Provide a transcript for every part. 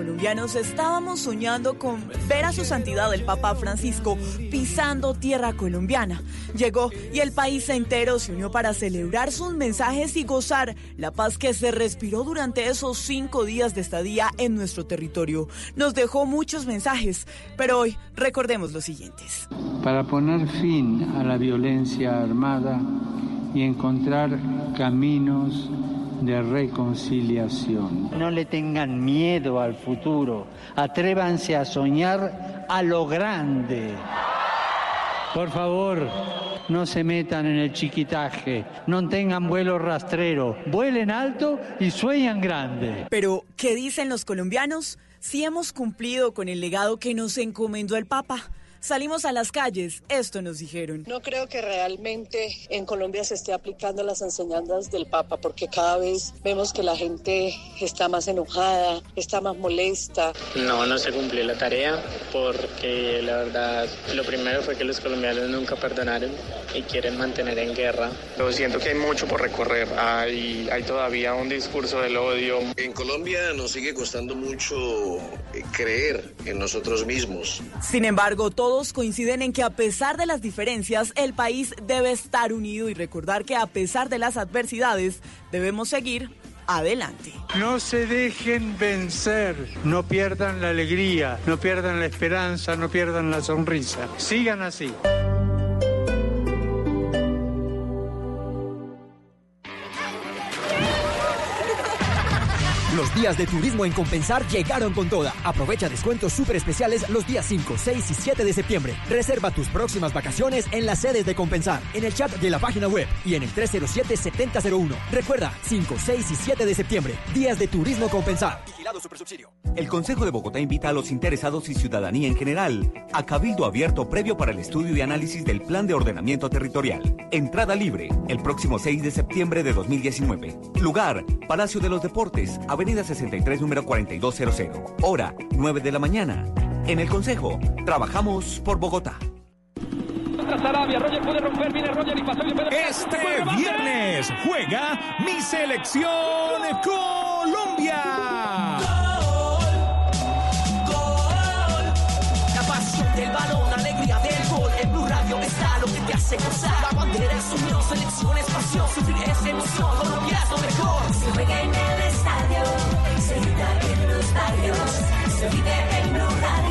colombianos estábamos soñando con ver a su santidad el Papa Francisco pisando tierra colombiana. Llegó y el país entero se unió para celebrar sus mensajes y gozar la paz que se respiró durante esos cinco días de estadía en nuestro territorio. Nos dejó muchos mensajes, pero hoy recordemos los siguientes. Para poner fin a la violencia armada y encontrar caminos de reconciliación. No le tengan miedo al futuro, atrévanse a soñar a lo grande. Por favor, no se metan en el chiquitaje, no tengan vuelo rastrero, vuelen alto y sueñan grande. Pero, ¿qué dicen los colombianos? Si hemos cumplido con el legado que nos encomendó el Papa. Salimos a las calles, esto nos dijeron. No creo que realmente en Colombia se esté aplicando las enseñanzas del Papa, porque cada vez vemos que la gente está más enojada, está más molesta. No, no se cumplió la tarea, porque la verdad, lo primero fue que los colombianos nunca perdonaron y quieren mantener en guerra. Pero siento que hay mucho por recorrer, hay, hay todavía un discurso del odio. En Colombia nos sigue costando mucho eh, creer en nosotros mismos. Sin embargo, todo todos coinciden en que a pesar de las diferencias, el país debe estar unido y recordar que a pesar de las adversidades, debemos seguir adelante. No se dejen vencer, no pierdan la alegría, no pierdan la esperanza, no pierdan la sonrisa. Sigan así. Los días de turismo en Compensar llegaron con toda. Aprovecha descuentos súper especiales los días 5, 6 y 7 de septiembre. Reserva tus próximas vacaciones en las sedes de Compensar, en el chat de la página web y en el 307-7001. Recuerda, 5, 6 y 7 de septiembre. Días de turismo Compensar. Vigilado Supersubsidio. El Consejo de Bogotá invita a los interesados y ciudadanía en general a cabildo abierto previo para el estudio y análisis del Plan de Ordenamiento Territorial. Entrada libre el próximo 6 de septiembre de 2019. Lugar, Palacio de los Deportes, Avenida 63, número 4200. Hora, 9 de la mañana. En el Consejo, trabajamos por Bogotá. Este viernes juega mi selección Colombia. Hace gozar. La bandera es unión, selección es pasión. Sufrir es emoción, Colombia es lo mejor. Se juega en el estadio, se grita en los barrios. Se vive en Blue Radio.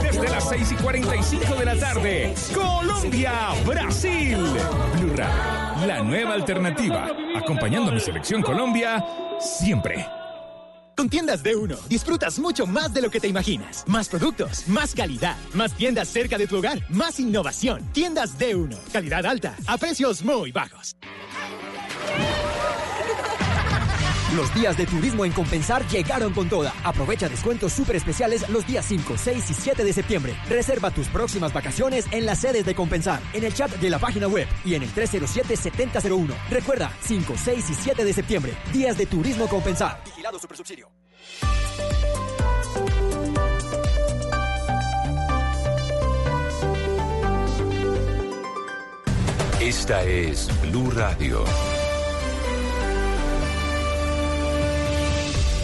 Desde las 6 y 45 de la tarde, Colombia, Brasil. Blue Radio, la nueva alternativa. Acompañando a mi selección Colombia, siempre. Con tiendas de uno, disfrutas mucho más de lo que te imaginas. Más productos, más calidad, más tiendas cerca de tu hogar, más innovación. Tiendas de uno, calidad alta, a precios muy bajos. Los días de turismo en Compensar llegaron con toda. Aprovecha descuentos súper especiales los días 5, 6 y 7 de septiembre. Reserva tus próximas vacaciones en las sedes de Compensar, en el chat de la página web y en el 307-7001. Recuerda, 5, 6 y 7 de septiembre. Días de turismo Compensar. Vigilado Supersubsidio. Esta es Blue Radio.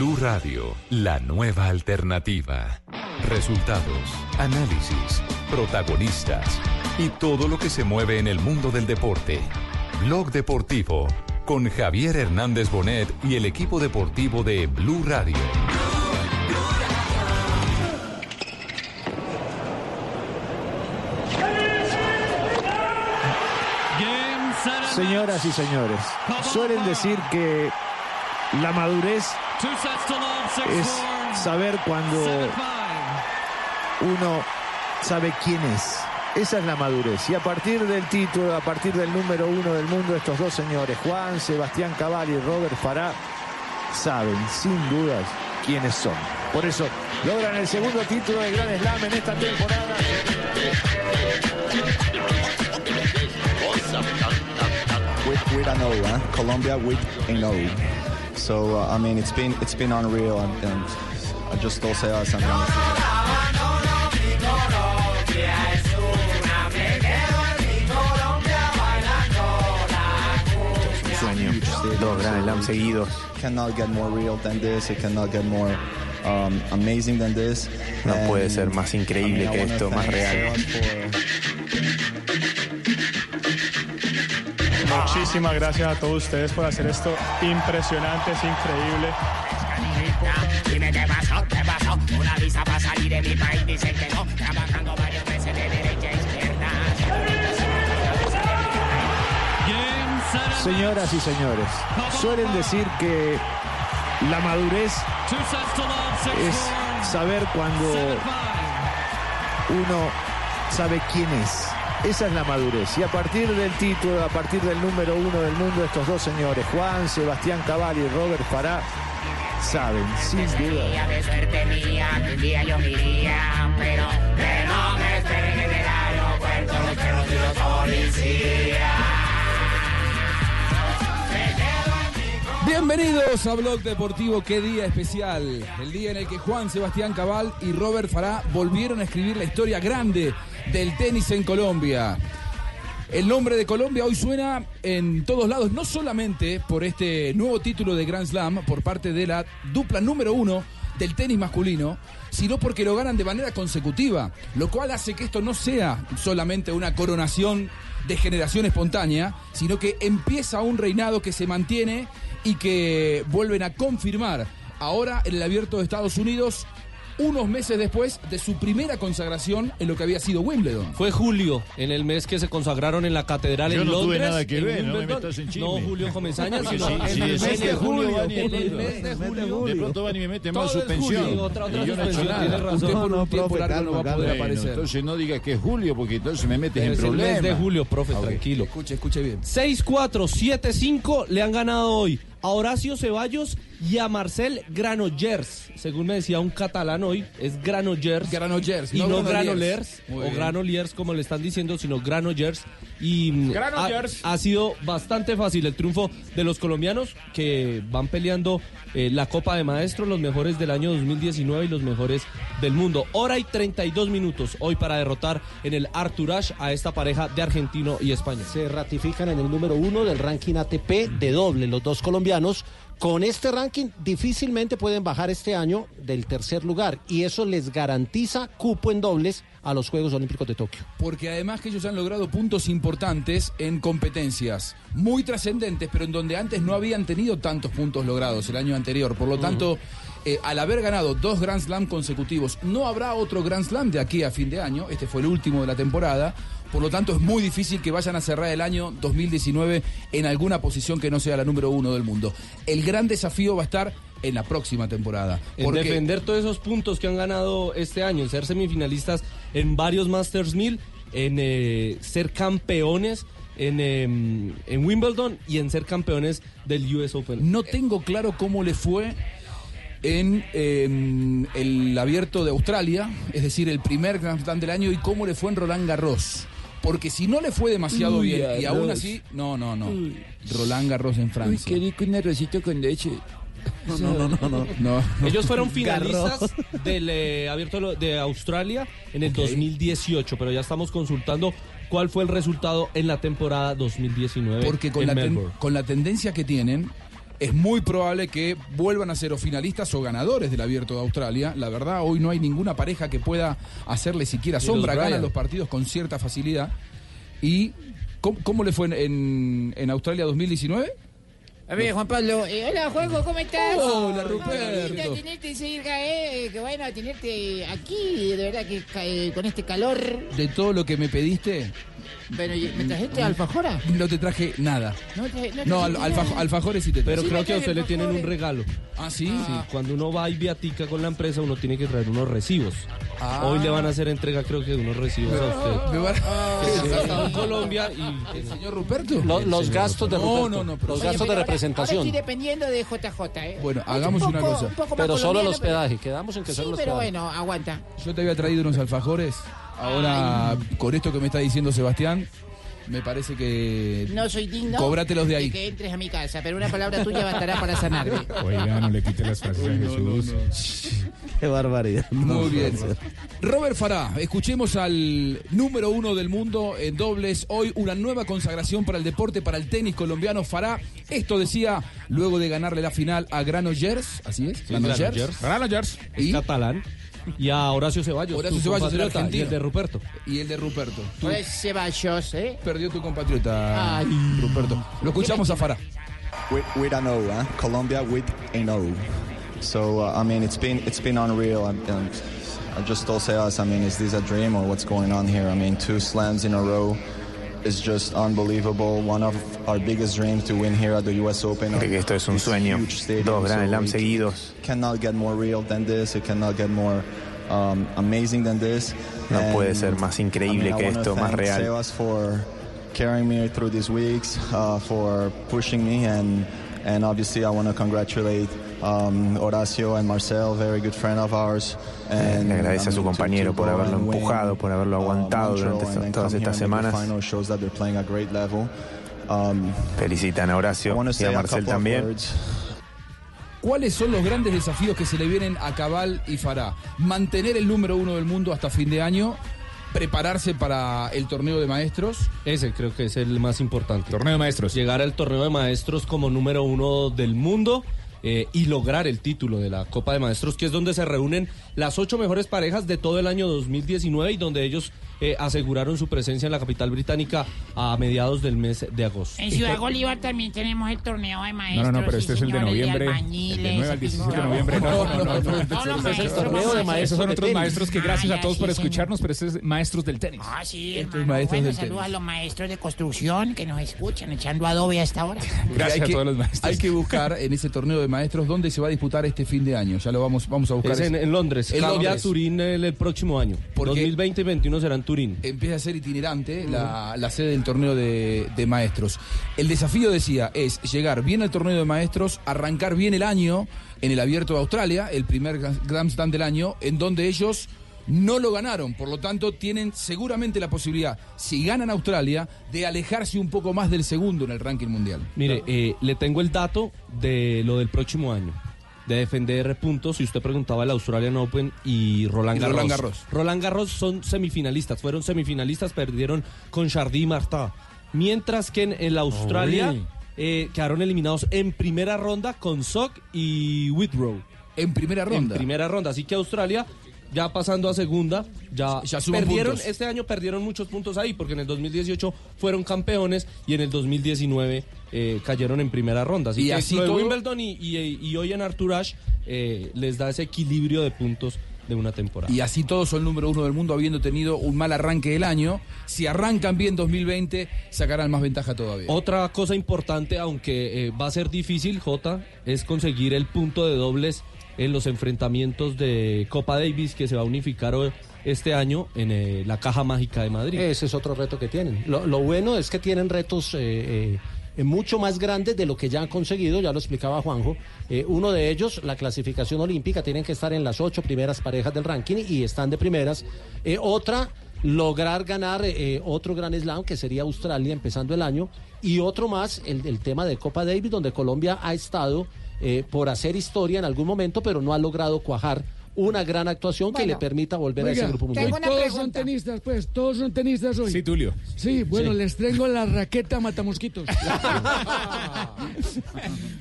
Blue Radio, la nueva alternativa. Resultados, análisis, protagonistas y todo lo que se mueve en el mundo del deporte. Blog Deportivo con Javier Hernández Bonet y el equipo deportivo de Blue Radio. Señoras y señores, suelen decir que la madurez es saber cuando uno sabe quién es. Esa es la madurez. Y a partir del título, a partir del número uno del mundo, estos dos señores, Juan Sebastián Cabal y Robert Farah, saben sin dudas quiénes son. Por eso logran el segundo título de Gran Slam en esta temporada. with, with an O, huh? Colombia with an O. So uh, I mean, it's been it's been unreal, and, and I just don't say us. I'm gonna sueño. Dos Grand Slam seguidos. Cannot get more real than this. It cannot get more um, amazing than this. No puede ser más increíble I mean, que esto, más real. Muchísimas gracias a todos ustedes por hacer esto impresionante, es increíble. Señoras y señores, suelen decir que la madurez es saber cuando uno sabe quién es. Esa es la madurez. Y a partir del título, a partir del número uno del mundo, estos dos señores, Juan Sebastián Cabal y Robert Farah, saben sin duda. Día de suerte mía, que un día yo me iría, pero que no me esperen en el aeropuerto los perros y los policías. Bienvenidos a Blog Deportivo, qué día especial. El día en el que Juan Sebastián Cabal y Robert Farah volvieron a escribir la historia grande del tenis en Colombia. El nombre de Colombia hoy suena en todos lados, no solamente por este nuevo título de Grand Slam por parte de la dupla número uno del tenis masculino, sino porque lo ganan de manera consecutiva, lo cual hace que esto no sea solamente una coronación de generación espontánea, sino que empieza un reinado que se mantiene y que vuelven a confirmar ahora en el abierto de Estados Unidos unos meses después de su primera consagración en lo que había sido Wimbledon. Fue julio, en el mes que se consagraron en la catedral Yo en no tuve Londres. nada que ver, no me metas en chisme. No, Julio Comesaña, Porque sino si- en si el mes de Julio En el mes de julio. De pronto van y me meten más suspensión. julio. Otra- otra y yo no he suspensión, nada. tiene razón. Usted por No, un tiempo profe, largo calma, no va a poder Bueno, aparecer. entonces no diga que es julio, porque entonces me metes en Es el problemas. mes de julio, profe, tranquilo. Escuche, escuche bien. 6-4, 7-5 le han ganado hoy a Horacio Ceballos y a Marcel Granollers. Según me decía un catalán hoy, es Granollers. Granollers, y no no, Granollers. O bien. Granoliers como le están diciendo, sino Granollers. Y mm. Ha, ha sido bastante fácil el triunfo de los colombianos que van peleando eh, la Copa de Maestros, los mejores del año 2019 y los mejores del mundo. Hora y 32 minutos hoy para derrotar en el Arturage a esta pareja de argentino y español. se ratifican en el número uno del ranking ATP de doble, los dos colombianos. Con este ranking difícilmente pueden bajar este año del tercer lugar y eso les garantiza cupo en dobles a los Juegos Olímpicos de Tokio. Porque además que ellos han logrado puntos importantes en competencias muy trascendentes, pero en donde antes no habían tenido tantos puntos logrados el año anterior. Por lo tanto, eh, al haber ganado dos Grand Slam consecutivos, no habrá otro Grand Slam de aquí a fin de año. Este fue el último de la temporada. Por lo tanto, es muy difícil que vayan a cerrar el año 2019 en alguna posición que no sea la número uno del mundo. El gran desafío va a estar en la próxima temporada. En defender todos esos puntos que han ganado este año, en ser semifinalistas en varios Masters 1000, en eh, ser campeones en, eh, en Wimbledon y en ser campeones del US Open. No tengo claro cómo le fue en eh, el abierto de Australia, es decir, el primer Grand Slam del año, y cómo le fue en Roland Garros. Porque si no le fue demasiado Uy, bien y aún así, no, no, no. Roland Garros en Francia. qué rico un arrocito con leche. No, no, no, no, no. Ellos fueron finalistas del eh, abierto de Australia en el 2018, pero ya estamos consultando cuál fue el resultado en la temporada 2019 Porque con en la, con la tendencia que tienen, es muy probable que vuelvan a ser o finalistas o ganadores del Abierto de Australia. La verdad, hoy no hay ninguna pareja que pueda hacerle siquiera sombra. los Ganan los partidos con cierta facilidad. ¿Y cómo, cómo le fue en, en- en Australia 2019? A ver, Juan Pablo. eh, hola, Juanjo, ¿cómo estás? Hola, Qué Ruperto. lindo tenerte cerca, eh. Qué bueno tenerte aquí. De verdad que eh, con este calor. De todo lo que me pediste, Bueno, ¿y ¿me trajiste alfajora? no te traje nada. No, te- no, No, te- al- alfa- alfajores sí te Pero traje. creo que a usted traje le tienen un regalo. Ah, sí. Sí, cuando uno va y viatica con la empresa, uno tiene que traer unos recibos. Ah. Hoy le van a hacer entrega, creo que de unos recibos a usted. Me van- ha gastado en Colombia y ¿El señor Ruperto? Lo- El los señor gastos de No, Ruperto, no, no, pero- los Oye, gastos pero de ahora- representación. Ahora estoy dependiendo de JJ, ¿eh? Bueno, hagamos un una poco- cosa. un Pero solo el colombiano, pero- hospedaje, quedamos en que Sí, solo el pero hospedaje. bueno, aguanta. Yo te había traído unos alfajores. Ahora, con esto que me está diciendo Sebastián, me parece que. No soy digno Cóbratelos de ahí. que entres a mi casa, pero una palabra tuya bastará para sanarme. Oiga, no le quite las frases a Jesús. Qué barbaridad. Muy bien. Robert Farah, escuchemos al número uno del mundo en dobles. Hoy una nueva consagración para el deporte, para el tenis colombiano. Farah, esto decía luego de ganarle la final a Granollers. Así es, Granollers. Granollers. Granollers. Es catalán. Y a Horacio Ceballos. Horacio Ceballos, el compatriota, argentino. Y el de Ruperto. Y el de Ruperto. Tú Pues Ceballos, ¿eh? perdió tu compatriota, Ay. Ruperto. Lo escuchamos a Farah. With, with an O, huh? Colombia with an O. So uh, I mean, it's been it's been unreal. And, and I just told Seas, I mean, is this a dream or what's going on here? I mean, two slams in a row is just unbelievable. One of our biggest dreams to win here at the U.S. Open. Creo que esto es un This sueño. Dos Grand Slam seguidos. Cannot get more real than this. It cannot get more um, amazing than this. No And, puede ser más increíble I mean, que esto, más thank real. Sebas for carrying me through these weeks, uh, for pushing me, and and obviously I want to congratulate um, Horacio and Marcel, very good friend of ours. And Le agradece a su to- compañero por haberlo empujado, por haberlo uh, aguantado durante todas estas semanas. final shows that they're playing a great level. Um, Felicitan a Horacio y a Marcel también. ¿Cuáles son los grandes desafíos que se le vienen a Cabal y Farah? Mantener el número uno del mundo hasta fin de año, prepararse para el torneo de maestros. Ese creo que es el más importante. Torneo de maestros. Llegar al torneo de maestros como número uno del mundo. Eh, y lograr el título de la Copa de Maestros, que es donde se reúnen las ocho mejores parejas de todo el año 2019 y donde ellos eh, aseguraron su presencia en la capital británica a mediados del mes de agosto. En Ciudad Bolívar también tenemos el torneo de maestros. No, no, no, pero sí, este es el de noviembre. El de 9 al 17 de noviembre. No, no, no. no. Esos son otros maestros que gracias Ah, a todos por escucharnos, pero este es maestros del tenis. Ah, sí, Estos hermano. maestros Bueno, del saludos a los maestros de construcción que nos escuchan echando adobe a esta hora. Gracias a todos los maestros. Hay que buscar en ese torneo de maestros dónde se va a disputar este fin de año. Ya lo vamos, vamos a buscar. Es en, Londres. En Londres. Turín el, el próximo año. Porque- 2020 y 2021 será en Turín. Empieza a ser itinerante la, la sede del torneo de, de maestros. El desafío, decía, es llegar bien al torneo de maestros, arrancar bien el año en el abierto de Australia, el primer Grand Slam del año, en donde ellos no lo ganaron. Por lo tanto, tienen seguramente la posibilidad, si ganan Australia, de alejarse un poco más del segundo en el ranking mundial. Mire, eh, le tengo el dato de lo del próximo año. De defender puntos, si usted preguntaba el Australian Open y Roland Y Garros. Roland Garros. Roland Garros son semifinalistas, fueron semifinalistas, perdieron con Chardy y Marta. Mientras que en el Australia eh, quedaron eliminados en primera ronda con Sock y Whitrow. En primera ronda. En primera ronda, así que Australia ya pasando a segunda, ya, Ya perdieron, puntos. este año perdieron muchos puntos ahí, porque en el 2018 fueron campeones y en el 2019 eh, cayeron en primera ronda. Así Y que así lo de todo- Wimbledon y, y- y hoy en Arthur Ashe eh, les da ese equilibrio de puntos de una temporada. Y así todos son número uno del mundo habiendo tenido un mal arranque del año. Si arrancan bien 2020, sacarán más ventaja todavía. Otra cosa importante, aunque eh, va a ser difícil, Jota, es conseguir el punto de dobles en los enfrentamientos de Copa Davis que se va a unificar hoy- este año en eh, la Caja Mágica de Madrid. Ese es otro reto que tienen. Lo, bueno es que tienen retos eh, eh, mucho más grandes de lo que ya han conseguido, ya lo explicaba Juanjo. Uno de ellos, la clasificación olímpica, tienen que estar en las ocho primeras parejas del ranking y están de primeras. Otra, lograr ganar otro gran slam, que sería Australia empezando el año. Y otro más, el tema de Copa Davis, donde Colombia ha estado eh, por hacer historia en algún momento, pero no ha logrado cuajar una gran actuación que Bueno. le permita volver a Oiga, ese grupo mundial. tengo una todos pregunta. son tenistas, pues, todos son tenistas hoy. Sí, Tulio. Sí, bueno, Sí. les traigo la raqueta matamosquitos.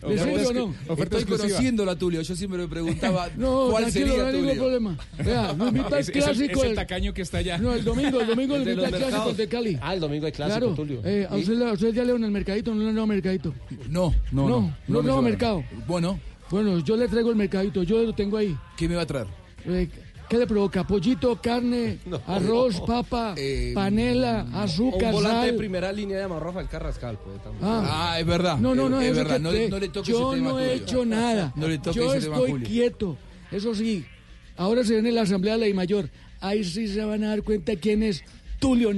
¿Le sirve o no? Estoy conociendo a Tulio. Yo siempre me preguntaba No, cuál sería no Tulio. problema. Vea, invita al Es- es el- clásico. es el el- tacaño que está allá. No, el domingo, el domingo El al los clásico de Cali. Ah, el domingo hay clásico, Claro. Tulio. Eh, ¿A usted, a usted ya le dan el mercadito? ¿No le el mercadito? No, no, no. no. No, No no, mercado. Bueno. Bueno, yo le traigo el mercadito, yo lo tengo ahí. ¿Qué me va a traer? Eh, ¿Qué le provoca? Pollito, carne, arroz, papa, panela, azúcar, Un volante sal. de primera línea de Rafael Rafael Carrascal. También. Ah. Ah, es verdad. No, no, no, es, verdad. que No, le- no le toques Yo ese tema, no he Tulio. hecho nada. No le toques yo ese estoy Julio. quieto. Eso sí, ahora se viene la asamblea de la I Mayor. Ahí sí se van a dar cuenta quién es Tulio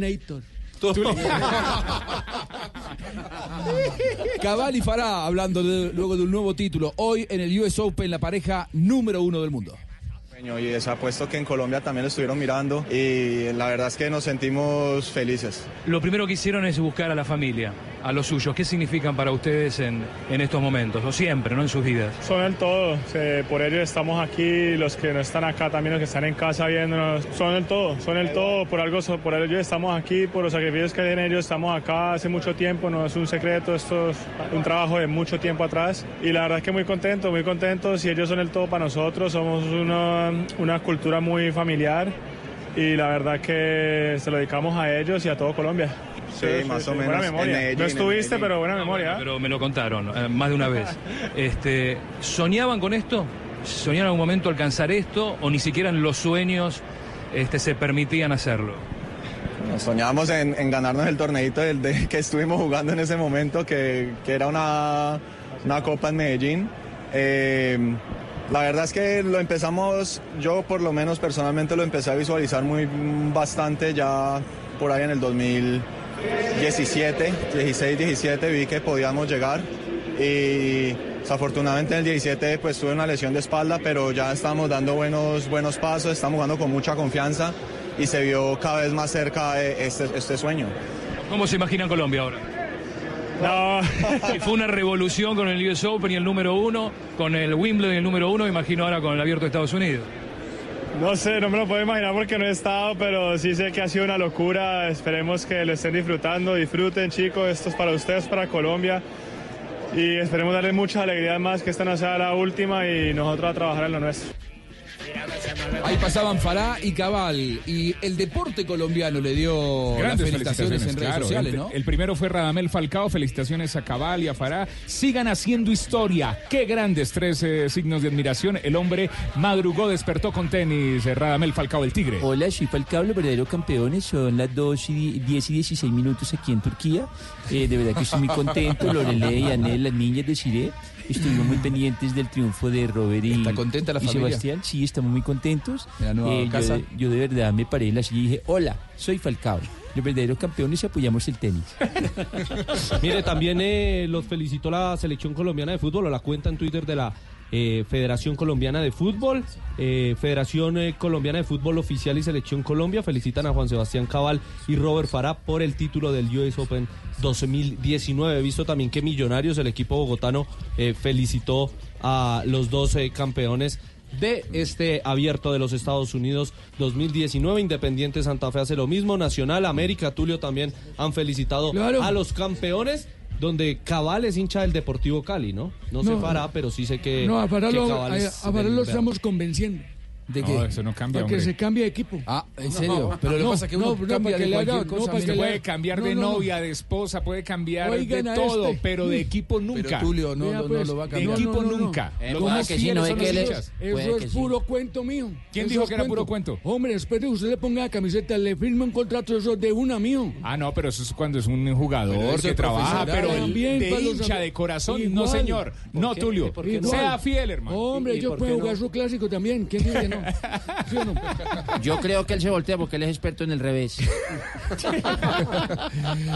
Cabal y Farah hablando de- luego de un nuevo título. Hoy en el US Open, la pareja número uno del mundo. Y es apuesto que en Colombia también lo estuvieron mirando y la verdad es que nos sentimos felices. Lo primero que hicieron es buscar a la familia, a los suyos. ¿Qué significan para ustedes en, en estos momentos? O siempre, ¿no? En sus vidas. Son el todo, eh, por ellos estamos aquí, los que no están acá también, los que están en casa viéndonos, son el todo, son el todo, por algo, por ellos estamos aquí, por los sacrificios que tienen ellos, estamos acá hace mucho tiempo, no es un secreto, esto es un trabajo de mucho tiempo atrás y la verdad es que muy contento, muy contentos y ellos son el todo para nosotros, somos una, una cultura muy familiar y la verdad que se lo dedicamos a ellos y a todo Colombia. Sí, más o Buena menos, en memoria. Medellín, no estuviste, pero buena memoria. ¿eh? Pero me lo contaron eh, más de una vez. Este, ¿Soñaban con esto? ¿Soñaban en algún momento alcanzar esto? ¿O ni siquiera en los sueños este, se permitían hacerlo? Soñábamos en, en ganarnos el torneito del, de- que estuvimos jugando en ese momento, que, que era una, una copa en Medellín. Eh, la verdad es que lo empezamos, yo por lo menos personalmente lo empecé a visualizar muy mm, bastante ya por ahí en el 2017, 16, 17 vi que podíamos llegar y desafortunadamente en el 17 pues tuve una lesión de espalda, pero ya estamos dando buenos, buenos pasos, estamos jugando con mucha confianza y se vio cada vez más cerca eh, este, este sueño. ¿Cómo se imagina Colombia ahora? No. Y fue una revolución con el US Open y el número uno, con el Wimbledon y el número uno, imagino ahora con el Abierto de Estados Unidos. No sé, no me lo puedo imaginar porque no he estado, pero sí sé que ha sido una locura. Esperemos que lo estén disfrutando. Disfruten, chicos. Esto es para ustedes, para Colombia. Y esperemos darles mucha alegría más, que esta no sea la última y nosotros a trabajar en lo nuestro. Ahí pasaban Fará y Cabal. Y el deporte colombiano le dio Grandes las felicitaciones, en redes claro. sociales, el, ¿no? el primero fue Radamel Falcao, felicitaciones a Cabal y a Fará. Sigan haciendo historia. Qué grandes tres eh, signos de admiración. El hombre madrugó, despertó con tenis. eh, Radamel Falcao, el tigre. Hola, soy Falcao, los verdaderos campeones. Son las 2 y di- 10 y 16 minutos aquí en Turquía. Eh, de verdad que estoy muy contento. Lorelei y Anel, las niñas de Siré, estuvimos muy pendientes del triunfo de Robert y, ¿Está contenta la y familia? Sebastián. Sí, estamos muy contentos. En la nueva Eh, yo, casa. de- yo de verdad me paré en la silla y dije, hola, soy Falcao. Los verdaderos campeones y apoyamos el tenis. Mire, también eh, los felicitó la selección colombiana de fútbol o la cuenta en Twitter de la eh, Federación Colombiana de Fútbol, eh, Federación eh, Colombiana de Fútbol Oficial y Selección Colombia. Felicitan a Juan Sebastián Cabal y Robert Farah por el título del US Open 2019. He visto también que Millonarios, el equipo bogotano, eh, felicitó a los dos eh, campeones de este abierto de los Estados Unidos 2019. Independiente Santa Fe hace lo mismo. Nacional, América, Tulio también han felicitado a los campeones. Donde Cabal es hincha del Deportivo Cali, ¿no? No, sé No. Farah, pero sí sé que. No, a que lo, a- a del estamos convenciendo. ¿De No, eso no cambia, Para que hombre. se cambie de equipo. Ah, ¿en serio? Pero lo que pasa es que uno cambia para que de le haga- cualquier cosa, para Se que le puede haga- cambiar no, de no, no. novia, de esposa, puede cambiar Oigan de todo, este. pero de equipo nunca. Pero Tulio no, no, no pues, lo va a de cambiar. equipo no, no, no. nunca. Pueda más que sí, no es que él es-. Eso es puro cuento mío. ¿Quién Eso dijo es que era puro cuento? Hombre, de que usted le ponga la camiseta, le firme un contrato de esos de una mío. Ah, no, pero eso es cuando es un jugador eso que trabaja, pero de los hincha de corazón, no señor. No, qué? Tulio. ¿Por qué no? Sea fiel, hermano. Hombre, ¿Y ellos por pueden qué jugar no? su clásico también. ¿Quién dice que no? ¿Sí o no? Yo creo que él se voltea porque él es experto en el revés.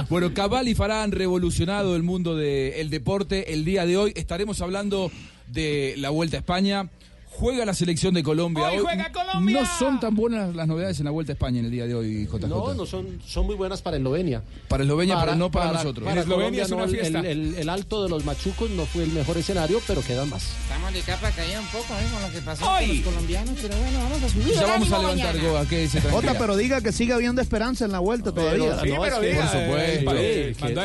Bueno, Cabal y Farah han revolucionado el mundo del deporte el día de hoy. Estaremos hablando de la Vuelta a España. Juega la selección de Colombia. Hoy juega Colombia. No son tan buenas las novedades en la Vuelta a España en el día de hoy, JJ. No, no son, son muy buenas para Eslovenia. Para Eslovenia, pero no para nosotros. para En Eslovenia es una no, fiesta. El, el- el alto de los machucos no fue el mejor escenario, pero quedan más. Estamos de capa caída un poco ¿eh? con lo que pasó Ay. con los colombianos, pero bueno, vamos a subir. Ya vamos a levantar. Goa, que se Jota, pero diga que sigue habiendo esperanza en la vuelta todavía. Pero- no, es que- por supuesto.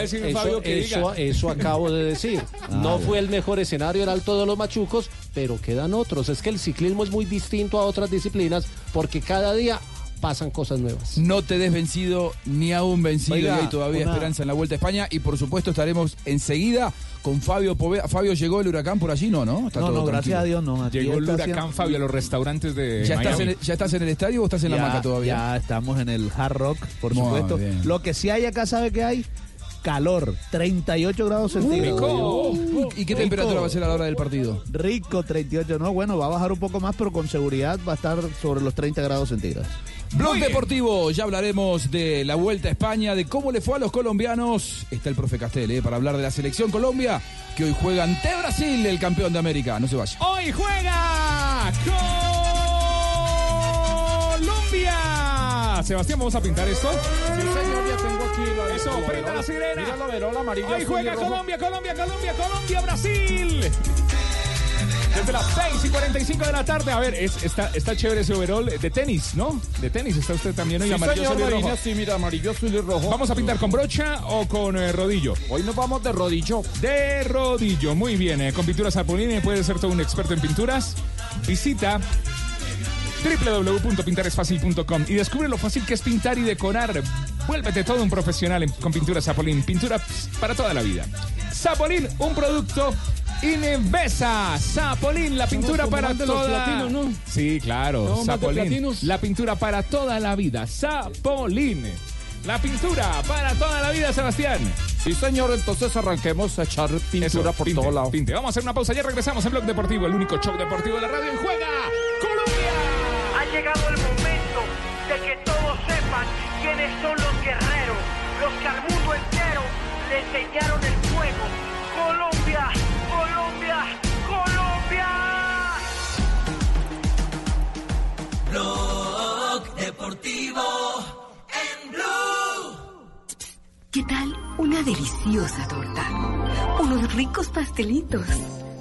Sí, que eso, eso, eso acabo de decir. no fue el mejor escenario el alto de los machucos, pero quedan otros. Es que el ciclismo es muy distinto a otras disciplinas porque cada día pasan cosas nuevas. No te des vencido ni aún vencido Oiga, y hay todavía una- esperanza en la Vuelta a España y por supuesto estaremos enseguida con Fabio Poveda. Fabio llegó el huracán por allí, ¿no? ¿No? Está No, todo no, gracias a Dios no. Aquí Llegó el huracán haciendo- Fabio a los restaurantes de ¿Ya estás, Miami. en el, ¿Ya estás en el estadio o estás en la maca todavía? Ya estamos en el Hard Rock, por Muy supuesto. bien. Lo que sí hay acá, ¿sabe qué hay? Calor, 38 grados centígrados. ¿Y qué temperatura va a ser a la hora del partido? Rico, 38. No, bueno, va a bajar un poco más, pero con seguridad va a estar sobre los 30 grados centígrados. Blog Deportivo, ya hablaremos de la Vuelta a España, de cómo le fue a los colombianos. Está el profe Castel, ¿eh? para hablar de la selección Colombia, que hoy juega ante Brasil, el campeón de América. No se vaya. Hoy juega Colombia. Sebastián, ¿vamos a pintar esto? Sí, señor, Eso, prenda verola. la sirena. Mira la verola amarilla. Hoy juega. Colombia, Colombia, Colombia, Colombia, Brasil. Desde las 6 y 45 de la tarde. A ver, es- está, está chévere ese overall de tenis, ¿no? De tenis está usted también hoy Sí, amarillo, señor azul y rojo. sí, mira, amarillo, azul y rojo. ¿Vamos a pintar con brocha o con eh, rodillo? Hoy nos vamos de rodillo. De rodillo, muy bien. eh, Con pinturas Apoline puede ser todo un experto en pinturas. Visita www.pintaresfacil.com y descubre lo fácil que es pintar y decorar. Vuélvete todo un profesional en- con pinturas Zapolín. Pintura para toda la vida. Zapolín, un producto Inevesa. Zapolín, la pintura para de los toda... platinos, ¿no? Sí, claro. De Zapolín, la pintura para toda la vida. Zapolín. La pintura para toda la vida, Sebastián. Sí, señor, entonces arranquemos a echar pintura Eso, por pinte, todos lados. pinte. Vamos a hacer una pausa. Ya regresamos en Blog Deportivo, el único show deportivo de la radio en Juega. Colombia. Ha llegado el momento de que todos sepan quiénes son los guerreros, los que al mundo entero le enseñaron el fuego. Colombia, Colombia, Colombia. Blog Deportivo en Blue. ¿Qué tal una deliciosa torta? Unos ricos pastelitos,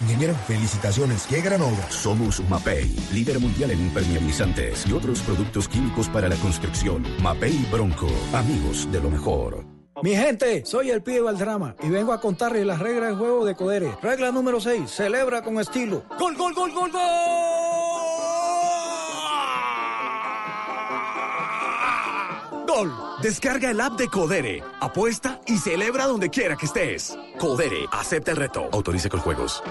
Ingeniero, felicitaciones. ¡Qué gran obra! Somos Mapei, líder mundial en impermeabilizantes y otros productos químicos para la construcción. Mapei Bronco, amigos de lo mejor. Mi gente, soy el pibe Valdrama y vengo a contarles las reglas del juego de Codere. Regla número 6, celebra con estilo. ¡Gol, gol, gol, gol, gol! Gol. Descarga el app de Codere, apuesta y celebra donde quiera que estés. Codere, acepta el reto. Autorice con juegos.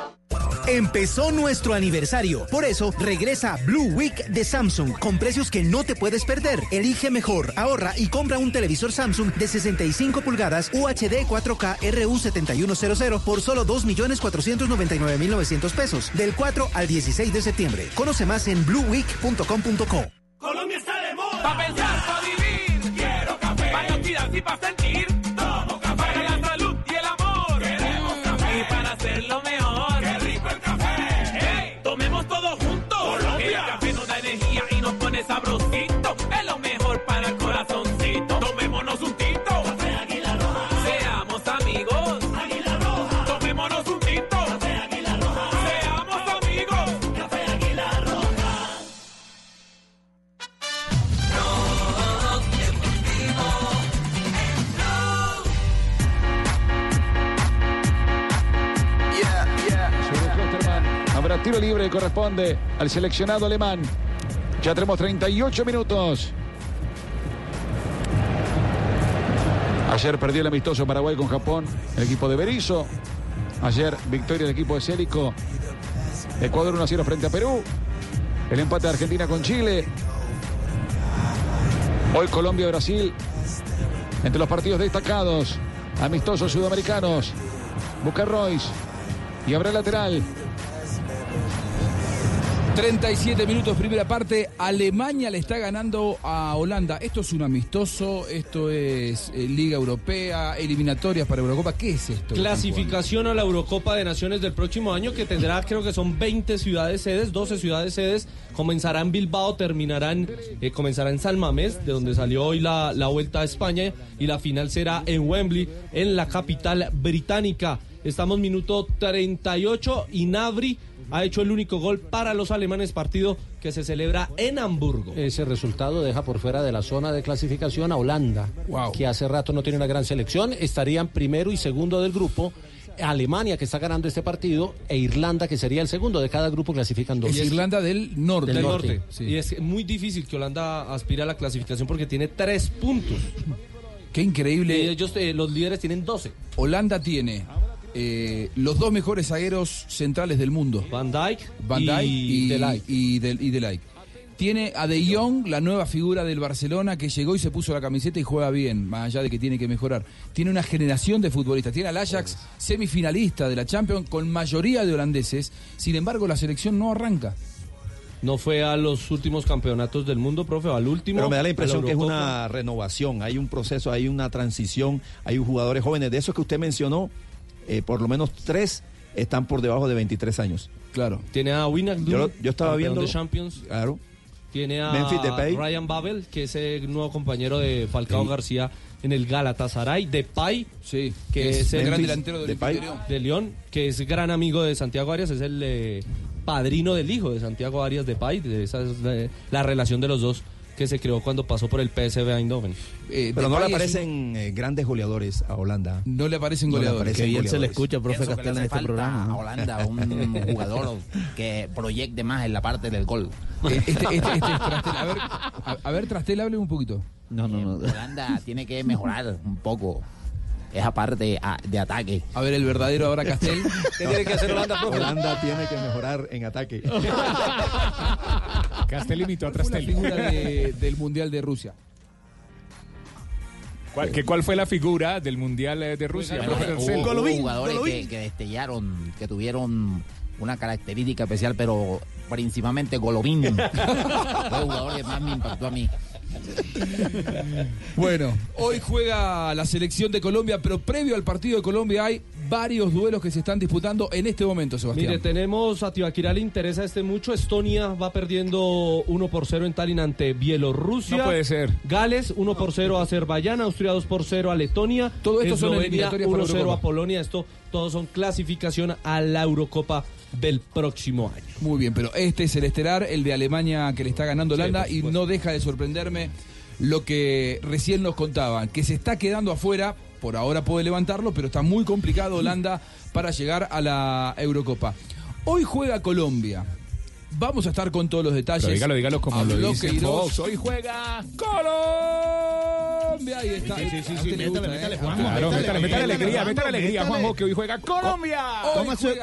Empezó nuestro aniversario. Por eso regresa Blue Week de Samsung con precios que no te puedes perder. Elige mejor, ahorra y compra un televisor Samsung de 65 pulgadas UHD 4K RU7100 por solo 2.499.900 pesos del 4 al 16 de septiembre. Conoce más en blueweek.com.co. Colombia está de moda. Pa' pensar, pa'. Para actividad y tiro libre y corresponde al seleccionado alemán. Ya tenemos 38 minutos. Ayer perdió el amistoso Paraguay con Japón, el equipo de Berizzo. Ayer victoria del equipo de Célico. Ecuador 1 a 0 frente a Perú. El empate de Argentina con Chile. Hoy Colombia-Brasil. entre los partidos destacados, amistosos sudamericanos. Busca Royce y el lateral. 37 minutos, primera parte. Alemania le está ganando a Holanda. Esto es un amistoso, esto es eh, Liga Europea, eliminatorias para Eurocopa. ¿Qué es esto? Clasificación a la Eurocopa de Naciones del próximo año que tendrá, creo que son 20 ciudades sedes, 12 ciudades sedes. Comenzará en Bilbao, terminarán, eh, comenzará en San Mamés, de donde salió hoy la, la vuelta a España, y la final será en Wembley, en la capital británica. Estamos minuto 38 y Nabri ha hecho el único gol para los alemanes, partido que se celebra en Hamburgo. Ese resultado deja por fuera de la zona de clasificación a Holanda, que hace rato no tiene una gran selección. Estarían primero y segundo del grupo. Alemania, que está ganando este partido, e Irlanda, que sería el segundo. De cada grupo clasifican dos. Es Irlanda del norte. Del norte. Y es muy difícil que Holanda aspire a la clasificación porque tiene tres puntos. Qué increíble. Y ellos, eh, los líderes, tienen 12. Holanda tiene eh, los dos mejores zagueros centrales del mundo. Van Dijk Van Dijk y y, De Ligt. y De- y De Ligt. Tiene a De Jong, la nueva figura del Barcelona, que llegó y se puso la camiseta y juega bien, más allá de que tiene que mejorar. Tiene una generación de futbolistas. Tiene al Ajax semifinalista de la Champions con mayoría de holandeses. Sin embargo, la selección no arranca. No fue a los últimos campeonatos del mundo, profe, al último. Pero me da la impresión que es una renovación, hay un proceso, hay una transición, hay jugadores jóvenes. De esos que usted mencionó, eh, por lo menos tres están por debajo de 23 años. Claro. Tiene a Winner Yo, yo estaba viendo. de Champions. Claro. Tiene a Memphis Depay. Ryan Babel, que es el nuevo compañero de Falcao García en el Galatasaray. Depay, sí, que es es, el gran delantero del Depay, Olympique de León, que es gran amigo de Santiago Arias, es el eh, padrino del hijo de Santiago Arias Depay. De esa es la, la relación de los dos que se creó cuando pasó por el PSV Eindhoven. Pero no le aparecen eh, grandes goleadores a Holanda. No le aparecen No le goleadores. aparecen Que bien se le escucha, profe le en este programa. a ¿no? Holanda un jugador que proyecte más en la parte del gol. Este, este, este es Trastel. A ver, a, a ver, Trastel, hable un poquito. No, no, no. Holanda tiene que mejorar un poco esa parte a- de ataque. A ver, el verdadero ahora Castel. ¿Qué tiene que hacer Holanda, profe? Holanda tiene que mejorar en ataque. Castel imitó a Fue la Trastel. figura de- del Mundial de Rusia. ¿Cuál, que ¿Cuál fue la figura del Mundial eh, de Rusia? Profe hubo, jugadores que, que destellaron, que tuvieron una característica especial, pero principalmente Golovin. Fue el jugador que más me impactó a mí. Bueno, hoy juega la selección de Colombia, pero previo al partido de Colombia hay varios duelos que se están disputando en este momento, Sebastián. Mire, tenemos a Tibaquirá le interesa este mucho. Estonia va perdiendo 1 por 0 en Tallinn ante Bielorrusia. No puede ser. Gales 1 por 0 a Azerbaiyán, Austria 2 por 0 a Letonia. Todo esto son Eslovenia eliminatorias para 1 0 Eurocopa. a Polonia. Esto todos son clasificación a la Eurocopa del próximo año. Muy bien, pero este es el estelar, el de Alemania que le está ganando Holanda y no deja de sorprenderme lo que recién nos contaban, que se está quedando afuera, por ahora puede levantarlo, pero está muy complicado Holanda para llegar a la Eurocopa. Hoy juega Colombia. Vamos a estar con todos los detalles. Pero dígalo, dígalo como lo dice. Fox. Hoy juega Colombia. Ahí está. Sí, sí, sí, A métale, métale. Juanjo, Claro, métale, métale, métale alegría, métale, métale alegría, métale. Juanjo, que hoy juega Colombia.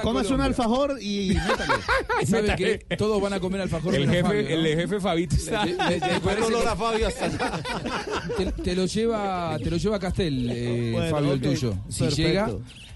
Cómase un alfajor y métale. ¿Sabe que todos van a comer alfajor El jefe, Fabio, ¿no? el jefe Fabito está. Le parece que- te, te lo lleva, te lo lleva Castel, eh, Bueno, Fabio, el tuyo. Si perfecto. llega,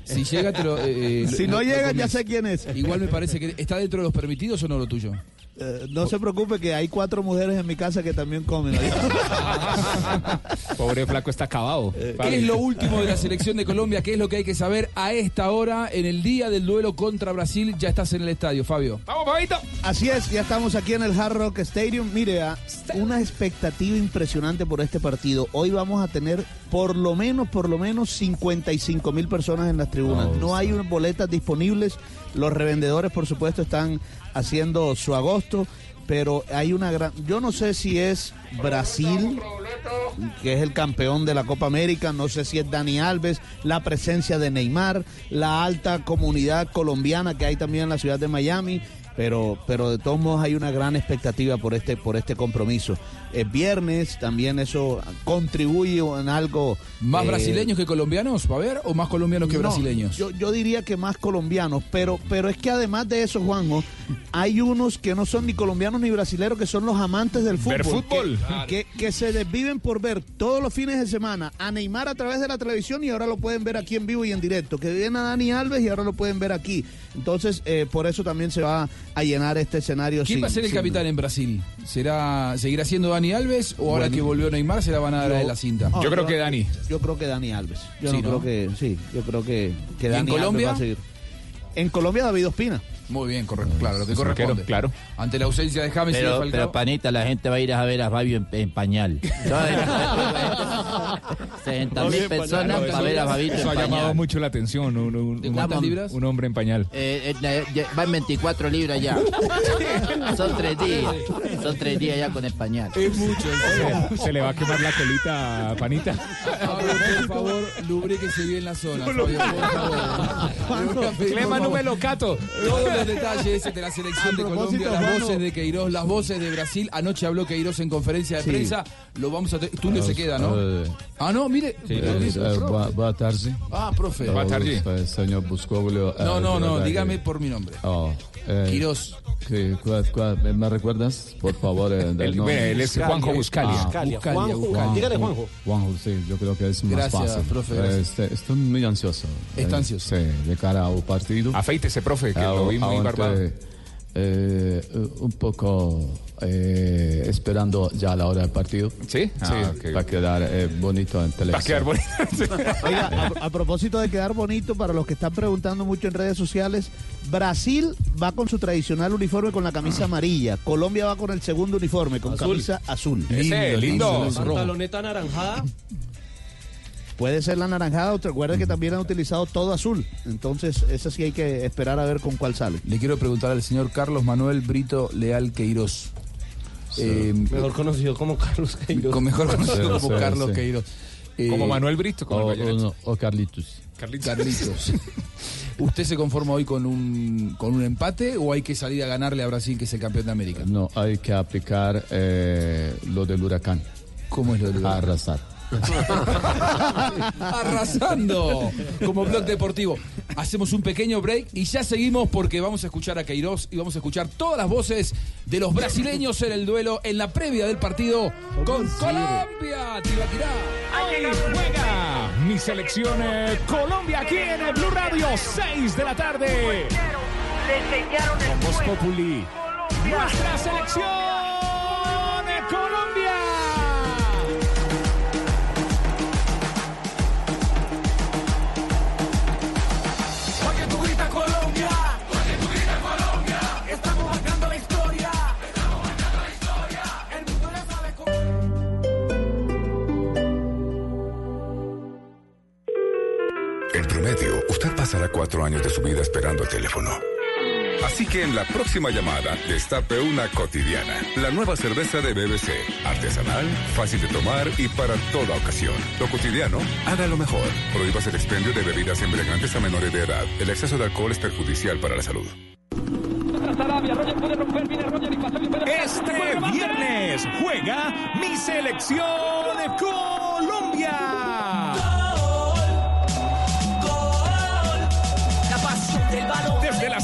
si llega, te lo. eh, Si lo- no llega, ya sé quién es. Igual me parece que está dentro de los permitidos o no lo tuyo. Eh, no se preocupe que hay cuatro mujeres en mi casa que también comen. Pobre flaco está acabado. ¿Qué es lo último de la selección de Colombia? ¿Qué es lo que hay que saber a esta hora en el día del duelo contra Brasil? Ya estás en el estadio, Fabio. Vamos, Fabito. Así es, ya estamos aquí en el Hard Rock Stadium. Mire, ah, una expectativa impresionante por este partido. Hoy vamos a tener por lo menos, por lo menos 55 mil personas en las tribunas. No hay unas boletas disponibles. Los revendedores, por supuesto, están haciendo su agosto. Pero hay una gran... Yo no sé si es Brasil, que es el campeón de la Copa América, no sé si es Dani Alves, la presencia de Neymar, la alta comunidad colombiana que hay también en la ciudad de Miami, pero, pero de todos modos hay una gran expectativa por este, por este compromiso. Es viernes, también eso contribuye en algo... ¿Más eh, brasileños que colombianos, va a ver? ¿O más colombianos que no, brasileños? Yo, yo diría que más colombianos, pero, pero es que además de eso, Juanjo, hay unos que no son ni colombianos ni brasileños, que son los amantes del fútbol. Ver fútbol. Que, que, que se desviven por ver todos los fines de semana a Neymar a través de la televisión y ahora lo pueden ver aquí en vivo y en directo. Que vienen a Dani Alves y ahora lo pueden ver aquí. Entonces, eh, por eso también se va a llenar este escenario. ¿Quién sin- va a ser el sin- capitán en Brasil? ¿Será seguirá siendo Dani Alves o ahora Bueno. que volvió Neymar se la van a dar a él la cinta? No, Yo creo que Dani Alves. Yo Sí, no, ¿no? creo que sí, yo creo que, que ¿Y en Dani Colombia? Alves va a seguir. En Colombia David Ospina. Muy bien, correcto, claro, lo que Es corresponde. claro. Ante la ausencia de James y de Pero, Falcao. pero panita, la gente va a ir a ver a Fabio en, en pañal. 60 mil personas para ver a Fabito Eso ha en llamado pañal. mucho la atención. Un, un- ¿De un- cuántas un- libras? un hombre en pañal. Eh, eh, eh, va en 24 libras ya. Son tres días. Son tres días ya con el pañal. Es mucho. Se, se le va a quemar la colita a Panita. Fabio, por favor, lubríquese bien la zona. Fabio, por favor. Clema no lo cato. Los detalles de la selección de Colombia, las voces de Queiroz, las voces de Brasil. Anoche habló Queiroz en conferencia de Sí. prensa. Lo vamos a. Túnez se queda, ¿no? Eh, Ah, no, mire. Pero eh, dice, eh, profe. boa, boa tarde. Ah, profe. Tarde. eh, Senhor Buscoglio. eh, No, no, no, dígame por mi nombre. Oh, eh, Quirós. que- cuál- cuál- ¿Me recuerdas, por favor? eh, del Él- nombre? mire, él es Juanjo Buscalia. Ah, Buscalia, Juanjo, Buscalia. Dígale Juanjo. Juanjo, sí, yo creo que es más Gracias, fácil. profe, gracias. este- estoy muy ansioso. Está Eh, ansioso. Sí, de cara al partido. Afeítese, profe, que Ah, lo vi muy aunque, barbado. eh, un poco eh, esperando ya la hora del partido. Sí, Ah, ok. Va a quedar eh, bonito en televisión. Va a quedar bonito. Oiga, a, a propósito de quedar bonito, para los que están preguntando mucho en redes sociales, Brasil va con su tradicional uniforme con la camisa amarilla. Colombia va con el segundo uniforme, con Azul. camisa azul. Ese, lindo. Pantaloneta anaranjada. Puede ser la naranjada, o te recuerda que también han utilizado todo azul. Entonces, esa sí hay que esperar a ver con cuál sale. Le quiero preguntar al señor Carlos Manuel Brito Leal Queiroz. Eh, Mejor conocido como Carlos Queiroz. con mejor conocido Sí, como sí, Carlos sí. Queiroz. Eh, Como Manuel Brito. Como O, el o no, o Carlitos. Carlitos. Carlitos. ¿Usted se conforma hoy con un, con un empate o hay que salir a ganarle a Brasil, que es el campeón de América? No, hay que aplicar eh, lo del huracán. ¿Cómo es lo del huracán? Arrasar. Arrasando como blog deportivo. Hacemos un pequeño break y ya seguimos porque vamos a escuchar a Queiroz y vamos a escuchar todas las voces de los brasileños en el duelo, en la previa del partido con Colombia. Tibaquirá. Hoy juega mi selección eh, Colombia aquí en el Blue Radio, 6 de la tarde. Voz Populi. Nuestra selección eh, Colombia. Pasará cuatro años de su vida esperando el teléfono. Así que en la próxima llamada, destape una cotidiana. La nueva cerveza de BBC. Artesanal, fácil de tomar y para toda ocasión. Lo cotidiano, haga lo mejor. Prohíbas el expendio de bebidas embriagantes a menores de edad. El exceso de alcohol es perjudicial para la salud. Este viernes juega mi selección Colombia.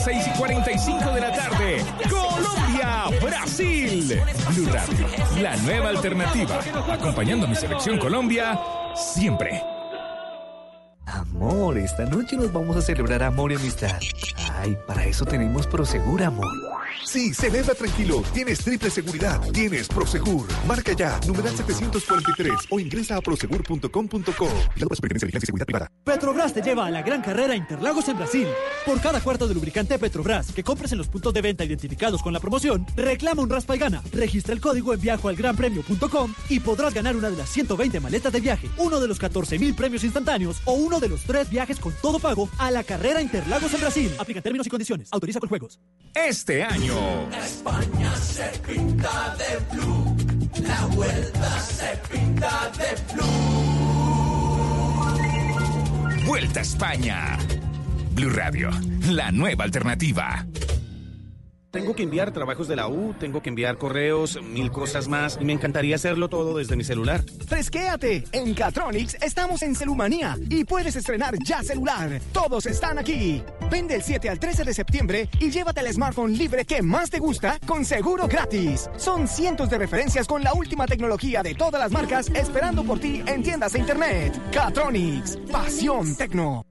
6 y 45 de la tarde, Colombia, Brasil. Blue Radio, la nueva alternativa. Acompañando a mi selección Colombia siempre. Amor, esta noche nos vamos a celebrar amor y amistad. Ay, para eso tenemos Prosegur, amor. Sí, celebra tranquilo. Tienes triple seguridad. Tienes Prosegur. Marca ya, numeral 743 o ingresa a prosegur.com.co. La Superintendencia de Vigilancia y Seguridad Privada. Petrobras te lleva a la gran carrera Interlagos en Brasil. Por cada cuarto de lubricante Petrobras que compres en los puntos de venta identificados con la promoción, reclama un raspa y gana. Registra el código en viajoalgranpremio.com y podrás ganar una de las 120 maletas de viaje, uno de los 14 mil premios instantáneos o uno de los tres viajes con todo pago a la carrera Interlagos en Brasil. Aplica términos y condiciones. Autoriza con juegos. Este año. España se pinta de blue. La vuelta se pinta de blue. Vuelta a España. Blue Radio, la nueva alternativa. Tengo que enviar trabajos de la U, tengo que enviar correos, mil cosas más, y me encantaría hacerlo todo desde mi celular. Fresquéate. En Catronics estamos en Celumanía y puedes estrenar ya celular. Todos están aquí. Vende el 7 al 13 de septiembre y llévate el smartphone libre que más te gusta con seguro gratis. Son cientos de referencias con la última tecnología de todas las marcas esperando por ti en tiendas e internet. Catronics. Pasión tecno.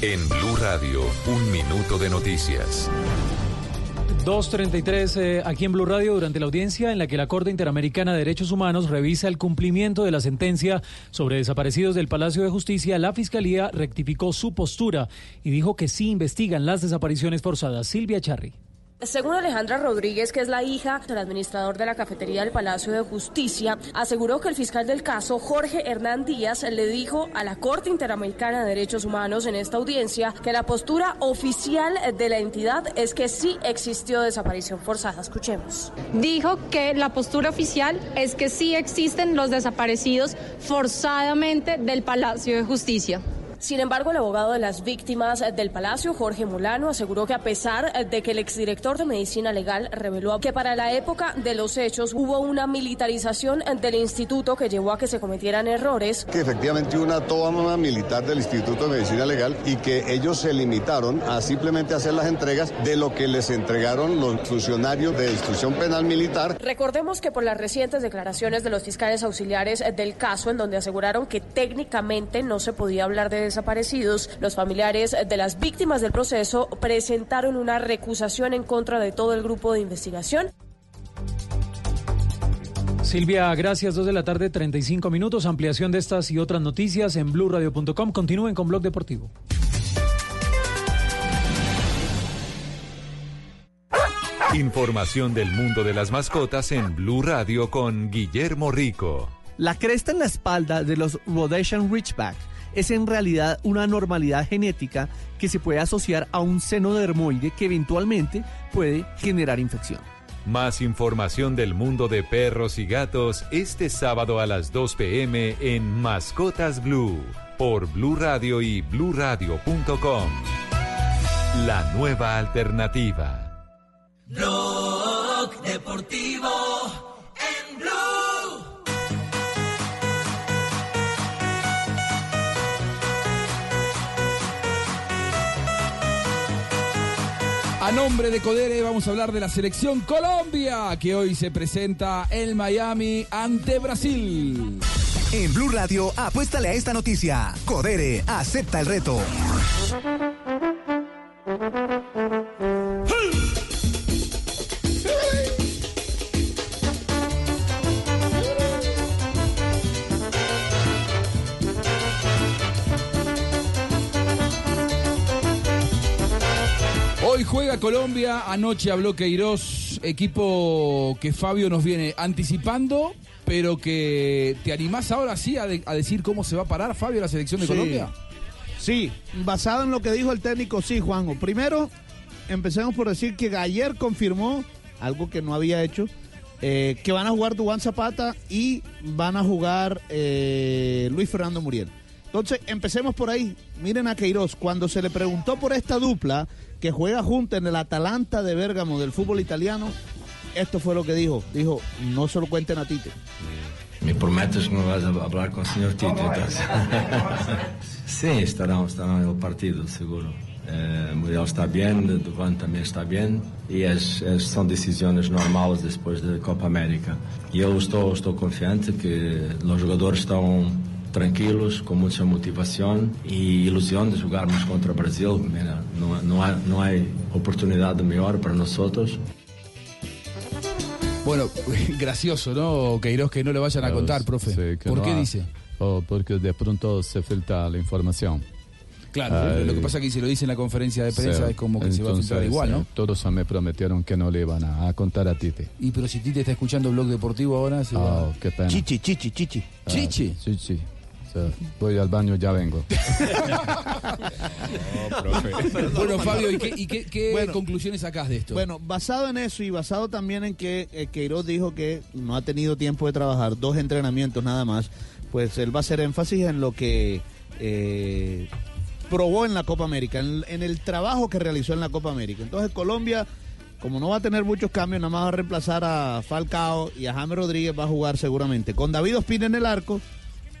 En Blue Radio, un minuto de noticias. 2.33 eh, aquí en Blue Radio durante la audiencia en la que la Corte Interamericana de Derechos Humanos revisa el cumplimiento de la sentencia sobre desaparecidos del Palacio de Justicia, la Fiscalía rectificó su postura y dijo que sí investigan las desapariciones forzadas. Silvia Charri. Según Alejandra Rodríguez, que es la hija del administrador de la cafetería del Palacio de Justicia, aseguró que el fiscal del caso, Jorge Hernán Díaz, le dijo a la Corte Interamericana de Derechos Humanos en esta audiencia que la postura oficial de la entidad es que sí existió desaparición forzada. Escuchemos. Dijo que la postura oficial es que sí existen los desaparecidos forzadamente del Palacio de Justicia. Sin embargo, el abogado de las víctimas del Palacio, Jorge Mulano, aseguró que a pesar de que el exdirector de Medicina Legal reveló que para la época de los hechos hubo una militarización del instituto que llevó a que se cometieran errores, que efectivamente hubo una toma militar del Instituto de Medicina Legal y que ellos se limitaron a simplemente hacer las entregas de lo que les entregaron los funcionarios de instrucción penal militar. Recordemos que por las recientes declaraciones de los fiscales auxiliares del caso, en donde aseguraron que técnicamente no se podía hablar de desaparecidos, los familiares de las víctimas del proceso presentaron una recusación en contra de todo el grupo de investigación. Silvia, gracias. Dos de la tarde, 35 minutos. Ampliación de estas y otras noticias en blurradio.com. Continúen con Blog Deportivo. Información del mundo de las mascotas en Blue Radio con Guillermo Rico. La cresta en la espalda de los Rhodesian Ridgeback es en realidad una anormalidad genética que se puede asociar a un seno dermoide que eventualmente puede generar infección. Más información del mundo de perros y gatos este sábado a las 2 pm en Mascotas Blue por Blue Radio y bluradio.com. La nueva alternativa. Blog Deportivo A nombre de Codere vamos a hablar de la selección Colombia, que hoy se presenta en Miami ante Brasil. En Blue Radio, apuéstale a esta noticia. Codere, acepta el reto. Hoy juega Colombia, anoche habló Queiroz, equipo que Fabio nos viene anticipando, pero que te animás ahora sí a, de- a decir cómo se va a parar Fabio la selección de Sí. Colombia. Sí, basado en lo que dijo el técnico, sí, Juanjo. Primero, empecemos por decir que ayer confirmó algo que no había hecho, eh, que van a jugar Dubán Zapata y van a jugar eh, Luis Fernando Muriel. Entonces, empecemos por ahí. Miren a Queiroz, cuando se le preguntó por esta dupla que juega junta en el Atalanta de Bérgamo del fútbol italiano, esto fue lo que dijo. Dijo, no se lo cuenten a Tite. Me prometes que no vas a hablar con el señor Tite, entonces. sí, estarán, estarán en el partido, seguro. Eh, Muriel está bien, Duvan también está bien y es, es- son decisiones normales después de Copa América. Y yo estoy, estoy confiante que los jugadores están tranquilos, con mucha motivación y ilusión de jugarmos contra Brasil. Mira, no, no, hay, no hay oportunidad mejor para nosotros. Bueno, gracioso, ¿no, Queiroz, que no le vayan a contar, profe? Sí, ¿Por no qué ha- dice? o porque de pronto se filtra la información. Claro, lo que pasa es que si lo dice en la conferencia de prensa Sí, es como que se va a filtrar entonces, igual, ¿no? eh, Todos me prometieron que no le iban a, a contar a Tite. Y pero si Tite está escuchando Blog Deportivo ahora, se va- Oh, qué pena. Chichi, chichi, chichi. Ah, Chichi. Chichi. Voy al baño, ya vengo. Bueno, Fabio, ¿y qué, y qué- qué Bueno. conclusiones sacás de esto? Bueno, basado en eso y basado también en que eh, Queiroz dijo que no ha tenido tiempo de trabajar, dos entrenamientos nada más, pues él va a hacer énfasis en lo que eh, probó en la Copa América, en, en el trabajo que realizó en la Copa América. Entonces Colombia, como no va a tener muchos cambios, nada más va a reemplazar a Falcao y a James Rodríguez va a jugar seguramente con David Ospina en el arco,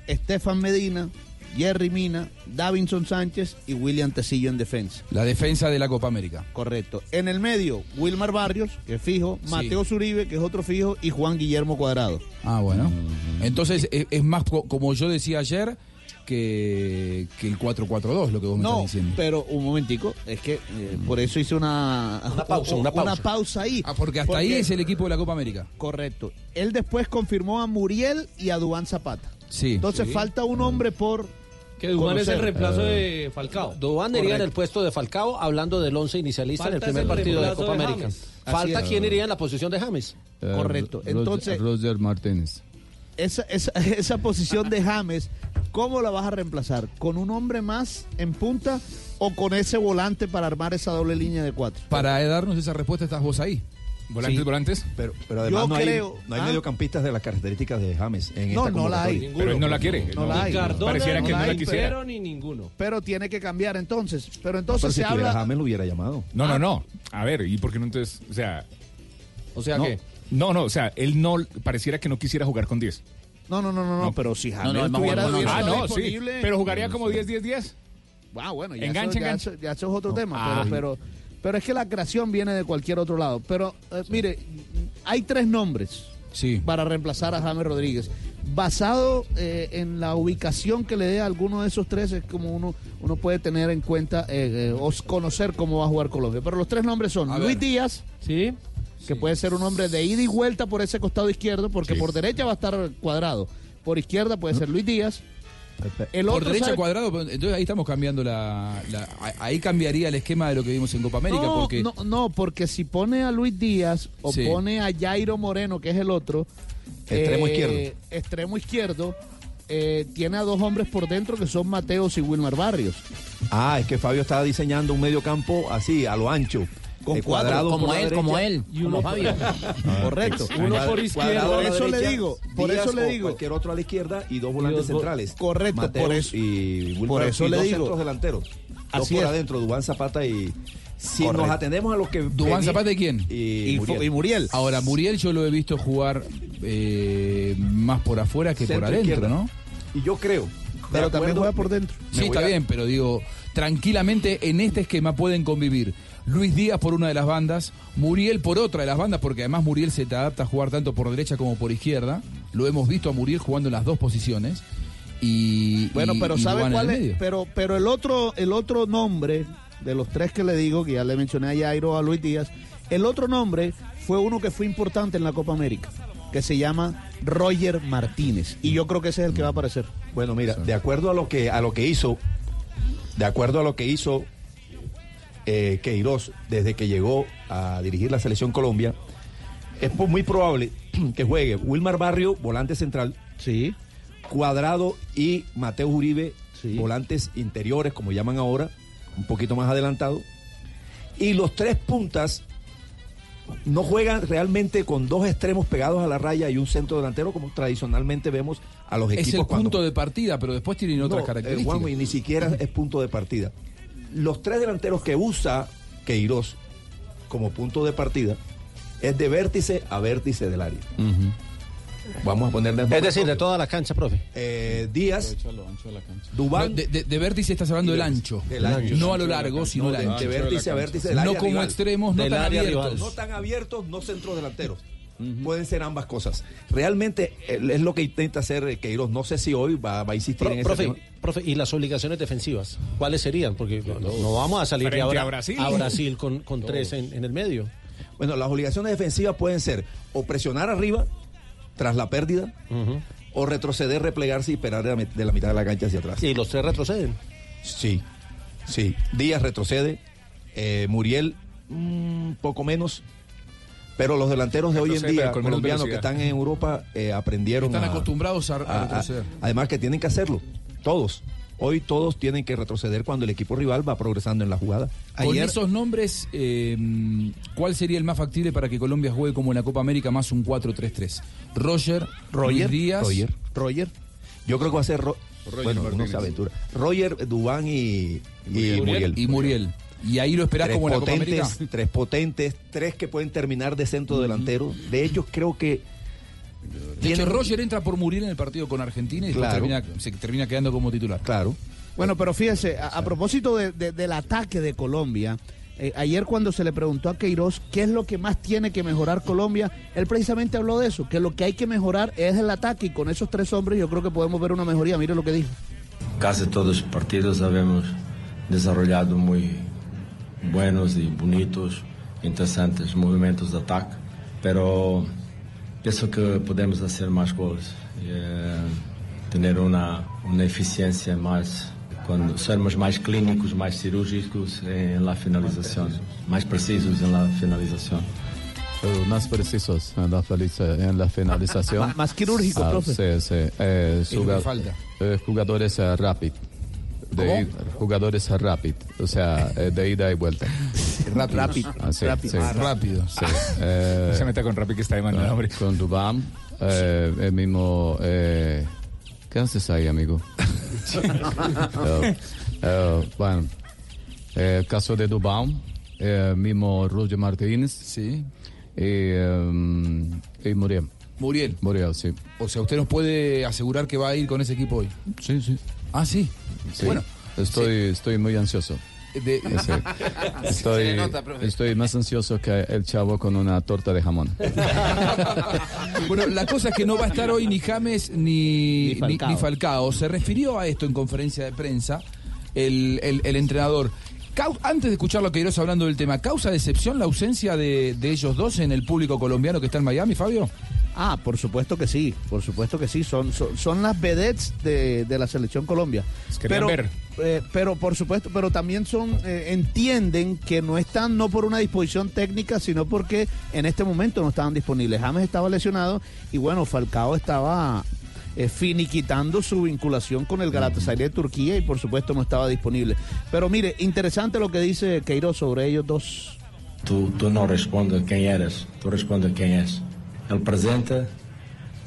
Estefan Medina, Jerry Mina, Davinson Sánchez y William Tecillo en defensa. La defensa de la Copa América. Correcto. En el medio, Wilmar Barrios, que es fijo, Sí. Mateo Zuribe, que es otro fijo, y Juan Guillermo Cuadrado. Ah, bueno. Entonces es, es más, co- como yo decía ayer, que, que el 4-4-2, lo que vos me No, estás diciendo. pero un momentico, es que eh, por eso hice una, Una pausa, una pausa. pausa ahí. Ah, porque hasta ahí es el equipo de la Copa América. Correcto. Él después confirmó a Muriel y a Dubán Zapata. Sí. Entonces Sí. falta un hombre por. Que Dubán es el reemplazo Eh, de Falcao. Dubán iría en el puesto de Falcao hablando del once inicialista en el primer el partido de Copa de América. Falta quién iría en la posición de James. Eh, Correcto. Entonces- Roger Martínez. Esa, esa, esa posición de James, ¿cómo la vas a reemplazar? ¿Con un hombre más en punta o con ese volante para armar esa doble línea de cuatro? Para darnos esa respuesta estás vos ahí. Volantes, Sí. volantes. Pero, pero además Yo no hay, creo- no hay ah. mediocampistas de las características de James en No, esta no la hay. Pero él no la quiere. No la hay. Pareciera que no la hay, quisiera. pero- ni ninguno. Pero tiene que cambiar entonces. Pero No, entonces pero si se tuviera habla. James lo hubiera llamado. No, no, no. A ver, ¿y por qué no entonces? O sea. O sea no, que. No, no, o sea, él no pareciera que no quisiera jugar con 10. No, no, no, no, no, pero si James no, no, no, hubiera Ah, no, sí. disponible- Pero jugaría como 10-10-10. Ah, bueno, ya, Enganche, eso, ya, eso- ya eso es otro tema. Ah. Pero, pero, pero es que la creación viene de cualquier otro lado. Pero, eh, mire, hay tres nombres Sí. para reemplazar a James Rodríguez. Basado eh, en la ubicación que le dé a alguno de esos tres, es como uno, uno puede tener en cuenta eh, eh, o conocer cómo va a jugar Colombia. Pero los tres nombres son A Luis ver. Díaz, Sí. que puede ser un hombre de ida y vuelta por ese costado izquierdo, porque por derecha va a estar cuadrado. Por izquierda puede ser Luis Díaz. El Por otro, derecha ¿sabe? cuadrado, pero entonces ahí estamos cambiando la, la- Ahí cambiaría el esquema de lo que vimos en Copa América, no, porque. no, no, porque si pone a Luis Díaz o Sí. pone a Jairo Moreno, que es el otro, Extremo eh, izquierdo. extremo izquierdo, eh, tiene a dos hombres por dentro que son Mateos y Wilmar Barrios. Ah, es que Fabio estaba diseñando un medio campo así, a lo ancho. Con cuadrado como por la él, como él, Y uno- como Fabio. Correcto. Uno por izquierda. por eso le digo, por eso le digo. Cualquier otro a la izquierda y dos volantes dos vo- centrales. Correcto, por eso- Y por eso y le dos digo. centros delanteros. dos Así por es. adentro, Dubán Zapata y. Si Correcto. nos atendemos a los que. ¿Dubán Zapata y quién? Y, Muriel. y Muriel. Ahora, Muriel yo lo he visto jugar eh, más por afuera que por adentro, izquierda. ¿no? Y yo creo. Pero también juega por dentro. Sí, está a- bien, pero digo, tranquilamente en este esquema pueden convivir Luis Díaz por una de las bandas, Muriel por otra de las bandas, porque además Muriel se te adapta a jugar tanto por derecha como por izquierda. Lo hemos visto a Muriel jugando en las dos posiciones. Y, Bueno, pero y ¿sabe cuál es? Pero, pero el otro, el otro nombre de los tres que le digo, que ya le mencioné a Jairo, a Luis Díaz, el otro nombre fue uno que fue importante en la Copa América, que se llama Roger Martínez. Y yo creo que ese es el que va a aparecer. Bueno, mira, de acuerdo a lo que a lo que hizo, de acuerdo a lo que hizo eh, Queiroz desde que llegó a dirigir la selección Colombia, es muy probable que juegue Wilmar Barrio, volante central, sí, Cuadrado y Mateo Uribe, volantes interiores, como llaman ahora, un poquito más adelantado, y los tres puntas no juegan realmente con dos extremos pegados a la raya y un centro delantero como tradicionalmente vemos a los equipos Es el cuando punto de partida, pero después tienen otras no, eh, características. Juanjo, y ni siquiera es punto de partida. Los tres delanteros que usa Queiroz como punto de partida es de vértice a vértice del área. Vamos a ponerle Es decir, de toda la cancha, profe. eh, Díaz, Dubán, No, de, de- de vértice estás hablando del ancho. Del ancho. No a lo largo, sino No, ancho. de vértice a vértice del No área como rival. extremos, no Del tan área abiertos. rival. No tan abiertos, no centros delanteros. Pueden ser ambas cosas. Realmente eh, es lo que intenta hacer eh, Queiroz. No sé si hoy va, va a insistir Pro- en ese profe, tema. profe, ¿y las obligaciones defensivas? ¿Cuáles serían? Porque no, no vamos a salir Frente ahora a Brasil. a Brasil con, con tres en, en el medio. Bueno, las obligaciones defensivas pueden ser o presionar arriba tras la pérdida, o retroceder, replegarse y esperar de la, mit- de la mitad de la cancha hacia atrás. ¿Y los tres retroceden? Sí, sí. Díaz retrocede, eh, Muriel un poco menos, Pero los delanteros de hoy en día, colombianos que están en Europa, eh, aprendieron Están a- acostumbrados a- a retroceder. además que tienen que hacerlo, todos. Hoy todos tienen que retroceder cuando el equipo rival va progresando en la jugada. Con esos nombres, eh, ¿cuál sería el más factible para que Colombia juegue como en la Copa América más un 4-3-3? Roger, Roger, Luis Díaz, Roger. Roger. Yo creo que va a ser Ro- Roger bueno, uno Martínez. se aventura. Roger, Dubán y, y Muriel. Y Muriel. Y ahí lo esperás tres como en la Copa potentes, América. Tres potentes, tres que pueden terminar de centro delantero. De ellos creo que De hecho, Roger entra por Muriel en el partido con Argentina y después Claro. termina, se termina quedando como titular. Claro. Bueno, pero fíjese, a, a propósito de- de- del ataque de Colombia, eh, ayer cuando se le preguntó a Queiroz qué es lo que más tiene que mejorar Colombia, él precisamente habló de eso, que lo que hay que mejorar es el ataque y con esos tres hombres yo creo que podemos ver una mejoría. Mire lo que dijo. Casi todos los partidos habíamos desarrollado muy buenos y bonitos, interesantes movimientos de ataque, pero pienso que podemos hacer más goles, y, eh, tener una, una eficiencia más, cuando sermos más clínicos, más cirúrgicos en la finalización, más precisos en la finalización. Eh, más precisos en la, feliz- en la finalización. Más- más quirúrgico, Ah, profe. Sí, sí. Eh, Es lo que juga- falta. eh, jugadores eh, rápido. De ¿Cómo? ida- jugadores eh, rápido. O sea, eh, de ida y vuelta. Rápido. Rápido. Ah, sí, Rápido. sí. Ah, rápido. Sí. Eh, No se meta con Rappi que está de mano, con- hombre. Con Dubán. eh, el mismo. Eh, ¿Qué haces ahí, amigo? Eh, eh, bueno, eh, caso de Dubán, eh, mismo Roger Martínez. Sí. Y, eh, y Muriel. Muriel. Muriel, sí. O sea, ¿usted nos puede asegurar que va a ir con ese equipo hoy? Sí, sí. Ah, sí. Sí. Bueno, estoy, estoy muy ansioso. de- Sí. Estoy, nota, estoy más ansioso que el chavo con una torta de jamón. Bueno, la cosa es que no va a estar hoy ni James ni, Ni Falcao. ni Falcao. Se refirió a esto en conferencia de prensa el, el- el entrenador. Cau- Antes de escucharlo a Queiroz hablando del tema, ¿causa decepción la ausencia de, de ellos dos en el público colombiano que está en Miami, Fabio? Ah, por supuesto que sí, por supuesto que sí, son, son, son las vedettes de, de la selección Colombia. pero, ver. eh, pero por supuesto, pero también son, eh, entienden que no están no por una disposición técnica, sino porque en este momento no estaban disponibles. James estaba lesionado y bueno, Falcao estaba eh, finiquitando su vinculación con el Galatasaray de Turquía y por supuesto no estaba disponible. Pero mire, interesante lo que dice Queiroz sobre ellos dos. Tú, tú no respondes quién eres, tú respondes quién es. El presente,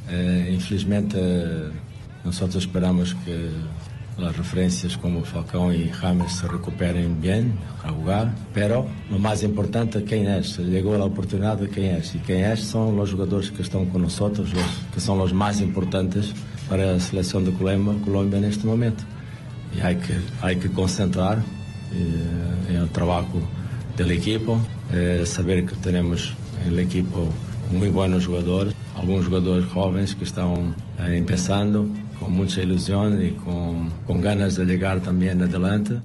eh, infelizmente, nosotros esperamos que las referencias como Falcão y James se recuperen bien a jugar, pero lo más importante quién es, llegó la oportunidad de quién es, y quién es son los jugadores que están con nosotros, los que son los más importantes para la selección de Colombia, Colombia en este momento. Y hay que, hay que concentrar eh, en el trabajo del equipo, eh, saber que tenemos en el equipo muy buenos jugadores, algunos jugadores jóvenes que están eh, empezando con mucha ilusión y con, con ganas de llegar también adelante.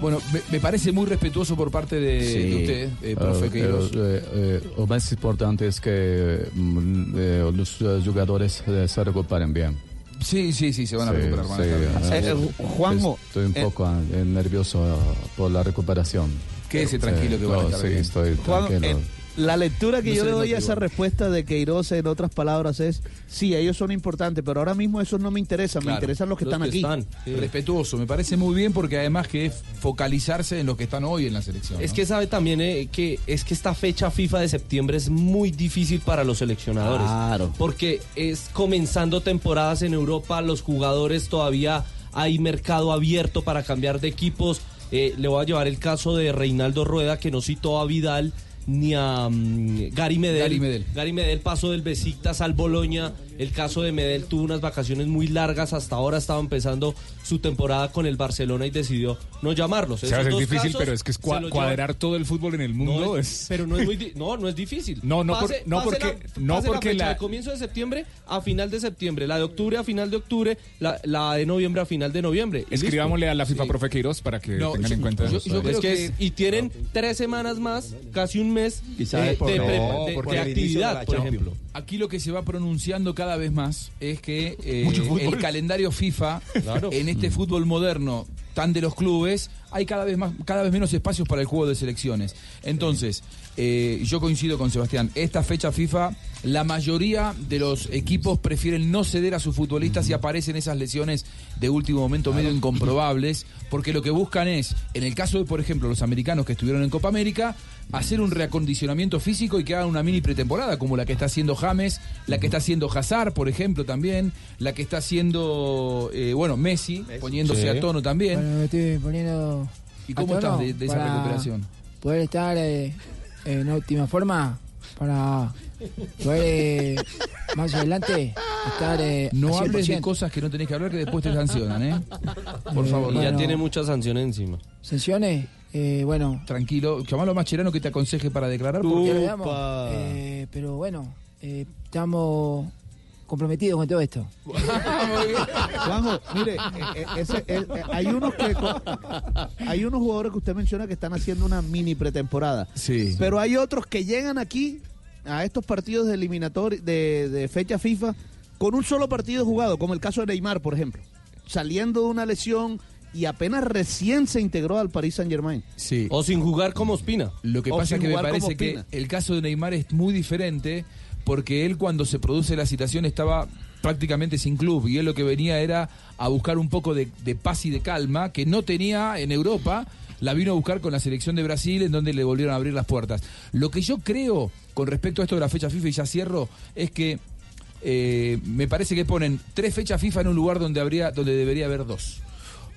Bueno, me, me parece muy respetuoso por parte de, de usted, eh, profe Eh, Queiroz. eh, eh, lo más importante es que mm, eh, los eh, jugadores eh, se recuperen bien. Sí, sí, sí, se van a Sí, recuperar. van a sí, estar bien. eh, Eh, eh, Juanjo, Estoy un eh, poco eh, nervioso eh, por la recuperación. Quédese tranquilo que van a estar sí, bien. estoy Juan, tranquilo. La lectura que No yo le doy a esa respuesta de Queiroz, en otras palabras, es: sí, ellos son importantes, pero ahora mismo esos no me interesan, me interesan los que están aquí. Respetuoso, me parece muy bien porque además que es focalizarse en los que están hoy en la selección. Es ¿no? que sabe también eh, que es que esta fecha FIFA de septiembre es muy difícil para los seleccionadores. Claro. Porque es comenzando temporadas en Europa, los jugadores todavía hay mercado abierto para cambiar de equipos. Eh, le voy a llevar el caso de Reinaldo Rueda, que no citó a Vidal ni a mm, Gary Medel. Gary Medel. Gary Medel pasó del Besiktas al Boloña. El caso de Medel tuvo unas vacaciones muy largas. Hasta ahora estaba empezando su temporada con el Barcelona y decidió no llamarlos. O sea, Esos es dos difícil, casos pero es que es cua- cuadrar todo el fútbol en el mundo no, es... Pero no es muy no, no es difícil. No, no por- no pase porque- la, no pase porque la fecha la- de comienzo de septiembre a final de septiembre, la de octubre a final de octubre, la, la de noviembre a final de noviembre. Escribámosle a la FIFA Sí. Profe Queiroz para que No, tengan yo- en cuenta yo- eso. yo creo Es que que- es- y tienen tres semanas más, casi un mes ¿Y eh, de, de actividad, por ejemplo. Aquí lo que se va pronunciando cada vez más es que eh, el calendario FIFA Claro. en este fútbol moderno tan de los clubes, hay cada vez más, cada vez menos espacios para el juego de selecciones. Entonces, eh, yo coincido con Sebastián. Esta fecha FIFA, la mayoría de los equipos prefieren no ceder a sus futbolistas y aparecen esas lesiones de último momento medio incomprobables, porque lo que buscan es, en el caso de, por ejemplo, los americanos que estuvieron en Copa América, hacer un reacondicionamiento físico y que hagan una mini pretemporada, como la que está haciendo James, la que está haciendo Hazard, por ejemplo, también, la que está haciendo, eh, bueno, Messi, poniéndose Sí. a tono también. Bueno, me estoy poniendo. ¿Y cómo estás de- de esa recuperación? Poder estar eh, en óptima forma para eh, más adelante estar. eh, No hables de 100%. cosas que no tenés que hablar que después te sancionan, ¿eh? Por favor. Y ya tiene muchas sanciones encima. Sanciones, eh, bueno. Tranquilo, llamalo a Mascherano que te aconseje para declarar. Porque... lo damos, eh, pero bueno, eh, estamos comprometidos con todo esto. Juanjo, mire, eh, eh, ese- eh, eh, hay unos que hay unos jugadores que usted menciona que están haciendo una mini pretemporada. Sí. Pero hay otros que llegan aquí a estos partidos de eliminatori de, de fecha FIFA con un solo partido jugado, como el caso de Neymar, por ejemplo, saliendo de una lesión y apenas recién se integró al Paris Saint Germain. Sí. O sin jugar como Ospina. Lo que O pasa es que me parece que el caso de Neymar es muy diferente porque él cuando se produce la citación estaba prácticamente sin club y él lo que venía era a buscar un poco de, de paz y de calma que no tenía en Europa. La vino a buscar con la selección de Brasil en donde le volvieron a abrir las puertas. Lo que yo creo con respecto a esto de la fecha FIFA y ya cierro es que eh, me parece que ponen tres fechas FIFA en un lugar donde habría donde debería haber dos.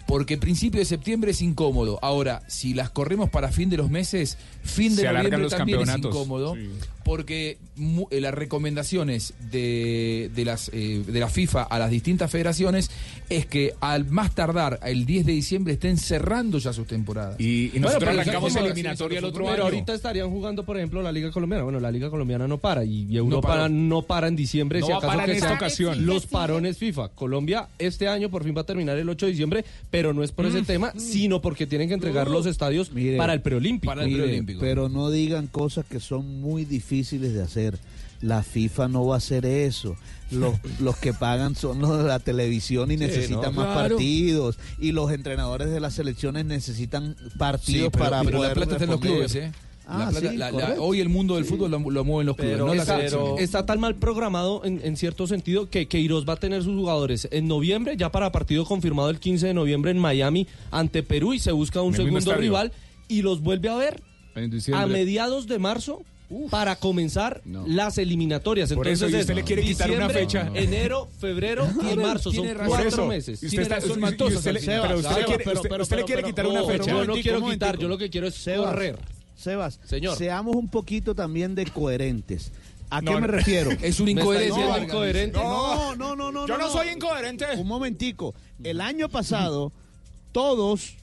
Porque principio de septiembre es incómodo. Ahora, si las corremos para fin de los meses, fin de Se noviembre los también es incómodo. Sí. Porque las recomendaciones de, de las, eh, de la FIFA a las distintas federaciones es que al más tardar el 10 de diciembre estén cerrando ya sus temporadas. Y, Bueno, pero arrancamos ya como- eliminatoria el otro Pero año. ahorita estarían jugando, por ejemplo, la Liga Colombiana. Bueno, la Liga Colombiana no para y, y Europa paró. no, para en diciembre. No si acaso que en esta ocasión. Los parones FIFA. Colombia este año por fin va a terminar el 8 de diciembre, pero no es por ese Mm. tema, sino porque tienen que entregar los estadios Mire, para el preolímpico. Pero no digan cosas que son muy difíciles de hacer. La FIFA no va a hacer eso. Los, los que pagan son los de la televisión y Sí, necesitan ¿no? más Claro. partidos. Y los entrenadores de las selecciones necesitan partidos Sí, pero, para pero poder la plata está en los clubes, ¿eh? Ah, La plata- sí, la- la- correcto. hoy el mundo del fútbol lo, lo mueven los clubes, Pero, no las está, tan mal programado en, en cierto sentido que Queiroz va a tener sus jugadores en noviembre, ya para partido confirmado el 15 de noviembre en Miami ante Perú y se busca un segundo rival y los vuelve a ver En a mediados de marzo para comenzar las eliminatorias. Por Entonces eso, y usted le quiere quitar una fecha. Enero, febrero y marzo. Son cuatro eso. meses. Y usted está- Sebas. pero usted le quiere- pero- usted- pero- usted le pero- quiere pero- quitar una no, fecha. Yo no quiero quitar, yo lo que quiero es correr. Sebas, Señor. seamos un poquito también de coherentes. ¿A No, qué me no. refiero? Es un incoherente. Vargas. incoherente. No, no, no, no. Yo no soy incoherente. Un momentico. El año pasado, todos,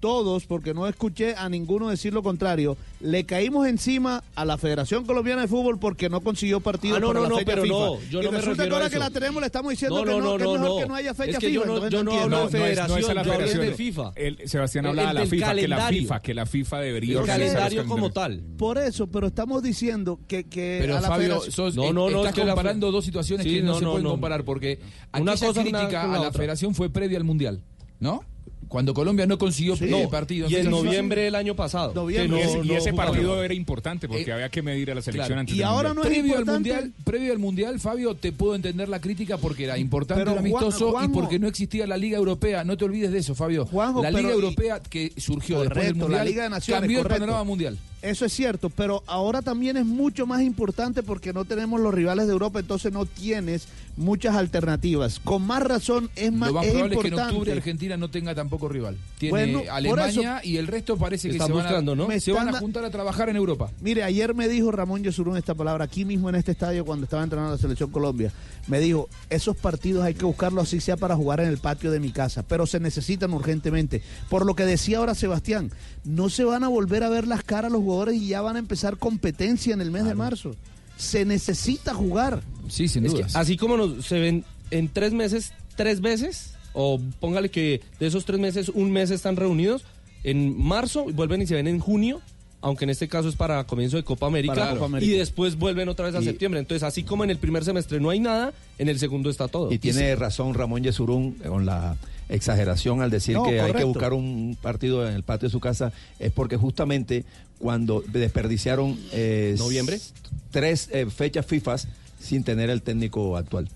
todos, porque no escuché a ninguno decir lo contrario, le caímos encima a la Federación Colombiana de Fútbol porque no consiguió partidos Ah, no, para no, la no, fecha pero FIFA. no, yo y no me resulta que ahora eso. que la tenemos le estamos diciendo No, que, no, no, no, que es no, mejor no. que no haya fecha Es que FIFA. yo no- yo no hablo de No, no es, no es a la federación, yo hablo de FIFA. El- Sebastián El- habla de la FIFA, que la. FIFA, que la FIFA debería El calendario como tal. Por eso, pero estamos diciendo que, que Pero a la Fabio, federación... sos- No, no, no, estás la- comparando dos situaciones Sí, que no, no, se no, pueden no. comparar porque Una aquella cosa crítica a la federación fue previa al mundial, ¿no? Cuando Colombia no consiguió Sí. No, partido. Y en noviembre del año pasado. Noviembre. Y ese, y no ese jugaron. partido era importante porque Eh, había que medir a la selección claro. antes Y del ahora Mundial. no es previo al importante. mundial, previo al mundial, Fabio, te puedo entender la crítica porque era importante Pero el amistoso Juan- y porque no existía la Liga Europea. No te olvides de eso, Fabio. Juanjo, la Liga y- Europea que surgió después del mundial la Liga de Naciones, cambió correcto. el panorama mundial. Eso es cierto, pero ahora también es mucho más importante porque no tenemos los rivales de Europa, entonces no tienes muchas alternativas. Con más razón es más, Lo más es probable es que en importante. octubre Argentina no tenga tampoco rival. Tiene Bueno, Alemania eso- y el resto parece que Están se van, buscando, a, ¿no? Me se van a juntar a trabajar en Europa. Mire, ayer me dijo Ramón Yesurún esta palabra aquí mismo en este estadio cuando estaba entrenando la selección Colombia. Me dijo, esos partidos hay que buscarlos así sea para jugar en el patio de mi casa, pero se necesitan urgentemente. Por lo que decía ahora Sebastián, no se van a volver a ver las caras los jugadores y ya van a empezar competencia en el mes de marzo. Se necesita jugar. Sí, sin dudas. así como nos- se ven en tres meses, tres veces, o póngale que de esos tres meses, un mes están reunidos, en marzo vuelven y se ven en junio, aunque en este caso es para comienzo de Copa América, Para Copa América. y después vuelven otra vez a Y- septiembre. Entonces, así como en el primer semestre no hay nada, en el segundo está todo. Y tiene razón Ramón Yesurún con la exageración al decir No, que hay que buscar un partido en el patio de su casa, es porque justamente cuando desperdiciaron eh, ¿Noviembre? tres eh, fechas FIFA sin tener el técnico actual.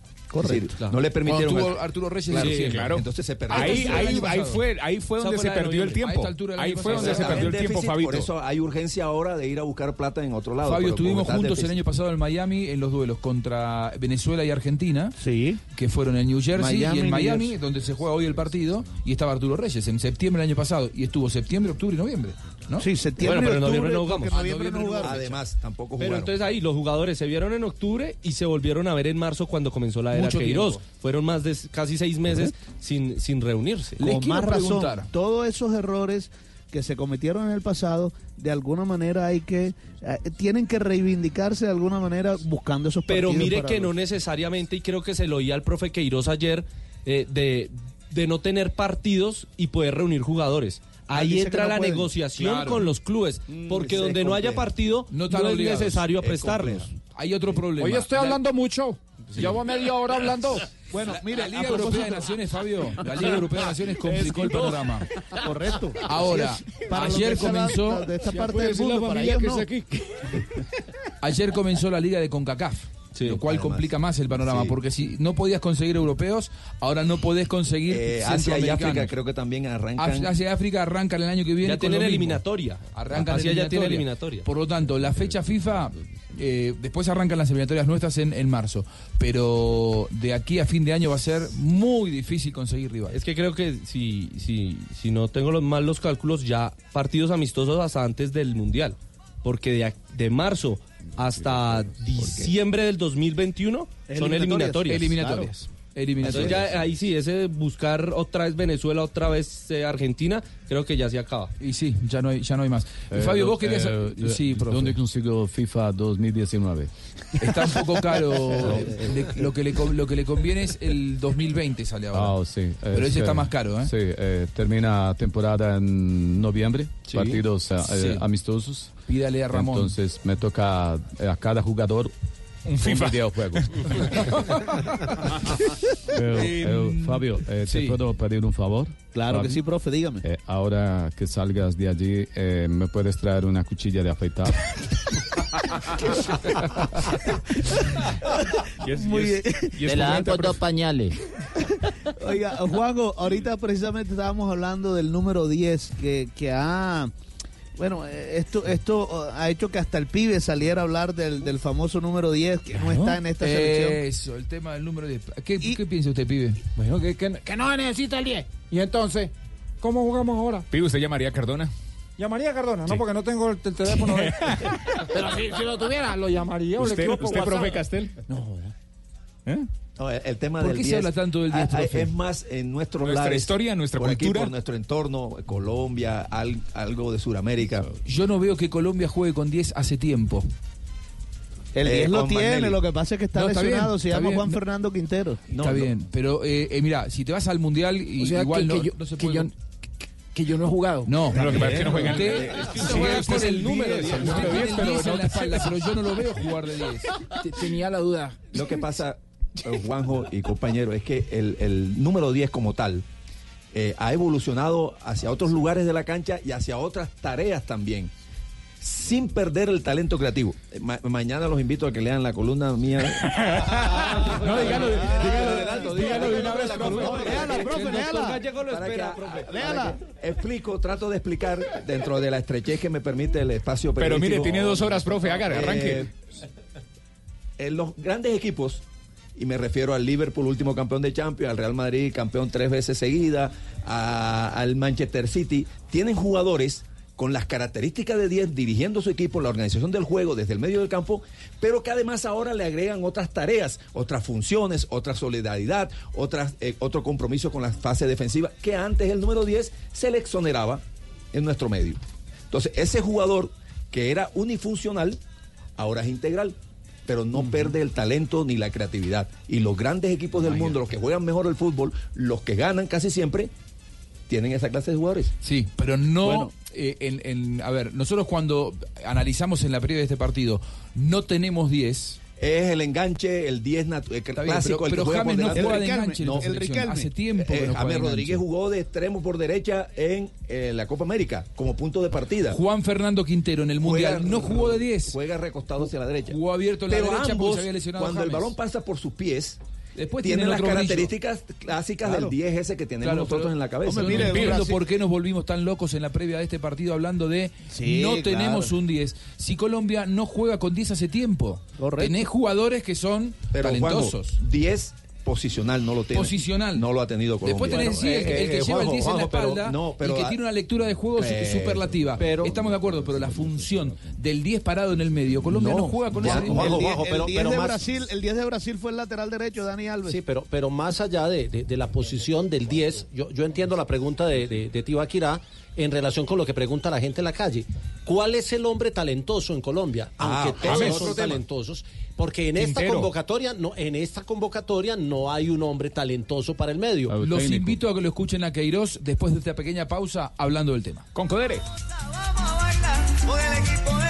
Correcto. No le permitieron. Al- Arturo Reyes Claro, sí. Entonces se perdió. Ahí, ahí, ahí fue, ahí fue donde se perdió el tiempo. Ahí fue donde se perdió el tiempo, Fabito. Por eso hay urgencia ahora de ir a buscar plata en otro lado. Fabio, estuvimos juntos el año pasado en Miami en los duelos contra Venezuela y Argentina. Sí. Que fueron en New Jersey Miami, y en Miami, donde se juega hoy el partido. Y estaba Arturo Reyes en septiembre del año pasado. Y estuvo septiembre, octubre y noviembre. ¿No? Sí, septiembre Bueno, pero en noviembre no jugamos. Ah, noviembre no jugaron. Además, tampoco Pero jugaron. entonces ahí los jugadores se vieron en octubre y se volvieron a ver en marzo cuando comenzó la era Mucho Queiroz. tiempo. Fueron más de casi seis meses sin, sin reunirse. Con más razón, todos esos errores que se cometieron en el pasado, de alguna manera hay que, eh, tienen que reivindicarse de alguna manera buscando esos Pero partidos mire que los- no necesariamente, y creo que se lo oía al profe Queiroz ayer, eh, de, de no tener partidos y poder reunir jugadores. Ah, Ahí entra no la pueden. negociación Claro. con los clubes, porque es donde no haya partido No es necesario Es prestarlos. complejo. Hay otro problema. Hoy estoy La- hablando mucho. Llevo media hora hablando. Bueno, mire, la Liga Europea de Naciones, Fabio, la Liga Europea de Naciones complicó el panorama. Correcto. Ahora. Para ayer comenzó, de esta parte del la mundo, para ellos que no. aquí. ayer comenzó la Liga de CONCACAF. Lo cual además. complica más el panorama, Sí. porque si no podías conseguir europeos, ahora no podés conseguir Eh, Asia y. África creo que también arrancan. Asia Asia y África arrancan el año que viene. Ya tienen eliminatoria. Arrancan Asia ya tiene eliminatoria. eliminatoria. Por lo tanto, la fecha FIFA, eh, después arrancan las eliminatorias nuestras en, en marzo. Pero de aquí a fin de año va a ser muy difícil conseguir rivales. Es que creo que si, si, si no tengo los mal los cálculos, ya partidos amistosos hasta antes del Mundial. Porque de, de marzo hasta diciembre del 2021 son eliminatorias. Eliminatorias. Eliminatorias. Entonces ya ahí sí, ese buscar otra vez Venezuela, otra vez eh, Argentina, creo que ya se acaba. Y sí, ya no hay, ya no hay más. Eh, Fabio, vos querías... eh, sí, profe. ¿Dónde consigo FIFA 2019? Está un poco caro. Le- lo, que le, lo que le conviene es el 2020 sale ahora. Ah, sí. Pero Es ese está más caro, ¿eh? Sí, eh, termina temporada en noviembre, Sí. partidos eh, Sí. eh, amistosos. Pídale a Ramón. Entonces me toca a cada jugador Un FIFA. videojuego. Eh, eh, Fabio, eh, sí. ¿te puedo pedir un favor? Claro que sí, profe, dígame. Eh, ahora que salgas de allí, eh, ¿me puedes traer una cuchilla de afeitar? Muy bien. Te la dan con dos pañales. Oiga, Juanjo, ahorita precisamente estábamos hablando del número 10 que, que ha... Bueno, eh, esto esto uh, ha hecho que hasta el pibe saliera a hablar del, del famoso número 10 que no está en esta selección. Eso, el tema del número 10. ¿Qué, ¿qué piensa usted, pibe? Bueno, que, que, que no necesita el 10. Y entonces, ¿cómo jugamos ahora? Pibe, ¿usted llamaría a Cardona? Llamaría a Cardona, Sí. no porque no tengo el, el teléfono de él. Pero si, si lo tuviera, lo llamaría. o le ¿Usted, por usted profe Castel? No, No, el, el tema ¿Por del qué se 10, habla tanto del 10, ah, ah, profe? Es más en nuestros Nuestra lares, historia, nuestra por aquí, cultura. por nuestro entorno, Colombia, al- algo de Sudamérica. Yo no veo que Colombia juegue con 10 hace tiempo. El Eh, 10 lo con tiene, Magnelli. lo que pasa es que está No, está lesionado, bien, se está llama bien. Juan No. Fernando Quintero. Está bien, pero eh, eh, mira, si te vas al mundial y O sea, igual que, no, que yo, no se que, puede. yo, que, que yo no he jugado. No, No, lo que pasa es que no juegan. Usted, juega con el número 10, 10, el número 10, pero en no- la espalda, pero yo no lo veo jugar de 10. Te- Tenía la duda. Lo que pasa, eh, Juanjo y compañero, es que el, el número 10 como tal eh, ha evolucionado hacia otros lugares de la cancha y hacia otras tareas también, sin perder el talento creativo. Eh, ma- mañana los invito a que lean la columna mía. No, dígalo, dígalo, dígalo de una vez, profe. Léala, léala. Explico, trato de explicar dentro de la estrechez que me permite el espacio Pero mire, tiene dos horas, profe, haga, arranque. Eh, en los grandes equipos, y me refiero al Liverpool, último campeón de Champions, al Real Madrid, campeón tres veces seguida, al Manchester City, tienen jugadores con las características de 10 dirigiendo su equipo, la organización del juego desde el medio del campo, pero que además ahora le agregan otras tareas, otras funciones, otra solidaridad, otras, eh, otro compromiso con la fase defensiva, que antes el número 10 se le exoneraba en nuestro medio. Entonces, ese jugador que era unifuncional, ahora es integral, pero no pierde el talento ni la creatividad. Y los grandes equipos del mundo, los que juegan mejor el fútbol, los que ganan casi siempre, tienen esa clase de jugadores. Sí, pero no. Bueno. eh, en, en- a ver, nosotros cuando analizamos en la previa de este partido, no tenemos 10. Es el enganche, el 10 natu- el bien, clásico, pero- el que pero James no juega de Riquelme, enganche en la selección. Hace tiempo que Eh, no James Rodríguez jugó de extremo por derecha en eh, la Copa América como punto de partida. Juan Fernando Quintero en el Mundial Juega- no jugó de 10. Juega recostado hacia la derecha. Jugó abierto en la Pero derecha porque ambos, se había lesionado cuando el balón pasa por sus pies, Después tienen tienen las otro brillo. características clásicas Claro. del 10 ese que tenemos Claro, nosotros pero- en la cabeza. Hombre, mire, entiendo por qué nos volvimos tan locos en la previa de este partido hablando de Sí, no claro. tenemos un 10. Si Colombia no juega con 10 hace tiempo. Tenés jugadores que son Pero talentosos. Juanjo, 10 posicional no lo tiene. Posicional. No lo ha tenido Colombia. Después tenés sí, el, que- el que lleva el 10 en la espalda no, pero y que tiene una lectura de juego Pero- superlativa. Estamos de acuerdo, pero la función del 10 parado en el medio, Colombia no, No, juega con ese el 10, Juanjo, pero- el 10 pero de más- Brasil, el 10 de Brasil fue el lateral derecho, Dani Alves. Sí, pero, pero más allá de, de- de la posición del 10, yo, yo entiendo la pregunta de, de, de Tibaquirá en relación con lo que pregunta la gente en la calle. ¿Cuál es el hombre talentoso en Colombia? Ah, Aunque ese todos es son tema. talentosos, porque en esta convocatoria no, en esta convocatoria no hay un hombre talentoso para el medio. Los invito a que lo escuchen a Queiroz después de esta pequeña pausa hablando del tema. Con Codere. Con el equipo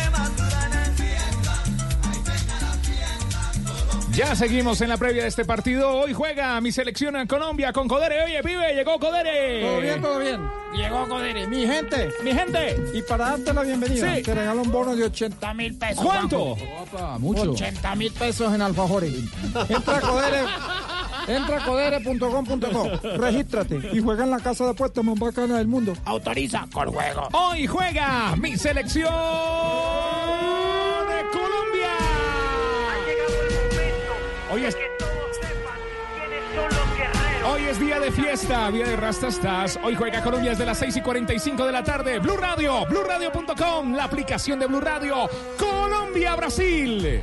Ya seguimos en la previa de este partido. Hoy juega mi selección en Colombia con Codere. Oye, pibe, llegó Codere. Todo bien, todo bien. Llegó Codere. Mi gente. Mi gente. Y para darte la bienvenida, Sí. te regalo un bono de 80 mil pesos. ¿Cuánto? Juanjo. mucho. 80 mil pesos en alfajores. Entra a Codere. Entra a codere.com.co. Regístrate y juega en la casa de apuestas más bacana del mundo. Autoriza con juego. Hoy juega mi selección Hoy es, hoy es día de fiesta, día de rastastas. Hoy juega Colombia desde las 6 y 45 de la tarde. Blue Radio, BlueRadio.com, la aplicación de Blue Radio. Colombia, Brasil.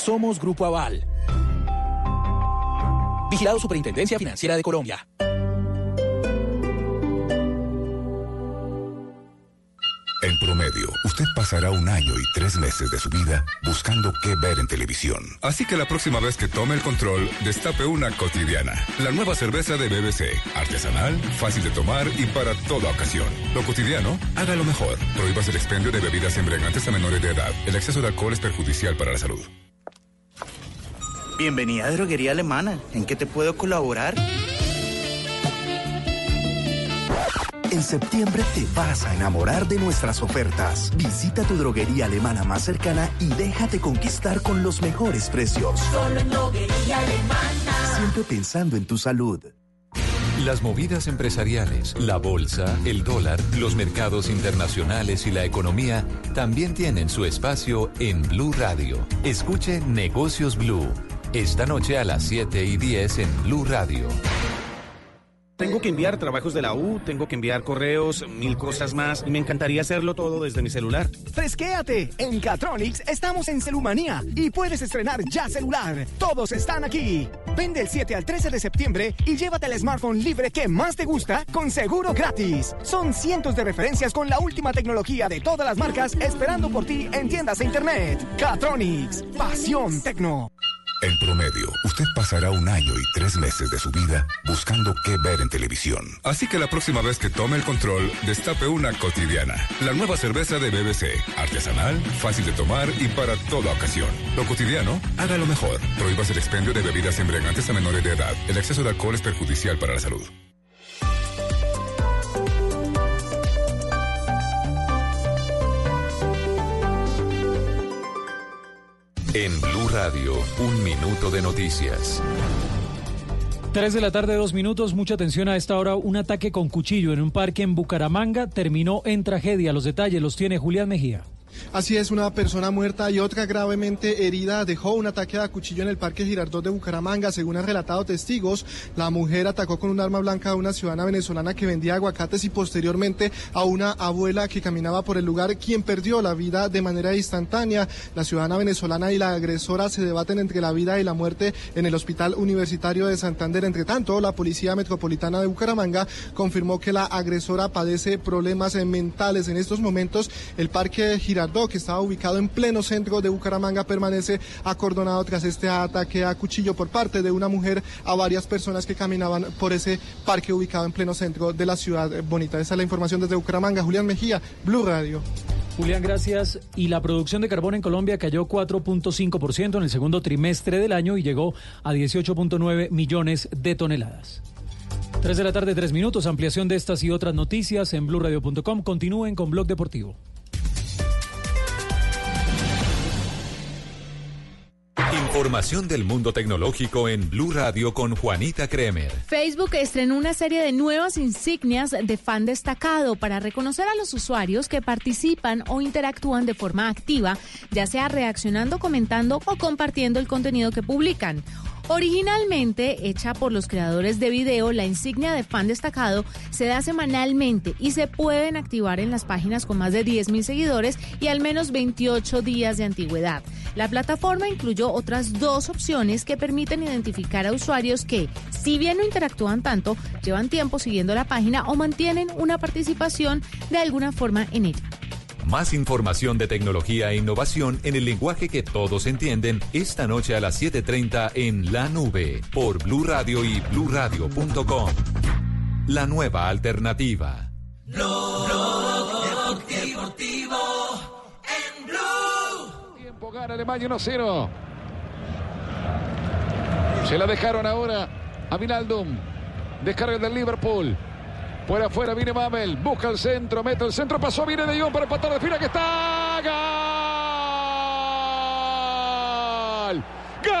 Somos Grupo Aval. Vigilado Superintendencia Financiera de Colombia. En promedio, usted pasará un año y tres meses de su vida buscando qué ver en televisión. Así que la próxima vez que tome el control, destape una cotidiana. La nueva cerveza de BBC. Artesanal, fácil de tomar y para toda ocasión. Lo cotidiano, hágalo mejor. Prohíbas el expendio de bebidas embriagantes a menores de edad. El exceso de alcohol es perjudicial para la salud. Bienvenida a Droguería Alemana. ¿En qué te puedo colaborar? En septiembre te vas a enamorar de nuestras ofertas. Visita tu droguería alemana más cercana y déjate conquistar con los mejores precios. Solo en droguería alemana. Siempre pensando en tu salud. Las movidas empresariales, la bolsa, el dólar, los mercados internacionales y la economía también tienen su espacio en Blue Radio. Escuche Negocios Blue. Esta noche a las 7 y 10 en Blue Radio. Tengo que enviar trabajos de la U, tengo que enviar correos, mil cosas más, y me encantaría hacerlo todo desde mi celular. Fresquéate. En Catronics estamos en Celumanía y puedes estrenar ya celular. Todos están aquí. Vende el 7 al 13 de septiembre y llévate el smartphone libre que más te gusta con seguro gratis. Son cientos de referencias con la última tecnología de todas las marcas esperando por ti en tiendas e internet. Catronics. Pasión Tecno. En promedio, usted pasa pasará un año y tres meses de su vida buscando qué ver en televisión. Así que la próxima vez que tome el control, destape una cotidiana. La nueva cerveza de BBC. Artesanal, fácil de tomar y para toda ocasión. Lo cotidiano, haga lo mejor. Prohíbas el expendio de bebidas embriagantes a menores de edad. El exceso de alcohol es perjudicial para la salud. En Blue Radio, un minuto de noticias. 3 de la tarde, dos minutos. Mucha atención a esta hora. Un ataque con cuchillo en un parque en Bucaramanga terminó en tragedia. Los detalles los tiene Julián Mejía. Así es, una persona muerta y otra gravemente herida dejó un ataque a cuchillo en el Parque Girardot de Bucaramanga. Según han relatado testigos, la mujer atacó con un arma blanca a una ciudadana venezolana que vendía aguacates y posteriormente a una abuela que caminaba por el lugar, quien perdió la vida de manera instantánea. La ciudadana venezolana y la agresora se debaten entre la vida y la muerte en el Hospital Universitario de Santander. Entre tanto, la Policía Metropolitana de Bucaramanga confirmó que la agresora padece problemas mentales. En estos momentos, el Parque Girardot que estaba ubicado en pleno centro de Bucaramanga, permanece acordonado tras este ataque a cuchillo por parte de una mujer a varias personas que caminaban por ese parque ubicado en pleno centro de la ciudad bonita. Esa es la información desde Bucaramanga. Julián Mejía, Blue Radio. Julián, gracias. Y la producción de carbón en Colombia cayó 4.5% en el segundo trimestre del año y llegó a 18.9 millones de toneladas. 3 de la tarde, 3 minutos. Ampliación de estas y otras noticias en blurradio.com. Continúen con Blog Deportivo. Información del mundo tecnológico en Blue Radio con Juanita Kremer. Facebook estrenó una serie de nuevas insignias de fan destacado para reconocer a los usuarios que participan o interactúan de forma activa, ya sea reaccionando, comentando o compartiendo el contenido que publican. Originalmente hecha por los creadores de video, la insignia de fan destacado se da semanalmente y se pueden activar en las páginas con más de 10.000 seguidores y al menos 28 días de antigüedad. La plataforma incluyó otras dos opciones que permiten identificar a usuarios que, si bien no interactúan tanto, llevan tiempo siguiendo la página o mantienen una participación de alguna forma en ella. Más información de tecnología e innovación en el lenguaje que todos entienden esta noche a las 7:30 en La Nube por Blue Radio y bluradio.com. La nueva alternativa. Blog Deportivo en Blue. Tiempo gana Alemania 1-0. Se la dejaron ahora a Vinaldum. Descarga del Liverpool. Por afuera viene Mabel, busca el centro, mete el centro, pasó, viene De Jong para empatar de fila que está. ¡Gol! ¡Gol!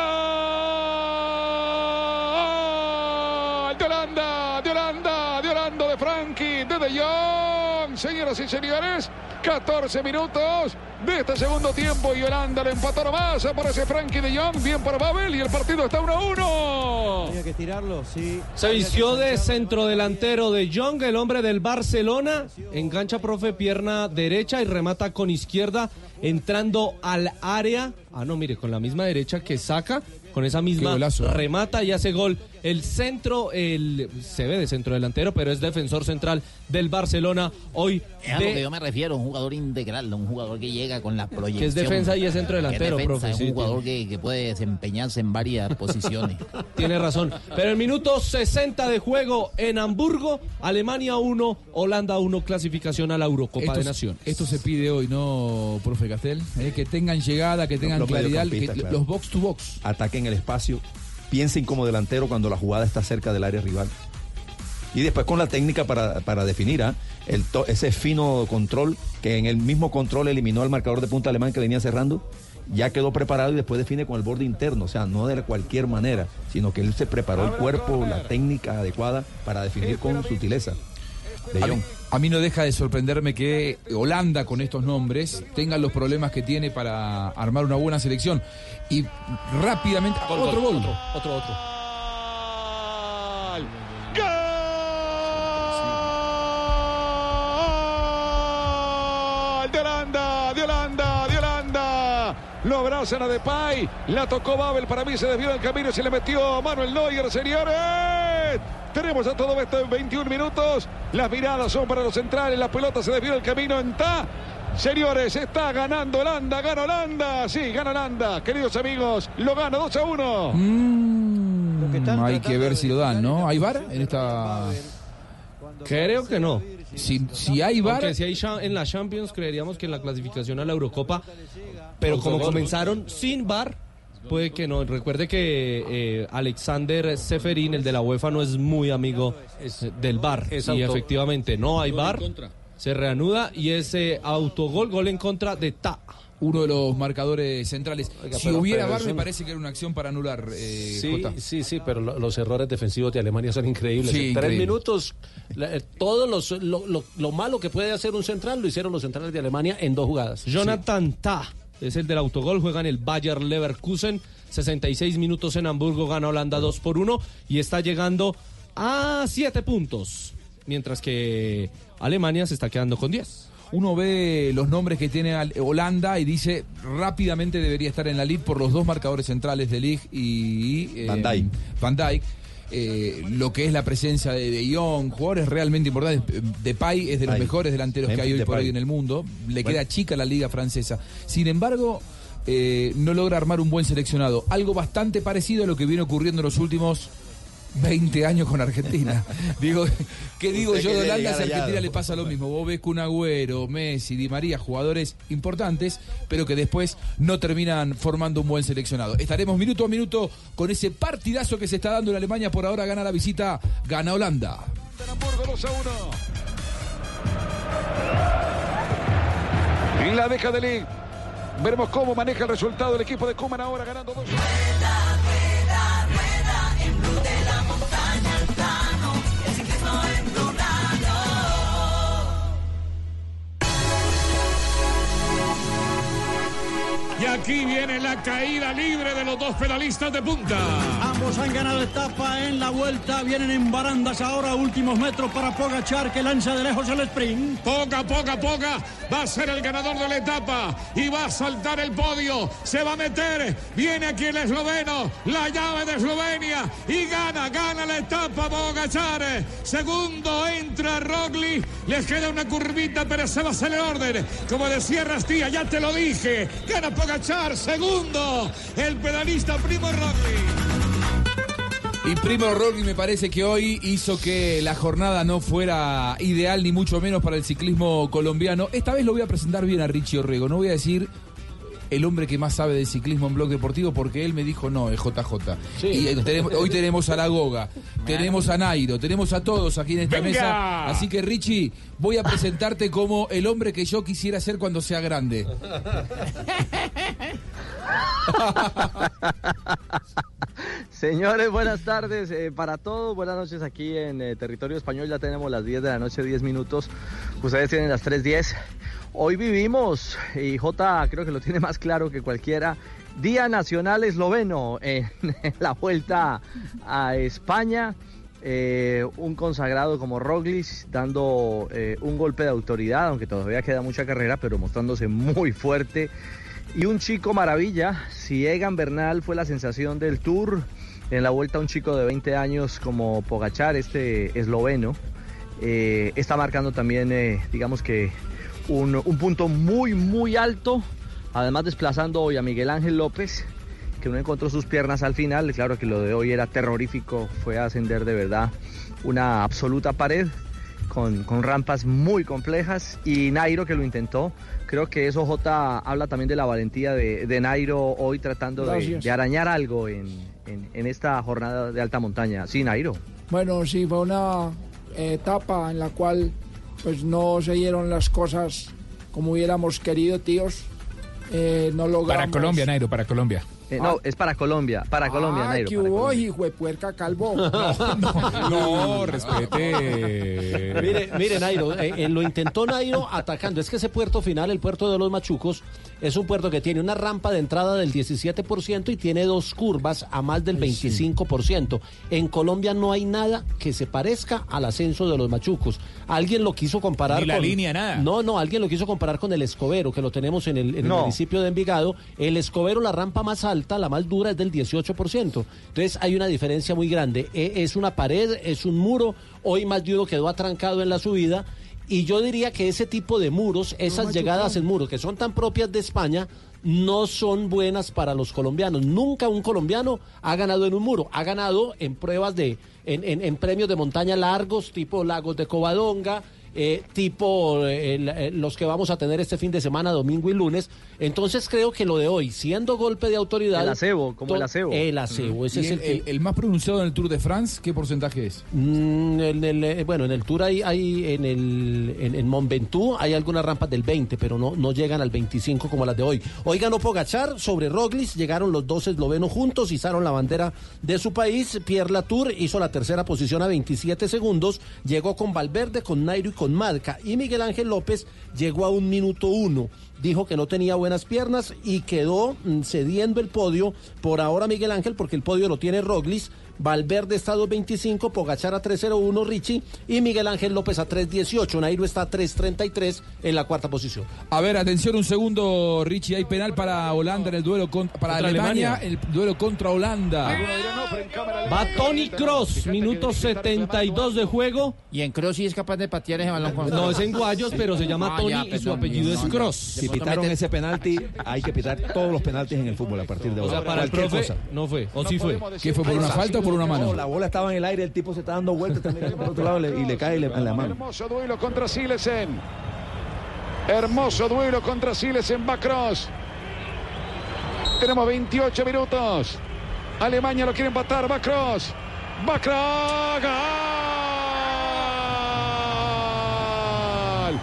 De Holanda, de Holanda, de Holanda, de Frankie, de De Jong. Señoras y señores, 14 minutos de este segundo tiempo y Holanda lo empató nomás. Aparece Frankie de Jong, bien para Babel y el partido está 1 a 1. Tenía que tirarlo, sí. Se vistió de centrodelantero de Jong, el hombre del Barcelona. Engancha, profe, pierna derecha y remata con izquierda, entrando al área. Ah, no, mire, con la misma derecha que saca, con esa misma remata y hace gol. El centro, el se ve de centro delantero, pero es defensor central del Barcelona. Hoy Es a lo que yo me refiero, un jugador integral, un jugador que llega con la proyección. Que es defensa y es centro Que es delantero, defensa, profe, Es un jugador que, que puede desempeñarse en varias posiciones. Tiene razón. Pero el minuto 60 de juego en Hamburgo, Alemania 1, Holanda 1, clasificación a la Eurocopa Esto, de se- Naciones. esto se pide hoy, ¿no, profe Castel? Eh, que tengan llegada, que tengan claridad, que- mediocampistas, claro. los box to box. Ataquen el espacio, piensen como delantero cuando la jugada está cerca del área rival. Y después con la técnica para, para definir el to- ese fino control que en el mismo control eliminó al marcador de punta alemán que venía cerrando. Ya quedó preparado y después define con el borde interno, o sea, no de cualquier manera, sino que él se preparó el cuerpo, la técnica adecuada para definir con sutileza. De A mí, Jong. a mí no deja de sorprenderme que Holanda con estos nombres tenga los problemas que tiene para armar una buena selección. Y rápidamente, otro gol. Otro, otro, otro. ¡Gol! Lo abrazan a Depay. La tocó Babel. Para mí se desvió del camino y se le metió Manuel Neuer, señores. Tenemos a todo esto en 21 minutos. Las miradas son para los centrales. La pelota se desvió del camino en Ta. Señores, está ganando Holanda, gana Holanda. Sí, gana Holanda. Queridos amigos, lo gana 2 a 1. Mm, hay que ver si lo dan, ¿no? ¿Hay bar en esta...? Creo que no. Si, si hay bar... Aunque si hay en la Champions, creeríamos que en la clasificación a la Eurocopa, pero como comenzaron sin bar, puede que no. Recuerde que eh, Alexander Seferin, el de la UEFA, no es muy amigo del bar. y efectivamente no hay bar. Se reanuda y ese autogol, gol en contra de Ta. Uno de los marcadores centrales. Oiga, si pero- hubiera pero bar, me un- parece que era una acción para anular. eh, Sí, Jota. sí, sí, pero lo- los errores defensivos de Alemania son increíbles. Sí, en tres minutos, la- eh, todo los- lo, lo- lo malo que puede hacer un central lo hicieron los centrales de Alemania en dos jugadas. Jonathan Ta es el del autogol, juega en el Bayer Leverkusen, 66 minutos en Hamburgo, gana Holanda 2 por 1 y está llegando a 7 puntos, mientras que Alemania se está quedando con 10. Uno ve los nombres que tiene Holanda y dice rápidamente debería estar en la lead por los dos marcadores centrales de Lig y eh, Van Dijk. Van Dijk. Eh, lo que es la presencia de De Jong, jugadores realmente importantes. Depay es de los mejores delanteros que hay hoy por hoy en el mundo. Le Bueno. queda chica la liga francesa. Sin embargo, eh, no logra armar un buen seleccionado. Algo bastante parecido a lo que viene ocurriendo en los últimos 20 años con Argentina. Digo, ¿qué digo yo de Holanda? Si a Argentina le pasa lo mismo. Vos ves Kun Agüero, Messi, Di María, jugadores importantes, pero que después no terminan formando un buen seleccionado. Estaremos minuto a minuto con ese partidazo que se está dando en Alemania. Por ahora gana la visita, gana Holanda. Hamburgo 2 a 1. Y la deja de Lee. Veremos cómo maneja el resultado el equipo de Kuman ahora ganando 2 Y aquí viene la caída libre de los dos pedalistas de punta. Ambos han ganado etapa en la vuelta, vienen en barandas ahora, últimos metros para Pogachar que lanza de lejos el sprint. Poca, poca, poca. Va a ser el ganador de la etapa y va a saltar el podio. Se va a meter. Viene aquí el esloveno, la llave de Eslovenia y gana, gana la etapa Pogachar. Segundo entra Rogli. Les queda una curvita, pero se va a hacer el orden. Como decía Rastilla, ya te lo dije. Gana Pogachar. Segundo, el pedalista Primo Rogli. Y Primo Rogli me parece que hoy hizo que la jornada no fuera ideal ni mucho menos para el ciclismo colombiano. Esta vez lo voy a presentar bien a Richie Orrego. No voy a decir el hombre que más sabe de ciclismo en blog deportivo porque él me dijo no, es JJ. Y eh, tenemos- hoy tenemos a la Goga, tenemos a Nairo, tenemos a todos aquí en esta ¡Venga! mesa. Así que Richie, voy a presentarte como el hombre que yo quisiera ser cuando sea grande. Señores, buenas tardes eh, para todos. Buenas noches aquí en eh, territorio español. Ya tenemos las 10 de la noche, 10 minutos. Ustedes tienen las 3.10. Hoy vivimos, y J creo que lo tiene más claro que cualquiera, Día Nacional Esloveno en, la vuelta a España. Eh, un consagrado como Roglic dando eh, un golpe de autoridad, aunque todavía queda mucha carrera, pero mostrándose muy fuerte. Y un chico maravilla, si Egan Bernal fue la sensación del Tour, en la vuelta un chico de 20 años como Pogachar, este esloveno, eh, está marcando también, digamos que, un, un punto muy, muy alto, además desplazando hoy a Miguel Ángel López, que no encontró sus piernas al final, claro que lo de hoy era terrorífico, fue a ascender de verdad una absoluta pared con, con rampas muy complejas y Nairo que lo intentó. Creo que eso J habla también de la valentía de, de Nairo hoy tratando de arañar algo en, en- en esta jornada de alta montaña. Sí, Nairo. Bueno, sí, fue una eh, etapa en la cual pues no se dieron las cosas como hubiéramos querido, tíos. Eh, no logramos... Para Colombia, Nairo, para Colombia. Eh, no, es para Colombia, para Colombia, ah, Nairo. que para hubo, Colombia. hijo de puerca calvo. No, respete. Mire, mire, Nairo, eh, eh, lo intentó Nairo atacando. Es que ese puerto final, el puerto de los Machucos, es un puerto que tiene una rampa de entrada del 17% y tiene dos curvas a más del 25%. En Colombia no hay nada que se parezca al ascenso de los Machucos. Alguien lo quiso comparar Ni la con- línea, nada. No, no, alguien lo quiso comparar con el Escobero, que lo tenemos en el, en el No. municipio de Envigado. El Escobero, la rampa más alta, la más dura, es del 18%. Entonces hay una diferencia muy grande. E- Es una pared, es un muro. Hoy más de uno quedó atrancado en la subida. Y yo diría que ese tipo de muros, esas llegadas en muros que son tan propias de España, no son buenas para los colombianos. Nunca un colombiano ha ganado en un muro, ha ganado en pruebas de, en, en- en premios de montaña largos, tipo Lagos de Covadonga, eh, tipo eh, el- eh, los que vamos a tener este fin de semana, domingo y lunes. Entonces creo que lo de hoy, siendo golpe de autoridad... El acebo, como el acebo. El acebo, ese ¿Y es el, el que... el- más pronunciado en el Tour de France, ¿qué porcentaje es? Mm, en el, eh, bueno, en el Tour hay, hay en el en, en Mont Ventoux hay algunas rampas del 20, pero no, no llegan al 25 como las de hoy. Hoy ganó Pogachar sobre Roglic, llegaron los dos eslovenos juntos, izaron la bandera de su país. Pierre Latour hizo la tercera posición a 27 segundos, llegó con Valverde, con Nairo y con Marca. Y Miguel Ángel López llegó a un minuto uno. Dijo que no tenía buenas piernas y quedó mm, cediendo el podio por ahora Miguel Ángel porque el podio lo tiene Roglic. Valverde está a 2.25, Pogachar a 3.01, Richie y Miguel Ángel López a 3.18. Nairo está a 3.33 en la cuarta posición. A ver, atención un segundo, Richie. Hay penal para Holanda en el duelo con- para Contra Alemania, Alemania. el duelo contra Holanda. Va Tony Cross, minuto 72 de juego. Y en Cross sí es capaz de patear ese balón con No es en Guayos, pero se llama Ah, Tony ya, y su apellido es Cross. Si pitaron ese penalti, hay que pitar todos los penaltis en el fútbol a partir de O ahora. sea, para el profe cosa. no fue, o sí fue. ¿Qué fue por una falta o por una mano? No, la bola estaba en el aire, el tipo se está dando vueltas, mirando por otro lado y le, cae en la mano. Hermoso duelo contra Silesen. Hermoso duelo contra Silesen. Va Cross. Tenemos 28 minutos. Alemania lo quiere empatar. Va Cross. Va Cross. ¡Gol!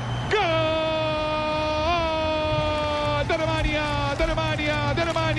¡Gol! De Alemania, de Alemania,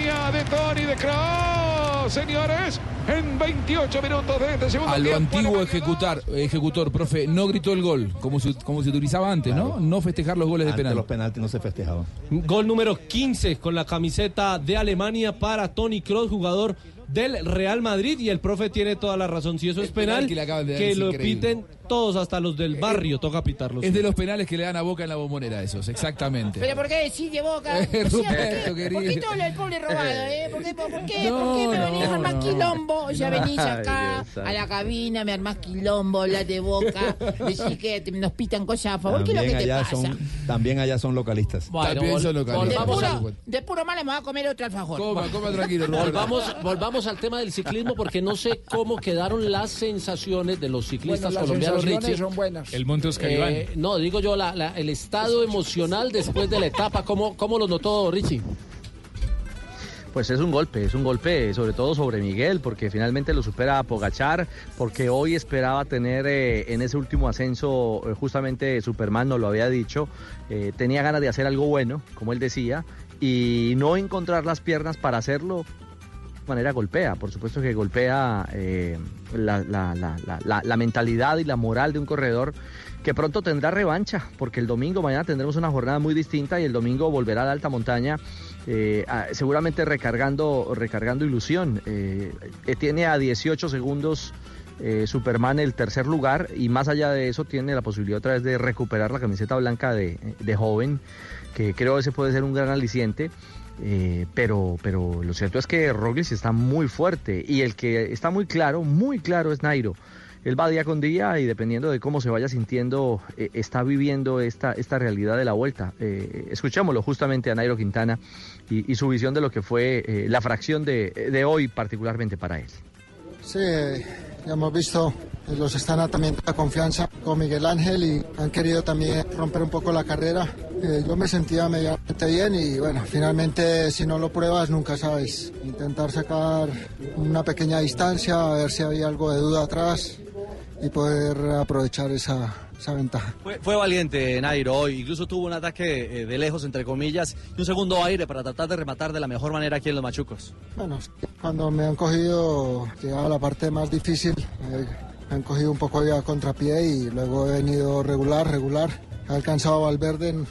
de Tony de Cross. Señores, en 28 minutos de este segundo A lo tiempo, antiguo ejecutar, ejecutor, profe, no gritó el gol, como se, como se utilizaba antes, ¿no? No festejar los goles de penal. los penaltis no se festejaban. Gol número 15 con la camiseta de Alemania para Tony Kroos, jugador del Real Madrid. Y el profe tiene toda la razón. Si eso es penal penal, que lo increíble. piten todos, hasta los del barrio, toca pitarlos. Es de los penales que le dan a Boca en la bombonera, esos, exactamente. ¿Pero por qué decís de boca? Eh, O sea, ¿por Ruperto, qué, ¿por qué todo el pobre robado, eh? ¿Por qué, por, por qué, No, por qué me no, venís a armar no. quilombo? No. venís acá Dios a la cabina, me armás quilombo, hablas de boca, decís que te- nos pitan cosas a favor. ¿Qué es lo que También te allá, pasa? son, también allá son localistas. También son De localistas. puro, de puro mal me va a comer otro alfajor. Coma, coma tranquilo, Ruperto. Volvamos, volvamos al tema del ciclismo porque no sé cómo quedaron las sensaciones de los ciclistas Bueno, colombianos, Richie. son buenas. El Monte Oscaribán. Eh, no, digo yo, la- la- el estado emocional después de la etapa, ¿cómo, cómo lo notó Richie? Pues es un golpe, es un golpe sobre todo sobre Miguel, porque finalmente lo supera a Pogachar, porque hoy esperaba tener eh, en ese último ascenso, eh, justamente Superman nos lo había dicho, eh, tenía ganas de hacer algo bueno, como él decía, y no encontrar las piernas para hacerlo. Manera golpea, por supuesto que golpea eh, la, la- la- la- mentalidad y la moral de un corredor que pronto tendrá revancha, porque el domingo, mañana tendremos una jornada muy distinta y el domingo volverá a la alta montaña, eh, seguramente recargando, recargando ilusión. Eh, tiene a 18 segundos Superman el tercer lugar y más allá de eso tiene la posibilidad otra vez de recuperar la camiseta blanca de, de joven, que creo ese puede ser un gran aliciente. Eh, pero, pero lo cierto es que Roglic está muy fuerte y el que está muy claro, muy claro es Nairo. Él va día con día y dependiendo de cómo se vaya sintiendo, eh, está viviendo esta, esta realidad de la vuelta. Eh, escuchémoslo justamente a Nairo Quintana y, y su visión de lo que fue la fracción de, de hoy particularmente para él. Sí, ya hemos visto los están también la confianza con Miguel Ángel y han querido también romper un poco la carrera. Eh, yo me sentía medianamente bien y bueno, finalmente si no lo pruebas nunca sabes. Intentar sacar una pequeña distancia, a ver si había algo de duda atrás y poder aprovechar esa, esa ventaja. Fue, fue valiente Nairo hoy, incluso tuvo un ataque eh, de lejos, entre comillas, y un segundo aire para tratar de rematar de la mejor manera aquí en los machucos. Bueno, cuando me han cogido, llegaba la parte más difícil, eh, me han cogido un poco ya a contrapié y luego he venido regular, regular. He alcanzado a Valverde en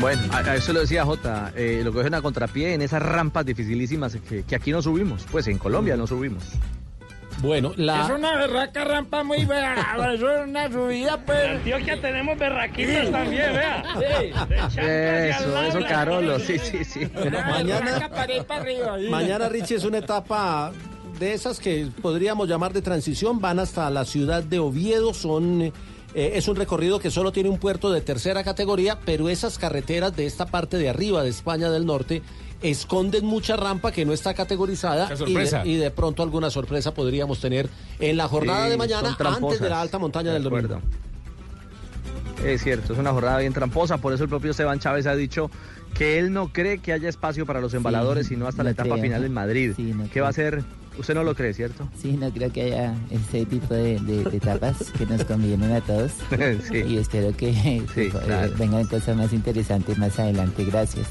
Bueno, a, a eso lo decía Jota, eh, lo cogen a contrapié en esas rampas dificilísimas que, que aquí no subimos, pues en Colombia no subimos. Bueno, Es una berraca rampa muy eso es una subida, pues. En Antioquia tenemos berraquitas también, vea. Eso, eso Carolo, sí, sí, sí. mañana- para arriba. ahí. Mañana, Richie, es una etapa de esas que podríamos llamar de transición van hasta la ciudad de Oviedo. Son, eh, es un recorrido que solo tiene un puerto de tercera categoría, pero esas carreteras de esta parte de arriba de España del Norte esconden mucha rampa que no está categorizada y de, y de pronto alguna sorpresa podríamos tener en la jornada Sí, de mañana antes de la alta montaña del De domingo. Es cierto, es una jornada bien tramposa, por eso el propio Esteban Chávez ha dicho que él no cree que haya espacio para los embaladores, sino hasta la etapa creo. final en Madrid. Sí, no ¿Qué creo. va a ser? Usted no lo cree, ¿cierto? Sí, no creo que haya ese tipo de, de- de etapas que nos convienen a todos. Sí. Y espero que eh, claro. vengan cosas más interesantes más adelante. Gracias.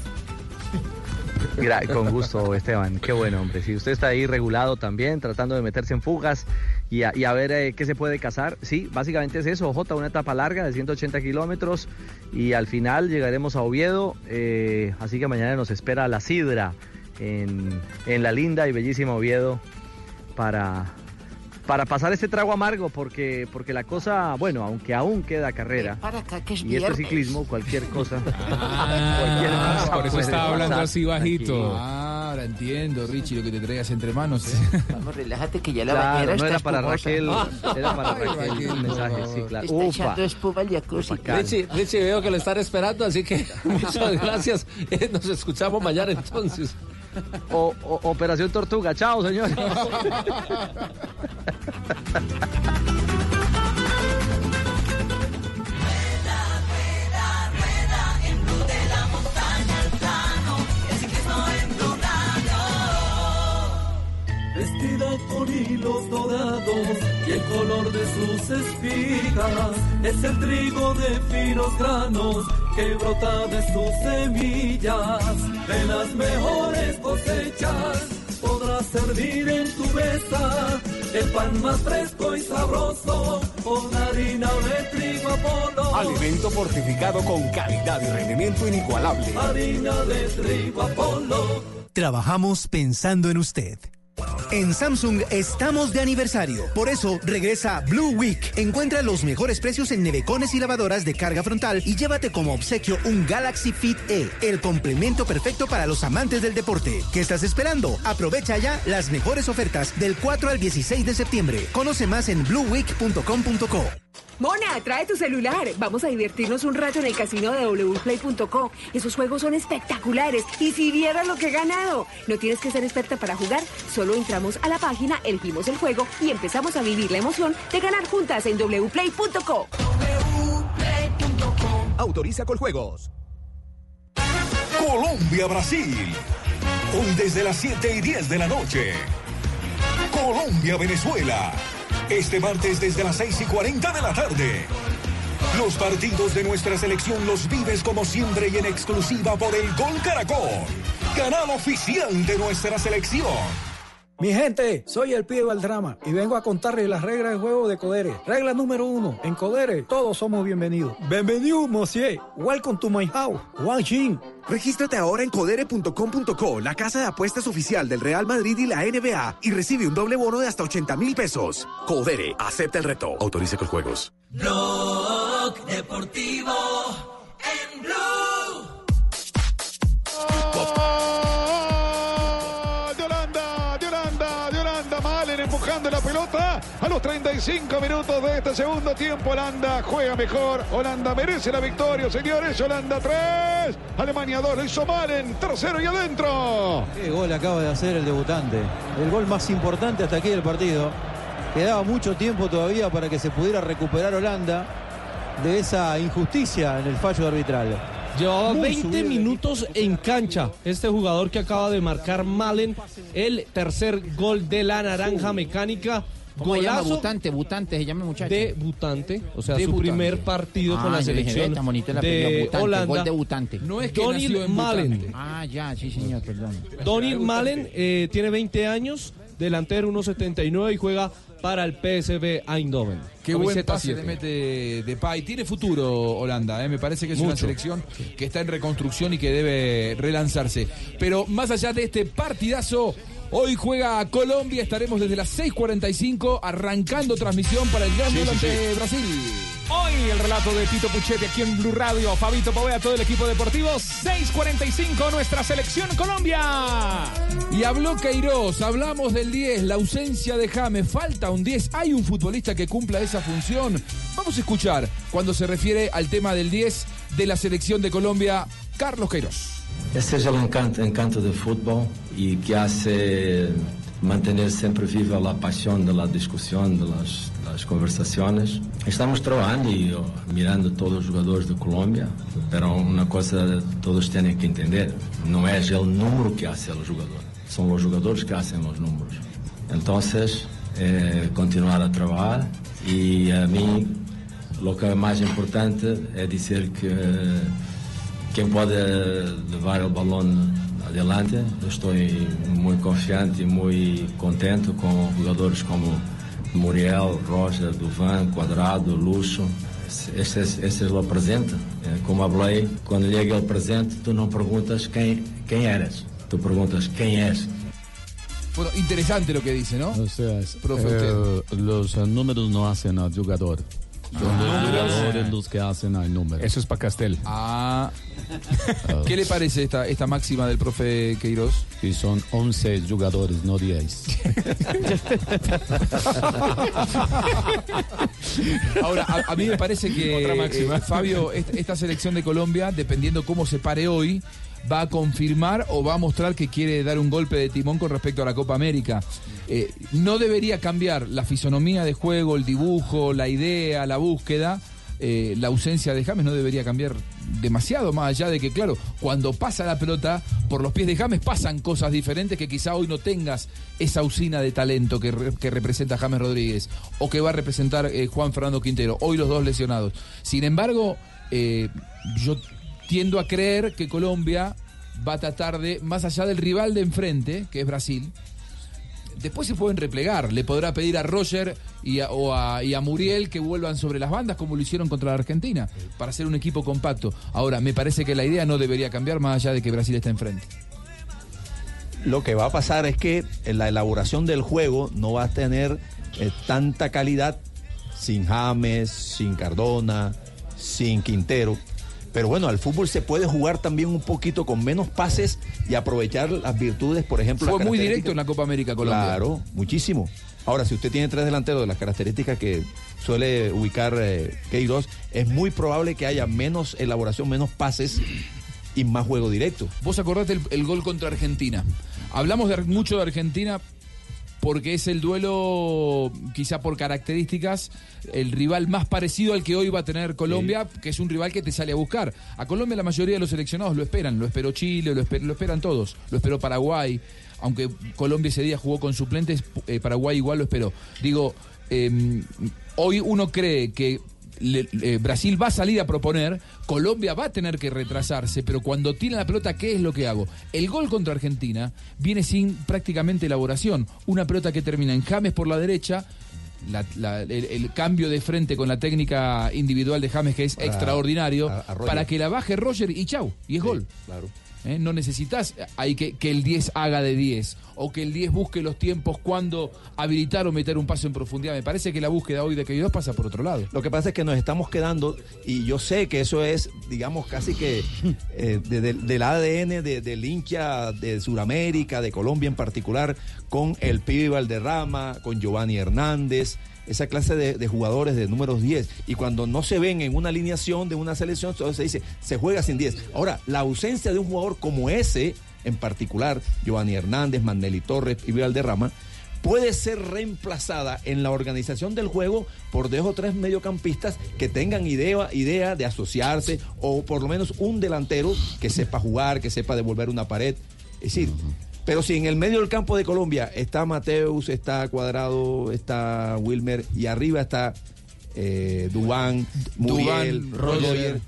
Gra- con gusto, Esteban. Qué bueno, hombre. Si usted está ahí regulado también, tratando de meterse en fugas y a, y a ver eh, qué se puede cazar. Sí, básicamente es eso, J, una etapa larga de 180 kilómetros y al final llegaremos a Oviedo. eh, así que mañana nos espera la sidra en, en la linda y bellísima Oviedo para, para pasar este trago amargo, porque, porque la cosa, bueno, aunque aún queda carrera. Para acá que es Y esto es viernes. ciclismo, cualquier cosa. Ah, cosa por eso estaba hablando pasar. así bajito. Ah, ahora entiendo, Richie, lo que te traigas entre manos. ¿eh? Vamos, relájate que ya la Claro, bañera no está era para espumosa. Raquel, era para Raquel, un mensaje, sí, claro. Está echando espuma al jacuzzi. Richie, Richie, veo que lo están esperando, así que muchas gracias. Eh, Nos escuchamos mañana entonces. O- o- Operación Tortuga, chao, señor. Vestida con hilos dorados y el color de sus espigas es el trigo de finos granos que brota de sus semillas. De las mejores cosechas podrás servir en tu mesa el pan más fresco y sabroso con harina de trigo Apolo. Alimento fortificado con calidad y rendimiento inigualable. Harina de trigo Apolo. Trabajamos pensando en usted. En Samsung estamos de aniversario. Por eso regresa Blue Week. Encuentra los mejores precios en nevecones y lavadoras de carga frontal y llévate como obsequio un Galaxy Fit E, el complemento perfecto para los amantes del deporte. ¿Qué estás esperando? Aprovecha ya las mejores ofertas del 4 al 16 de septiembre. Conoce más en blueweek.com.co. Mona, trae tu celular. Vamos a divertirnos un rato en el casino de wplay.co. Esos juegos son espectaculares. Y si vieras lo que he ganado. No tienes que ser experta para jugar. Solo entramos a la página, elegimos el juego y empezamos a vivir la emoción de ganar juntas en wplay.co. Autoriza con juegos. Colombia-Brasil. Hoy desde las 7 y 10 de la noche. Colombia-Venezuela. Este martes desde las 6 y 40 de la tarde. Los partidos de nuestra selección los vives como siempre y en exclusiva por el Gol Caracol. Canal oficial de nuestra selección. Mi gente, soy el pibe del drama y vengo a contarles las reglas de juego de Codere. Regla número uno, en Codere todos somos bienvenidos. Bienvenido, monsieur. Welcome to my house. Wang Jin. Regístrate ahora en codere.com.co, la casa de apuestas oficial del Real Madrid y la NBA, y recibe un doble bono de hasta 80 mil pesos. Codere, acepta el reto. Autorice con juegos. Blog Deportivo en Blue. Los 35 minutos de este segundo tiempo. Holanda juega mejor, Holanda merece la victoria, señores. Holanda 3, Alemania 2, lo hizo Malen, tercero y adentro. Qué gol acaba de hacer el debutante. El gol más importante hasta aquí del partido. Quedaba mucho tiempo todavía para que se pudiera recuperar Holanda de esa injusticia en el fallo arbitral. Llevaba Muy 20 subido el minutos en cancha. Este jugador que acaba de marcar Malen, el tercer gol de la naranja mecánica. ¿Cómo se llama? Butante, Butante, se llama el muchacho. debutante, o sea, su Debutante. primer partido con Ah, la yo dije, selección bonito el apellido, de Butante, Holanda. gol debutante. No es que Donil nació en Malen. Ah, ya, sí, señor, perdón. Donil Malen eh, tiene 20 años, delantero 1.79 y juega para el PSV Eindhoven. Qué buen pase 7. le mete Depay. Tiene futuro Holanda, ¿eh? me parece que es una Mucho. selección que está en reconstrucción y que debe relanzarse. Pero más allá de este partidazo, Hoy juega Colombia, estaremos desde las 6.45 arrancando transmisión para el Gran Sí, Duelo sí, ante sí. Brasil. Hoy el relato de Tito Puchetti aquí en Blue Radio. Fabito Povea, todo el equipo deportivo. 6.45, nuestra selección Colombia. Y habló Queiroz, hablamos del 10, la ausencia de James, falta un 10, hay un futbolista que cumpla esa función. Vamos a escuchar cuando se refiere al tema del 10 de la selección de Colombia, Carlos Queiroz. Esse é o encanto, encanto do futebol e que hace mantener sempre viva a paixão da discussão, das, conversações. Estamos trabalhando e mirando todos os jogadores de Colômbia, mas uma coisa todos têm que entender, não é o número que hace o jogador, são os jogadores que hacen os números. Então, é continuar a trabalhar e a mim, o que é mais importante é dizer que quem pode levar o balão adelante. Eu estou muito confiante e muito contente com jogadores como Muriel, Roger, Duvan, Quadrado, Luxo. Esses, esses lo presente. Como falei, quando chega o presente, tu não perguntas quem, quem eras, tu perguntas quem és. Bueno, interesante lo que dice, ¿no? O sea, es- Profe, eh, los eh, números no hacen al jugador. Son los jugadores los que hacen al número. Eso es para Castel. Ah. ¿Qué le parece esta, esta máxima del profe Queiroz? Y son 11 jugadores, no 10. Ahora, a, a mí me parece que, Otra máxima. eh, Fabio, est- esta selección de Colombia, dependiendo cómo se pare hoy, va a confirmar o va a mostrar que quiere dar un golpe de timón con respecto a la Copa América. Eh, no debería cambiar la fisonomía de juego, el dibujo, la idea, la búsqueda. eh, la ausencia de James no debería cambiar demasiado, más allá de que, claro, cuando pasa la pelota por los pies de James pasan cosas diferentes que quizá hoy no tengas esa usina de talento que, re- que representa James Rodríguez o que va a representar eh, Juan Fernando Quintero, hoy los dos lesionados. Sin embargo, yo tiendo a creer que Colombia va a tratar de, más allá del rival de enfrente, que es Brasil, después se pueden replegar. Le podrá pedir a Roger y a, o a- y a Muriel que vuelvan sobre las bandas como lo hicieron contra la Argentina, para hacer un equipo compacto. Ahora, me parece que la idea no debería cambiar más allá de que Brasil está enfrente. Lo que va a pasar es que en la elaboración del juego no va a tener eh, tanta calidad sin James, sin Cardona, sin Quintero. Pero bueno, al fútbol se puede jugar también un poquito con menos pases y aprovechar las virtudes, por ejemplo. Fue muy directo en la Copa América Colombia. Claro, muchísimo. Ahora, si usted tiene tres delanteros de las características que suele ubicar eh, Queiroz, es muy probable que haya menos elaboración, menos pases y más juego directo. Vos acordate el, el gol contra Argentina. Hablamos de, mucho de Argentina porque es el duelo, quizá por características, el rival más parecido al que hoy va a tener Colombia, que es un rival que te sale a buscar. A Colombia la mayoría de los seleccionados lo esperan, lo esperó Chile, lo, esper- lo esperan todos, lo esperó Paraguay, aunque Colombia ese día jugó con suplentes, eh, Paraguay igual lo esperó. Digo, eh, hoy uno cree que le- eh, Brasil va a salir a proponer, Colombia va a tener que retrasarse, pero cuando tiene la pelota, ¿qué es lo que hago? El gol contra Argentina viene sin prácticamente elaboración. Una pelota que termina en James por la derecha. la- la- el, el cambio de frente con la técnica individual de James que es Para- extraordinario a- a Roger. para que la baje Roger y chau y es gol Claro. ¿Eh? No necesitas hay que, que el 10 haga de 10 o que el 10 busque los tiempos cuando habilitar o meter un paso en profundidad. Me parece que la búsqueda hoy de Queiroz pasa por otro lado. Lo que pasa es que nos estamos quedando, y yo sé que eso es, digamos, casi que eh, de- de- del ADN de- del hincha de Sudamérica, de Colombia en particular, con el Pibe Valderrama, con Giovanni Hernández, esa clase de, jugadores de números 10. Y cuando no se ven en una alineación de una selección, entonces se dice, se juega sin 10. Ahora, la ausencia de un jugador como ese, en particular, Giovanni Hernández, Mandeli Torres, Pibe Valderrama, puede ser reemplazada en la organización del juego por dos o tres mediocampistas que tengan idea, idea de asociarse o por lo menos un delantero que sepa jugar, que sepa devolver una pared. Es decir, pero si en el medio del campo de Colombia está Mateus, está Cuadrado, está Wilmer y arriba está eh, Dubán, Muriel, Roger. Roger,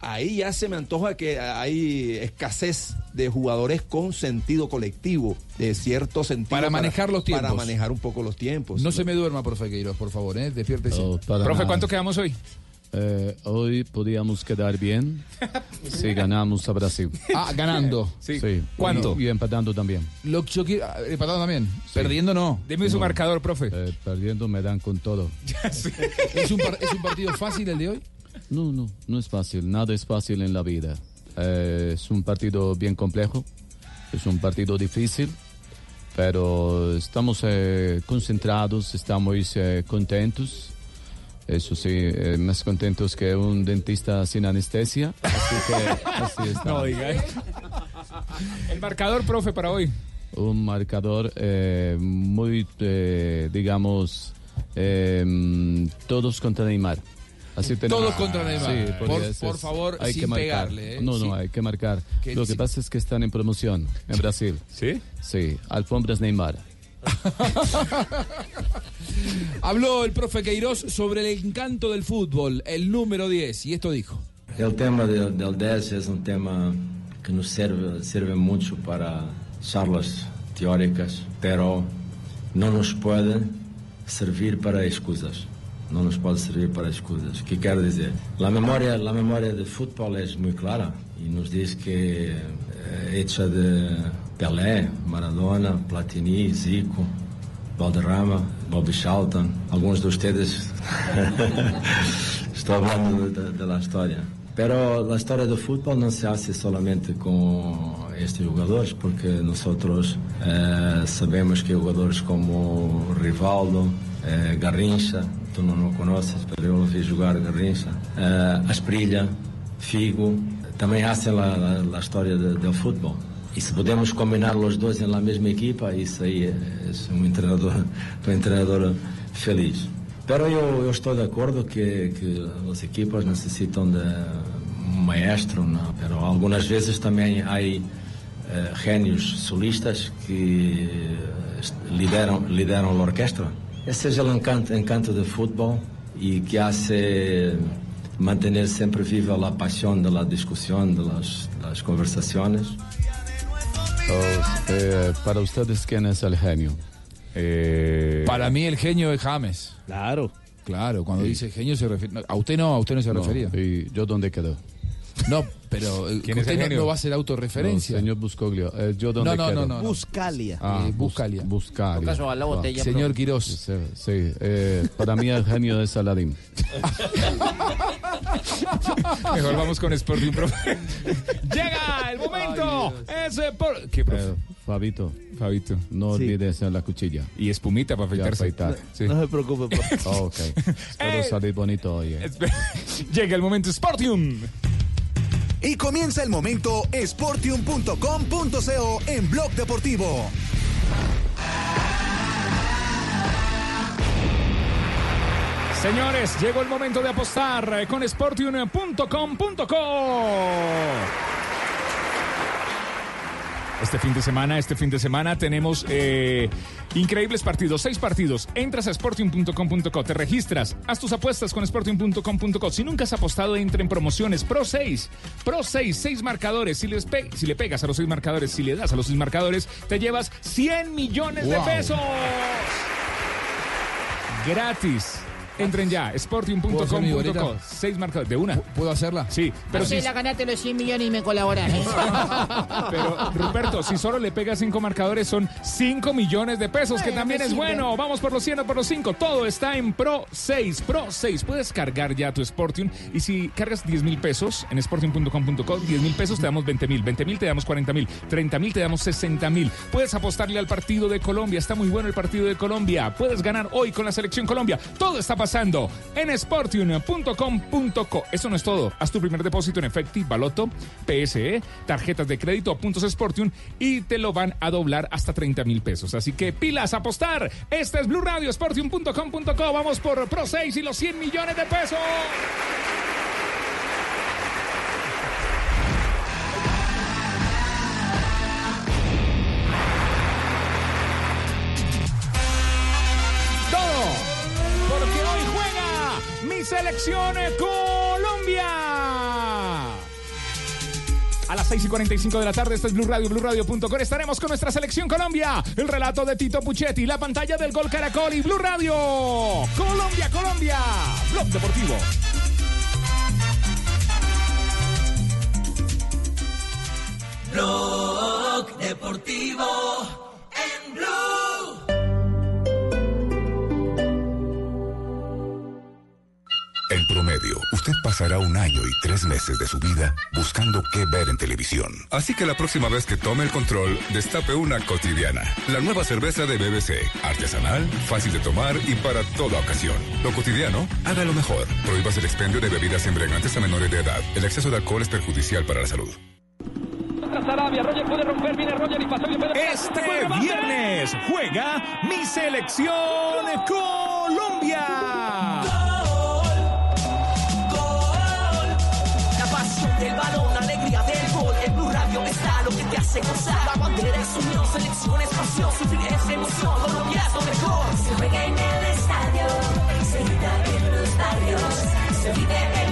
ahí ya se me antoja que hay escasez de jugadores con sentido colectivo, de cierto sentido. Para manejar los tiempos. Para manejar un poco los tiempos. No se me duerma, profe Queiroz, por favor, ¿eh? despiértese. Profe, ¿cuánto quedamos hoy? Eh, hoy podíamos quedar bien si ganamos a Brasil. Ah, ganando. Sí. ¿Cuánto? Y, y empatando también. Lo que yo quiero, ah, empatado también. Perdiendo no. Deme su No. marcador, profe. Eh, perdiendo me dan con todo. ¿Es un, par- ¿Es un partido fácil el de hoy? No, no, no es fácil. Nada es fácil en la vida. Eh, es un partido bien complejo. Es un partido difícil. Pero estamos eh, concentrados, estamos eh, contentos. Eso sí, eh, más contentos que un dentista sin anestesia. Así que así está. No, diga. El marcador, profe, para hoy. un marcador eh, muy, eh, digamos, todos contra Neymar. Así Todos contra Neymar. Sí, Por- favor, hay sin que pegarle, ¿eh? No, no, Sí. hay que marcar. Lo que pasa es que están en promoción en Brasil. ¿Sí? Sí, alfombras Neymar. Habló el profe Queiroz sobre el encanto del fútbol, el número 10, y esto dijo. El tema del, del 10 es un tema que nos sirve, sirve mucho para charlas teóricas, pero no nos puede servir para excusas. No nos puede servir para excusas. ¿Qué quiero decir? La memoria, la memoria del fútbol es muy clara y nos dice que eh, hecha de Pelé, Maradona, Platini, Zico, Valderrama, Bobby Charlton, algunos de ustedes estoy hablando de, de la historia. Pero la historia del fútbol no se hace solamente con estos jugadores, porque nosotros eh, sabemos que jugadores como Rivaldo, eh, Garrincha, tú no lo conoces, pero yo lo vi jugar Garrincha, eh, Asprilla, Figo, también hacen la, la- la historia de- del fútbol. Y si podemos combinar los dos en la misma equipa, eso ahí es un entrenador, un entrenador feliz. Pero yo, yo estoy de acuerdo que, que los equipos necesitan de un maestro, ¿no? pero algunas veces también hay eh, genios solistas que eh, lideran, lideran la orquesta. Ese es el encanto, encanto del fútbol y que hace mantener siempre viva la pasión de la discusión, de las, las conversaciones. Oh, eh, para ustedes, ¿quién es el genio? Eh, Para mí el genio es James. Claro. Claro, cuando dice genio se refiere... A usted no, a usted no se no, refería. ¿Y yo dónde quedo? No, pero eh, ¿Quién es usted no, genio? no va a hacer autorreferencia. No, señor Buscoglio, eh, ¿yo dónde No, no, no, no, no. Buscalia. Ah, Eh, Bus- Buscalia. Buscalia. Sobar la botella, Señor profe. Quirós. Sí, sí, eh, para mí el genio es Saladín. Mejor vamos con Sporting, profe. Llega el momento. Ese por... ¿Qué, profe? Eh, Fabito, Fabito. no Sí. olvides la cuchilla. Y espumita para afeitarse. afeitar. Sí. No se preocupe, profe. Oh, ok. Espero Eh. salir bonito hoy. eh. Llega el momento Sportium. Y comienza el momento sportium.com.co en Blog Deportivo. Señores, llegó el momento de apostar eh, con sportium.com.co. Este fin de semana, este fin de semana tenemos eh, increíbles partidos, seis partidos. Entras a sportium.com.co, te registras, haz tus apuestas con sportium.com.co. Si nunca has apostado, entra en promociones Pro 6. Pro 6, seis marcadores. Si, les pe- si le pegas a los seis marcadores, si le das a los seis marcadores, te llevas 100 millones de pesos. Gratis. Entren ya, ¿Puedo hacer mi sportium.com.co. Seis marcadores. ¿De una? ¿Puedo hacerla? Sí, pero si, la ganaste los 100 millones y me colaboras. ¿eh? pero, Ruperto, si solo le pegas cinco marcadores, son 5 millones de pesos, que también es bueno. Vamos por los 100 o por los 5. Todo está en Pro 6. Pro 6. Puedes cargar ya tu Sportium. Y si cargas 10 mil pesos en sportium.com.co, 10 mil pesos te damos 20 mil. 20 mil te damos 40 mil. 30 mil te damos 60 mil. Puedes apostarle al partido de Colombia. Está muy bueno el partido de Colombia. Puedes ganar hoy con la selección Colombia. Todo está pasando en sportium.com.co. Eso no es todo. Haz tu primer depósito en Efecti, Baloto, PSE, tarjetas de crédito puntos Sportium y te lo van a doblar hasta 30 mil pesos. Así que pilas, apostar. Este es Blue Radio, Sportium.com.co. Vamos por Pro 6 y los 100 millones de pesos. Selección Colombia. A las 6 y 45 de la tarde, esto es Blue Radio, BlueRadio.com. Estaremos con nuestra selección Colombia. El relato de Tito Puchetti, la pantalla del gol Caracol y Blue Radio. Colombia, Colombia. Blog Deportivo. Blog Deportivo. Pasará un año y tres meses de su vida buscando qué ver en televisión. Así que la próxima vez que tome el control, destape una cotidiana. La nueva cerveza de BBC. Artesanal, fácil de tomar y para toda ocasión. Lo cotidiano, hágalo mejor. Prohíbas el expendio de bebidas embriagantes a menores de edad. El exceso de alcohol es perjudicial para la salud. Este viernes juega mi selección Colombia. Hace gozar. La bandera es unión, selección es pasión. Sufrir es emoción, Colombia lo mejor. Se juega en el estadio, se grita en los barrios. Se vive en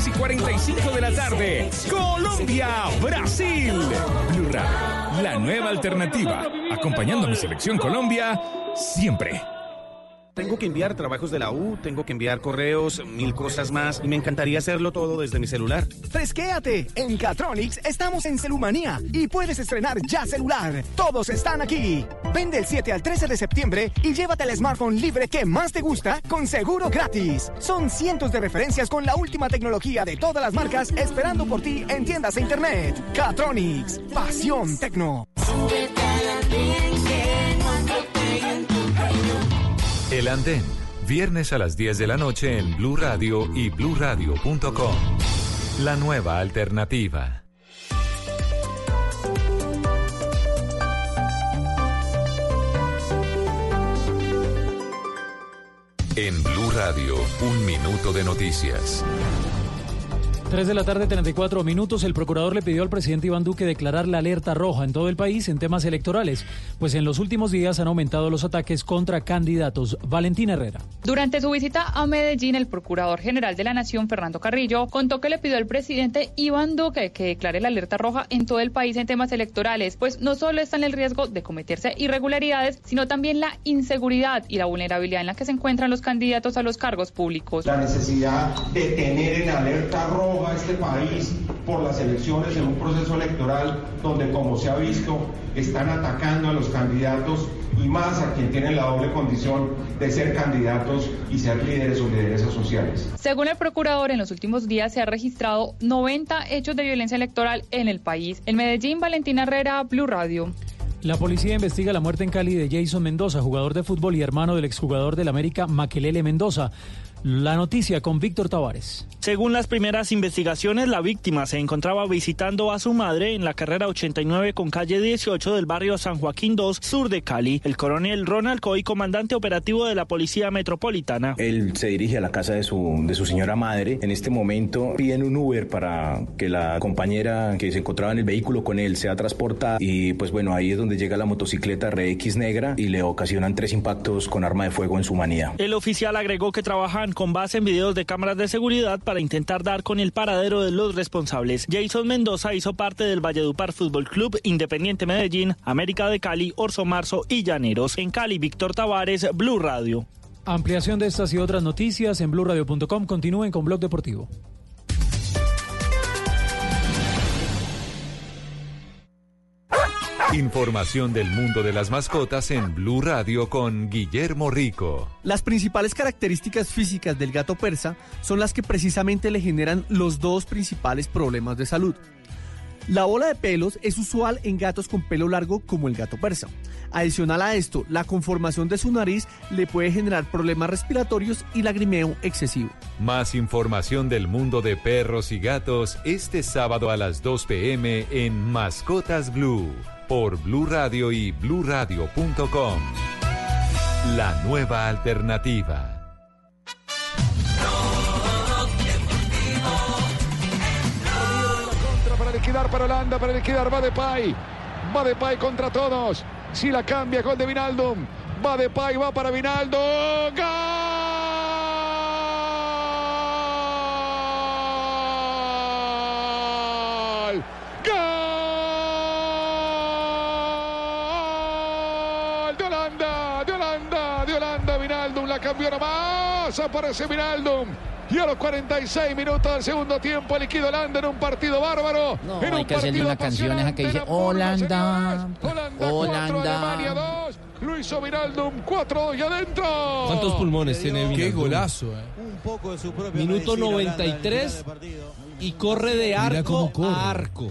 6 y 45 de la tarde, Colombia, Brasil. Blue Radio, la nueva alternativa. Acompañando a mi selección Colombia siempre. Tengo que enviar trabajos de la U, tengo que enviar correos, mil cosas más, y me encantaría hacerlo todo desde mi celular. Fresquéate. En Catronics estamos en Celumanía y puedes estrenar ya celular. Todos están aquí. Vende el 7 al 13 de septiembre y llévate el smartphone libre que más te gusta con seguro gratis. Son cientos de referencias con la última tecnología de todas las marcas esperando por ti en tiendas e internet. Catronics. Pasión tecno. El Andén, viernes a las 10 de la noche en Blue Radio y bluradio.com. La nueva alternativa. En Blue Radio, un minuto de noticias. 3 de la tarde, 34 minutos. El procurador le pidió al presidente Iván Duque declarar la alerta roja en todo el país en temas electorales, pues en los últimos días han aumentado los ataques contra candidatos. Valentín Herrera. Durante su visita a Medellín, el procurador general de la Nación, Fernando Carrillo, contó que le pidió al presidente Iván Duque que declare la alerta roja en todo el país en temas electorales, pues no solo está en el riesgo de cometerse irregularidades, sino también la inseguridad y la vulnerabilidad en la que se encuentran los candidatos a los cargos públicos. La necesidad de tener en alerta roja a este país por las elecciones en un proceso electoral donde, como se ha visto, están atacando a los candidatos y más a quien tienen la doble condición de ser candidatos y ser líderes o lideresas sociales. Según el procurador, en los últimos días se ha registrado 90 hechos de violencia electoral en el país. En Medellín, Valentina Herrera, Blue Radio. La policía investiga la muerte en Cali de Jason Mendoza, jugador de fútbol y hermano del exjugador del América, Maquelele Mendoza. La noticia con Víctor Tavares. Según las primeras investigaciones, la víctima se encontraba visitando a su madre en la carrera 89 con calle 18 del barrio San Joaquín 2, sur de Cali. El coronel Ronald Coy, comandante operativo de la Policía Metropolitana. Él se dirige a la casa de su, de su señora madre. En este momento piden un Uber para que la compañera que se encontraba en el vehículo con él sea transportada. Y pues bueno, ahí es donde llega la motocicleta RX negra y le ocasionan tres impactos con arma de fuego en su manía. El oficial agregó que trabajan con base en videos de cámaras de seguridad para intentar dar con el paradero de los responsables. Jason Mendoza hizo parte del Valledupar Fútbol Club, Independiente Medellín, América de Cali, Orso Marzo y Llaneros. En Cali, Víctor Tavares, Blue Radio. Ampliación de estas y otras noticias en blurradio.com. Continúen con Blog Deportivo. Información del mundo de las mascotas en Blue Radio con Guillermo Rico. Las principales características físicas del gato persa son las que precisamente le generan los dos principales problemas de salud. La bola de pelos es usual en gatos con pelo largo como el gato persa. Adicional a esto, la conformación de su nariz le puede generar problemas respiratorios y lagrimeo excesivo. Más información del mundo de perros y gatos este sábado a las 2 pm en Mascotas Blue por Blue Radio y bluradio.com. La nueva alternativa. Para liquidar para Holanda, para liquidar va de Pay. Va de Pay contra todos. Si la cambia, gol de Vinaldum. Va de Pay, va para Vinaldo. ¡Gol! Cambió nomás. Aparece Vinaldum. Y a los 46 minutos del segundo tiempo, liquida Holanda en un partido bárbaro. No, en hay un que hacerle una canción esa que dice Holanda, Holanda. Alemania Holanda. 2. Lo hizo Vinaldum 4 y adentro. ¿Cuántos pulmones tiene Qué golazo, eh. Minuto 93 y corre de arco corre. a arco.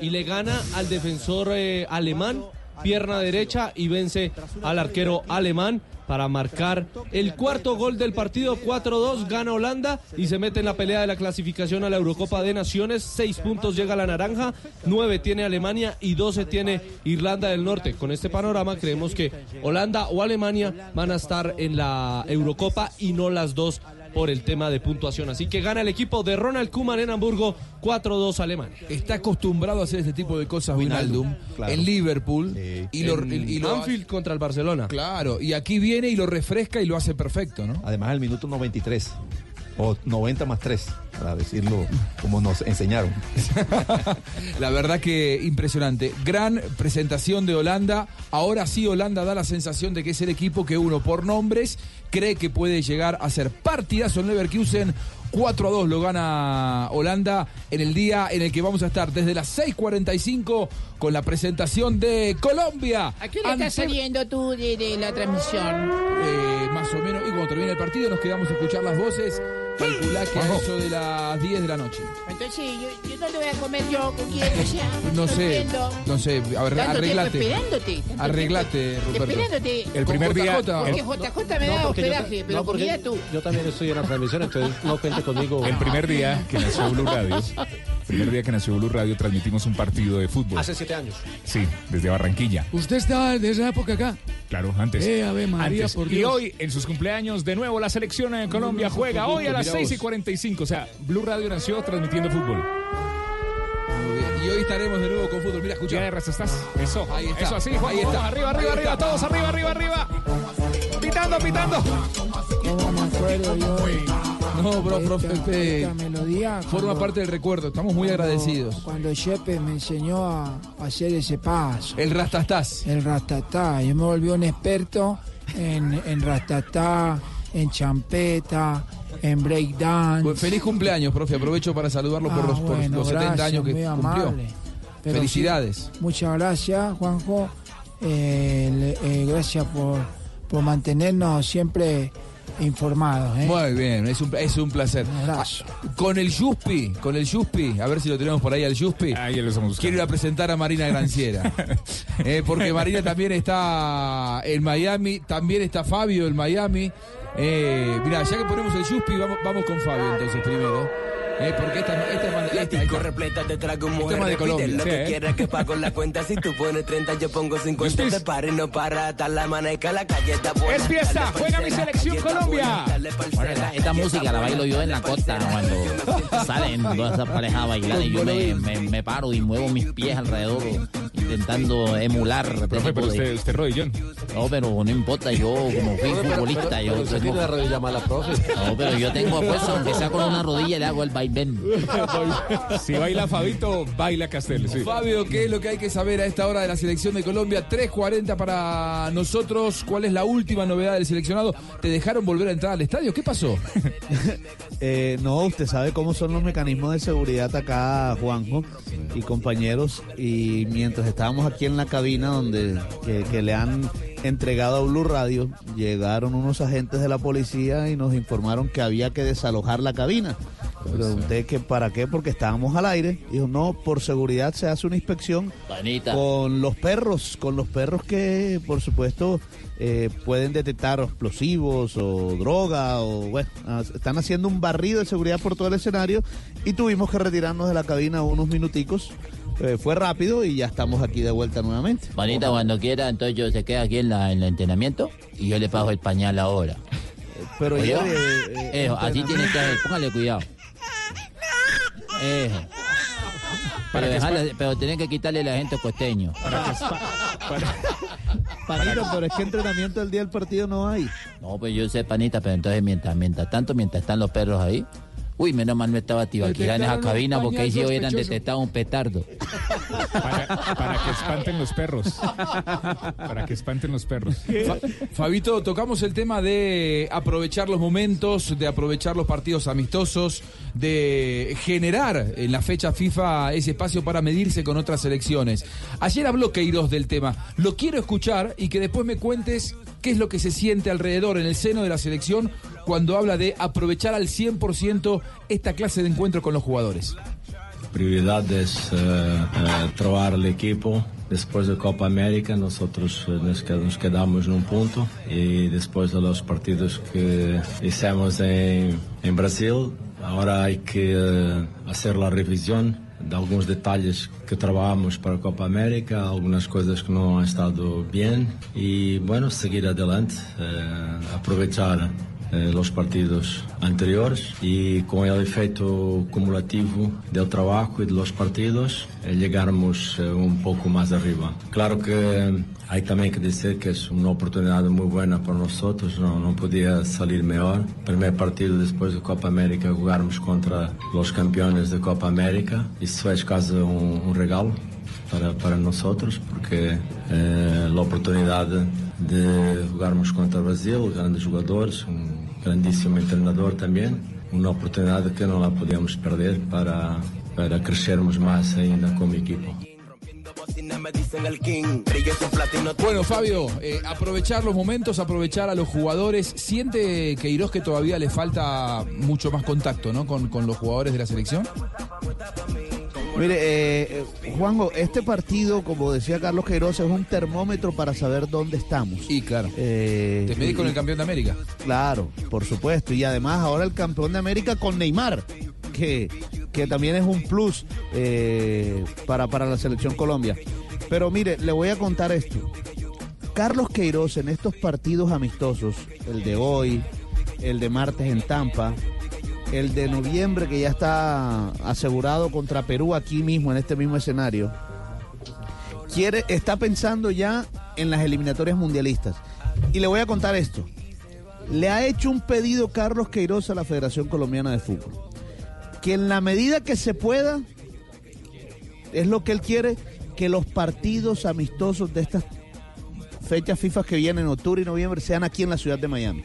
Y le gana al defensor eh, alemán, pierna derecha, y vence al arquero alemán para marcar el cuarto gol del partido. 4-2, gana Holanda y se mete en la pelea de la clasificación a la Eurocopa de Naciones. Seis puntos llega la naranja, nueve tiene Alemania y 12 tiene Irlanda del Norte. Con este panorama creemos que Holanda o Alemania van a estar en la Eurocopa y no las dos por el tema de puntuación. Así que gana el equipo de Ronald Koeman en Hamburgo 4-2 Alemania. Está acostumbrado a hacer este tipo de cosas Vinaldum claro. en Liverpool y lo, En y lo- Anfield contra el Barcelona. Claro, y aquí viene y lo refresca y lo hace perfecto, ¿no? Además, el minuto 93. O 90 más 3, para decirlo como nos enseñaron. La verdad que impresionante. Gran presentación de Holanda. Ahora sí Holanda da la sensación de que es el equipo que uno por nombres cree que puede llegar a ser partidazo en Leverkusen. 4 a 2 lo gana Holanda en el día en el que vamos a estar desde las 6:45 con la presentación de Colombia. ¿A qué le estás ante- saliendo tú de, de la transmisión? Eh, más o menos, y cuando termine el partido nos quedamos a escuchar las voces. Calculá que a eso de las 10 de la noche. Entonces, yo, yo no lo voy a comer yo con quién, o sea, No sé, entiendo. no sé, a ver, Tanto arreglate. esperándote. Arreglate, Roberto. Esperándote. El primer día- Porque el- JJ me da No, yo ta- hospedaje, pero no, comida tú. Yo también estoy en la transmisión, entonces no cuente conmigo. El primer día que nació Blue Radio, primer día que nació Blue Radio, transmitimos un partido de fútbol. Hace siete años. Sí, desde Barranquilla. ¿Usted está de esa época acá? Claro, antes. Eh, Ave María, Antes. por Y hoy, en sus cumpleaños, de nuevo la selección en Colombia no, juega hoy a las mira 6 y vos. 45. O sea, Blue Radio nació transmitiendo fútbol. Y hoy estaremos de nuevo con fútbol. Mira, escucha. Ya, Erras, estás. Eso. Ahí está. Eso así, Juan. Ahí está. Vamos, Arriba, arriba, Ahí arriba. está. Todos arriba, arriba, arriba. Pitando, pitando. ¿Cómo me acuerdo yo de No, bro, profe, esta, Pepe, esta melodía? forma cuando- parte del recuerdo. Estamos muy cuando- agradecidos. Cuando Chepe me enseñó a hacer ese paso. El rastastas. El rastatá. Yo me volví un experto en, en rastatá, en champeta, en breakdance. Pues feliz cumpleaños, profe. Aprovecho para saludarlo por Ah, los, por bueno, los 70 gracias, años que cumplió. amable. Felicidades. sí, muchas gracias, Juanjo. Eh, eh, gracias por, por mantenernos siempre informados. ¿eh? Muy bien, es un, es un placer. Con el Yuspi, con el Yuspi, a ver si lo tenemos por ahí al Yuspi. Quiero ir a presentar a Marina Granciera. Eh, porque Marina también está en Miami, también está Fabio en Miami. Eh, mira, ya que ponemos el Yuspi, vamos, vamos con Fabio entonces primero. Eh, porque esta, esta es repleta te traigo Este mujer tema de Colombia. lo Sí, que ¿eh? quieras que pago la cuenta si tú pones 30 yo pongo 50 te pare no para hasta la maneca la calle está buena Es fiesta, juega mi selección Colombia. Bueno, esta, esta música la bailo yo en la costa cuando salen todas esas parejas a bailar y yo me, me- me paro y muevo mis pies alrededor intentando emular. este Profe, tipo pero de- usted, usted rodillón. No, pero no importa, yo como fui futbolista, yo usted tengo- tiene la rodilla mala, profe. No, pero yo tengo apuesto, aunque sea con una rodilla, le hago el vaivén. Si baila Fabito, baila Castel. Sí. Fabio, ¿qué es lo que hay que saber a esta hora de la selección de Colombia? 3.40 para nosotros. ¿Cuál es la última novedad del seleccionado? ¿Te dejaron volver a entrar al estadio? ¿Qué pasó? Eh, no, usted sabe cómo son los mecanismos de seguridad acá, Juanjo y compañeros. Y mientras estábamos aquí en la cabina donde que, que le han entregado a Blue Radio, llegaron unos agentes de la policía y nos informaron que había que desalojar la cabina. Pregunté que para qué, porque estábamos al aire. Dijo, no, por seguridad se hace una inspección Panita. con los perros, con los perros que, por supuesto, eh, pueden detectar explosivos o droga o bueno, ah, están haciendo un barrido de seguridad por todo el escenario y tuvimos que retirarnos de la cabina unos minuticos. Eh, fue rápido y ya estamos aquí de vuelta nuevamente. Panita, cuando quiera, entonces yo se queda aquí en, la, en el entrenamiento y yo le pago el pañal ahora. Pero ya, eh, eh, así tiene que hacer, póngale cuidado. Eso. Pero, que dejarle- pero tienen que quitarle la gente costeño. Panito, pero es que entrenamiento el día del partido no hay. No, pues yo sé, panita, pero entonces mientras, mientras tanto, mientras están los perros ahí, Uy, menos mal no estaba Tibaquija en esa cabina porque ahí sí hubieran detectado un petardo. Para, para que espanten los perros. Para que espanten los perros. Fa- Fabito, tocamos el tema de aprovechar los momentos, de aprovechar los partidos amistosos, de generar en la fecha FIFA ese espacio para medirse con otras selecciones. Ayer habló Queiroz del tema. Lo quiero escuchar y que después me cuentes qué es lo que se siente alrededor, en el seno de la selección, cuando habla de aprovechar al 100% esta clase de encuentro con los jugadores. prioridad es eh, eh, trabajar el equipo. Después de Copa América nosotros eh, nos, qued- nos quedamos en un punto y después de los partidos que hicimos en, en Brasil, ahora hay que hacer la revisión de algunos detalles que trabajamos para Copa América, algunas cosas que no han estado bien y bueno, seguir adelante, eh, eh, los partidos anteriores y con el efecto cumulativo del trabajo y de los partidos eh, eh, un poco más arriba. Claro que eh, hay también que decir que es una oportunidad muy buena para nosotros, no, no podía salir mejor. Primer partido después de Copa América jugarmos contra los campeones de Copa América, isso es casi un, un regalo para, para nosotros, porque eh, la oportunidad de jugarmos contra Brasil, grandes jugadores, un grandísimo entrenador también, una oportunidad que no la podíamos perder para, para crecermos más ainda como equipo. Bueno, Fabio, eh, aprovechar los momentos, aprovechar a los jugadores. ¿Siente Queiroz que todavía le falta mucho más contacto ¿no? con, con los jugadores de la selección? Mire, eh, eh, Juanjo, este partido, como decía Carlos Queiroz, es un termómetro para saber dónde estamos. Y claro. Eh, Te medí con el campeón de América. Claro, por supuesto. Y además ahora el campeón de América con Neymar, que, que también es un plus eh, para, para la selección Colombia. Pero mire, le voy a contar esto. Carlos Queiroz en estos partidos amistosos, el de hoy, el de martes en Tampa, el de noviembre que ya está asegurado contra Perú aquí mismo, en este mismo escenario, quiere, está pensando ya en las eliminatorias mundialistas. Y le voy a contar esto. Le ha hecho un pedido Carlos Queiroz a la Federación Colombiana de Fútbol. Que en la medida que se pueda, es lo que él quiere, que los partidos amistosos de estas fechas FIFA que vienen en octubre y noviembre sean aquí en la ciudad de Miami.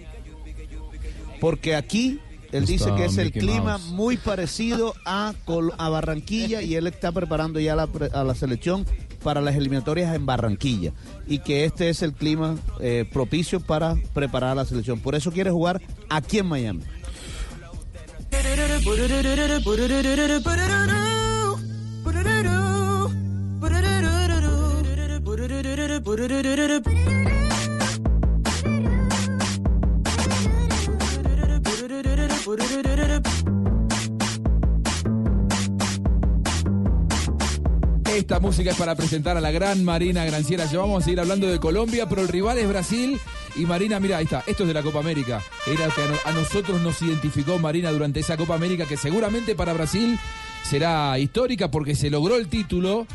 Porque aquí él Está dice que es el Mickey clima Mouse. muy parecido a, Col- a Barranquilla y él está preparando ya la pre- a la selección para las eliminatorias en Barranquilla y que este es el clima eh, propicio para preparar a la selección. Por eso quiere jugar aquí en Miami. Esta música es para presentar a la gran Marina Granciera. Ya vamos a seguir hablando de Colombia, pero el rival es Brasil. Y Marina, mira, ahí está, esto es de la Copa América. Era que a, no- a nosotros nos identificó Marina durante esa Copa América, que seguramente para Brasil será histórica porque se logró el título.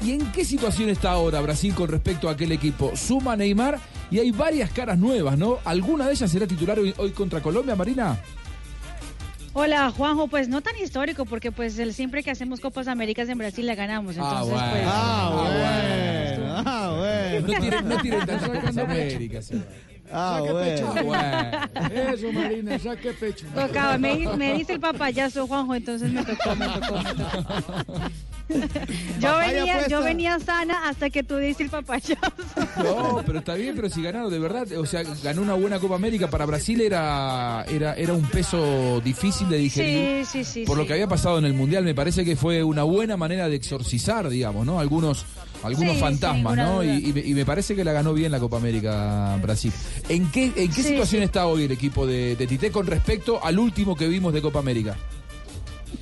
¿Y en qué situación está ahora Brasil con respecto a aquel equipo? Suma Neymar y hay varias caras nuevas, ¿no? ¿Alguna de ellas será titular hoy, hoy contra Colombia, Marina? Hola Juanjo, pues no tan histórico porque pues el, siempre que hacemos Copas Américas en Brasil la ganamos, entonces pues... Ah, Ah, bueno. No tiren, no tiren tantas Copas Américas. Ah, Saque pecho. bueno. Eso, Marina, saque pecho. Tocaba, me, me dice el papayazo Juanjo, entonces me tocó, me tocó, me tocó. Yo venía, yo venía sana hasta que tú diste el papayazo. No, pero está bien, pero si ganaron de verdad, o sea, ganó una buena Copa América para Brasil era era era un peso difícil de digerir. Sí, sí, sí, Por lo que había pasado en el Mundial, me parece que fue una buena manera de exorcizar, digamos, ¿no? Algunos algunos Sí, fantasmas, ¿no? Y, me, y me parece que la ganó bien la Copa América Brasil. ¿En qué, en qué Sí, situación está hoy el equipo de, de Tite con respecto al último que vimos de Copa América?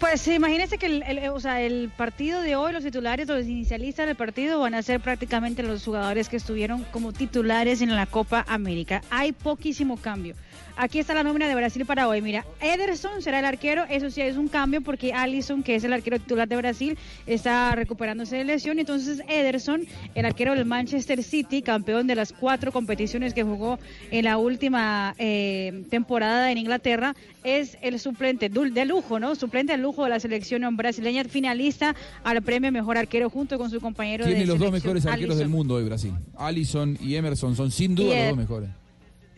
Pues imagínense que el, el- o sea, el partido de hoy, los titulares, los inicialistas del partido van a ser prácticamente los jugadores que estuvieron como titulares en la Copa América. Hay poquísimo cambio. Aquí está la nómina de Brasil para hoy. Mira, Ederson será el arquero. Eso sí es un cambio porque Allison, que es el arquero titular de Brasil, está recuperándose de lesión. Entonces Ederson, el arquero del Manchester City, campeón de las cuatro competiciones que jugó en la última eh, temporada en Inglaterra, es el suplente de lujo, ¿no? Suplente de lujo de la selección brasileña, finalista al premio mejor arquero junto con su compañero Tiene de los dos mejores arqueros del mundo hoy Brasil. Allison y Emerson son sin duda Y, los dos mejores.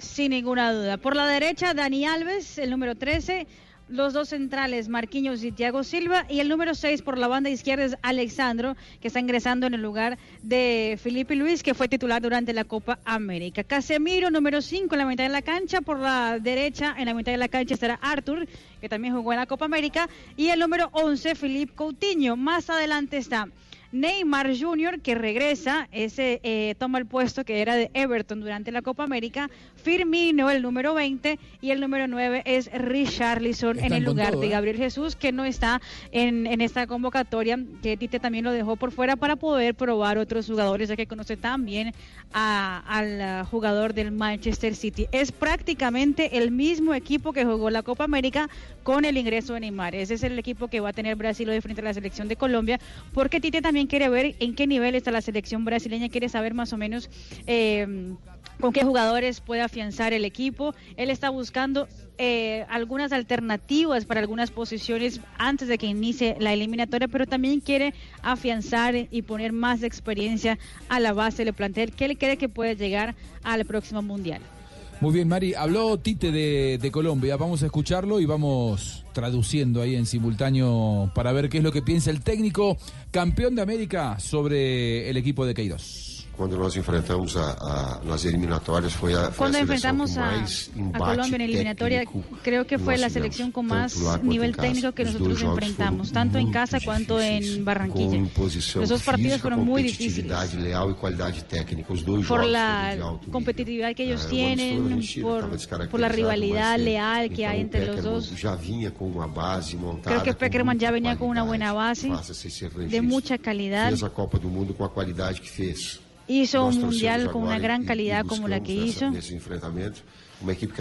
Sin ninguna duda. Por la derecha, Dani Alves, el número 13. Los dos centrales, Marquinhos y Thiago Silva. Y el número 6 por la banda izquierda es Alexandro, que está ingresando en el lugar de Felipe Luis, que fue titular durante la Copa América. Casemiro, número 5 en la mitad de la cancha. Por la derecha, en la mitad de la cancha estará Arthur, que también jugó en la Copa América. Y el número 11, Felipe Coutinho. Más adelante está Neymar Jr., que regresa, ese eh, toma el puesto que era de Everton durante la Copa América. Firmino, el número 20, y el número 9 es Richarlison en el lugar todo, de ¿eh? Gabriel Jesús, que no está en, en esta convocatoria, que Tite también lo dejó por fuera para poder probar otros jugadores, ya que conoce también a- al jugador del Manchester City. Es prácticamente el mismo equipo que jugó la Copa América con el ingreso de Neymar. Ese es el equipo que va a tener Brasil hoy frente a la selección de Colombia, porque Tite también quiere ver en qué nivel está la selección brasileña, quiere saber más o menos eh, con qué jugadores puede afianzar el equipo. Él está buscando eh, algunas alternativas para algunas posiciones antes de que inicie la eliminatoria, pero también quiere afianzar y poner más experiencia a la base del plantel que él cree que puede llegar al próximo mundial. Muy bien, Mari. Habló Tite de, Colombia. Vamos a escucharlo y vamos traduciendo ahí en simultáneo para ver qué es lo que piensa el técnico campeón de América sobre el equipo de Queiroz. Quando nós enfrentamos a, a, nas eliminatórias foi a, foi enfrentamos a, a Colombia en eliminatoria, creo que fue la selección con más quanto nivel técnico que Os nosotros enfrentamos, tanto en casa cuanto difíceis, en Barranquilla. Los dos partidos fueron muy difíciles. leal e qualidade técnica. Os dois por la competitividad que ellos Eh, tienen, por, por la rivalidad leal que hay entre los dos. Vinha com uma base montada. Creo que Peckerman ya venía con una buena base de mucha calidad. Fez a Copa do Mundo com a qualidade que fez. Hizo un mundial con una gran calidad como la que hizo.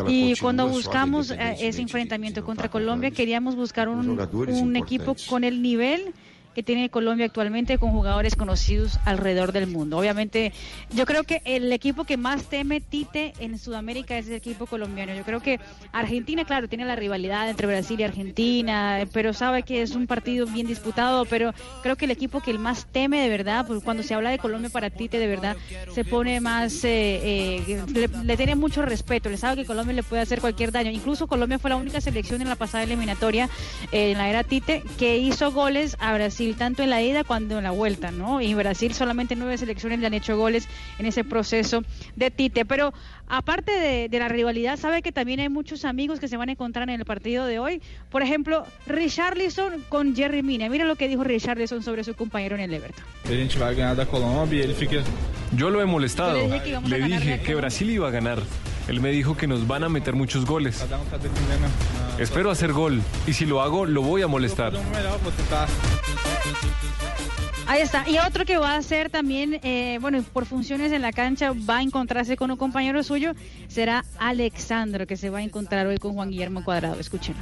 Y cuando buscamos eh, ese enfrentamiento contra Colombia, queríamos buscar un, un equipo con el nivel que tiene Colombia actualmente con jugadores conocidos alrededor del mundo. Obviamente, yo creo que el equipo que más teme Tite en Sudamérica es el equipo colombiano. Yo creo que Argentina, claro, tiene la rivalidad entre Brasil y Argentina, pero sabe que es un partido bien disputado, pero creo que el equipo que el más teme de verdad, pues cuando se habla de Colombia para Tite, de verdad, se pone más, eh, eh, le, le tiene mucho respeto, le sabe que Colombia le puede hacer cualquier daño. Incluso Colombia fue la única selección en la pasada eliminatoria, eh, en la era Tite, que hizo goles a Brasil, tanto en la ida cuando en la vuelta, ¿no? Y Brasil solamente nueve selecciones le han hecho goles en ese proceso de Tite. Pero aparte de, de la rivalidad, sabe que también hay muchos amigos que se van a encontrar en el partido de hoy. Por ejemplo, Richarlison con Jerry Mina. Mira lo que dijo Richarlison sobre su compañero en el Everton. E. Yo lo he molestado. Yo le dije Le que Brasil iba a ganar. Él me dijo que nos van a meter muchos goles. Espero hacer gol y si lo hago lo voy a molestar. Ahí está. Y otro que va a hacer también, eh, bueno, por funciones en la cancha, va a encontrarse con un compañero suyo, será Alexandro, que se va a encontrar hoy con Juan Guillermo Cuadrado. Escúchenlo.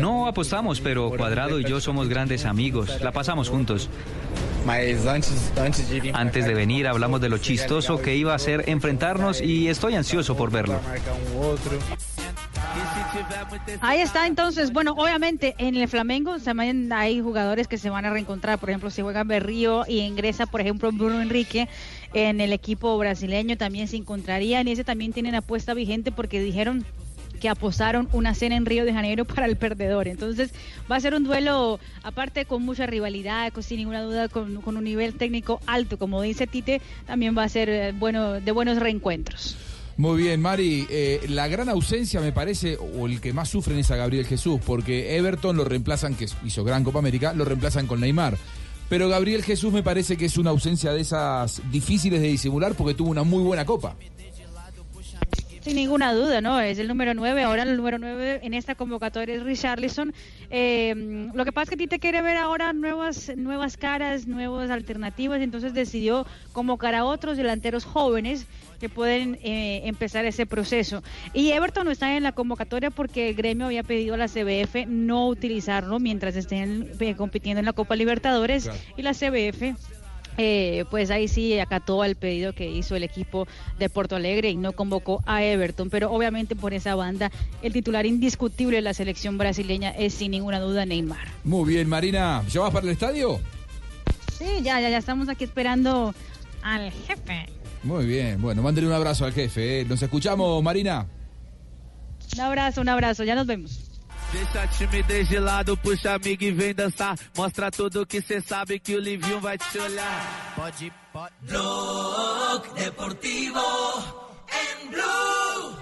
No apostamos, pero Cuadrado y yo somos grandes amigos. La pasamos juntos. Antes de venir hablamos de lo chistoso que iba a ser enfrentarnos y estoy ansioso por verlo. Ahí está, entonces, bueno, obviamente en el Flamengo también hay jugadores que se van a reencontrar, por ejemplo, si juega Berrío y ingresa, por ejemplo, Bruno Enrique en el equipo brasileño, también se encontrarían y ese también tienen apuesta vigente porque dijeron que apostaron una cena en Río de Janeiro para el perdedor. Entonces va a ser un duelo, aparte con mucha rivalidad, sin ninguna duda, con, con un nivel técnico alto, como dice Tite, también va a ser eh, bueno de buenos reencuentros. Muy bien, Mari. Eh, la gran ausencia, me parece, o el que más sufren es a Gabriel Jesús, porque Everton lo reemplazan, que hizo gran Copa América, lo reemplazan con Neymar. Pero Gabriel Jesús me parece que es una ausencia de esas difíciles de disimular porque tuvo una muy buena Copa. Sin ninguna duda, ¿no? Es el número 9. Ahora el número 9 en esta convocatoria es Richarlison. Eh, lo que pasa es que Tite quiere ver ahora nuevas, nuevas caras, nuevas alternativas. Entonces decidió convocar a otros delanteros jóvenes que pueden eh, empezar ese proceso. Y Everton no está en la convocatoria porque el gremio había pedido a la CBF no utilizarlo mientras estén eh, compitiendo en la Copa Libertadores. Y la CBF eh, pues ahí sí acató el pedido que hizo el equipo de Porto Alegre y no convocó a Everton, pero obviamente por esa banda el titular indiscutible de la selección brasileña es sin ninguna duda Neymar. Muy bien, Marina. ¿Ya vas para el estadio? Sí, ya, ya, ya estamos aquí esperando al jefe. Muy bien. Bueno, mándale un abrazo al jefe. ¿eh? Nos escuchamos, Marina. Un abrazo, un abrazo, ya nos vemos. Deixa a timidez de lado, puxa amigo e vem dançar. Mostra tudo que cê sabe que o Livinho vai te olhar. Pode, pode. Blog Deportivo en Blue.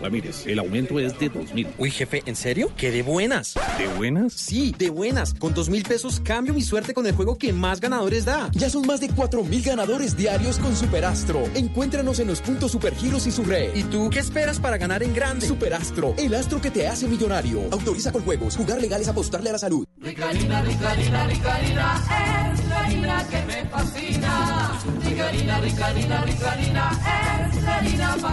Ramírez, el aumento es de dos mil. Uy, jefe, ¿en serio? ¿Qué de buenas? ¿De buenas? Sí, de buenas. Con dos mil pesos cambio mi suerte con el juego que más ganadores da. Ya son más de cuatro mil ganadores diarios con Superastro. Encuéntranos en los puntos Supergiros y su red. ¿Y tú qué esperas para ganar en grande? Superastro, el astro que te hace millonario. Autoriza con juegos. Jugar legal es apostarle a la salud. Ricarina, Ricarina, Ricarina, es la harina que me fascina. Ricarina, Ricarina, Ricarina, es la harina para.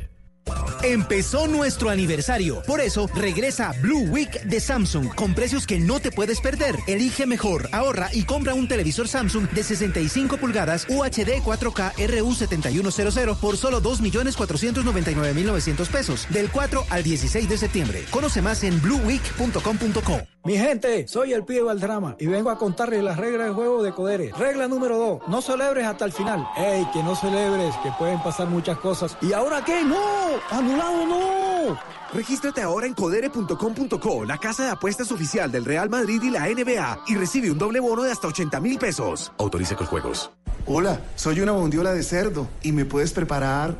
Empezó nuestro aniversario. Por eso regresa Blue Week de Samsung con precios que no te puedes perder. Elige mejor, ahorra y compra un televisor Samsung de 65 pulgadas UHD 4K RU7100 por solo 2.499.900 pesos del 4 al 16 de septiembre. Conoce más en blueweek.com.co. Mi gente, soy el pibe Valdrama y vengo a contarles las reglas del juego de Codere. Regla número 2, no celebres hasta el final. ¡Ey, que no celebres, que pueden pasar muchas cosas! ¿Y ahora qué? ¡No! ¡Anulado no! Regístrate ahora en codere.com.co, la casa de apuestas oficial del Real Madrid y la NBA, y recibe un doble bono de hasta 80 mil pesos. Autoriza con juegos. Hola, soy una bondiola de cerdo y me puedes preparar.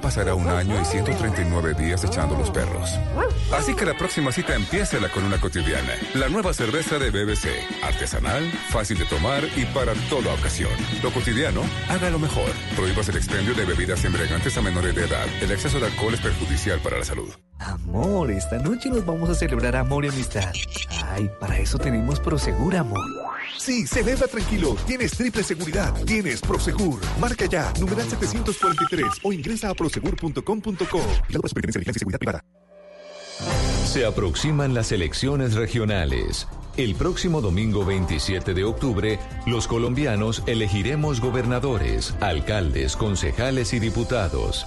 Pasará un año y 139 días echando los perros. Así que la próxima cita empiécela con una cotidiana. La nueva cerveza de BBC. Artesanal, fácil de tomar y para toda ocasión. Lo cotidiano, hágalo mejor. Prohíbas el expendio de bebidas embriagantes a menores de edad. El exceso de alcohol es perjudicial para la salud. Amor, esta noche nos vamos a celebrar amor y amistad. Ay, para eso tenemos Prosegur, amor. Sí, celebra tranquilo. Tienes triple seguridad. Tienes Prosegur. Marca ya, numeral 743 o ingresa a prosegur.com.co. La Superintendencia de Vigilancia y Seguridad Privada. Se aproximan las elecciones regionales. El próximo domingo 27 de octubre, los colombianos elegiremos gobernadores, alcaldes, concejales y diputados.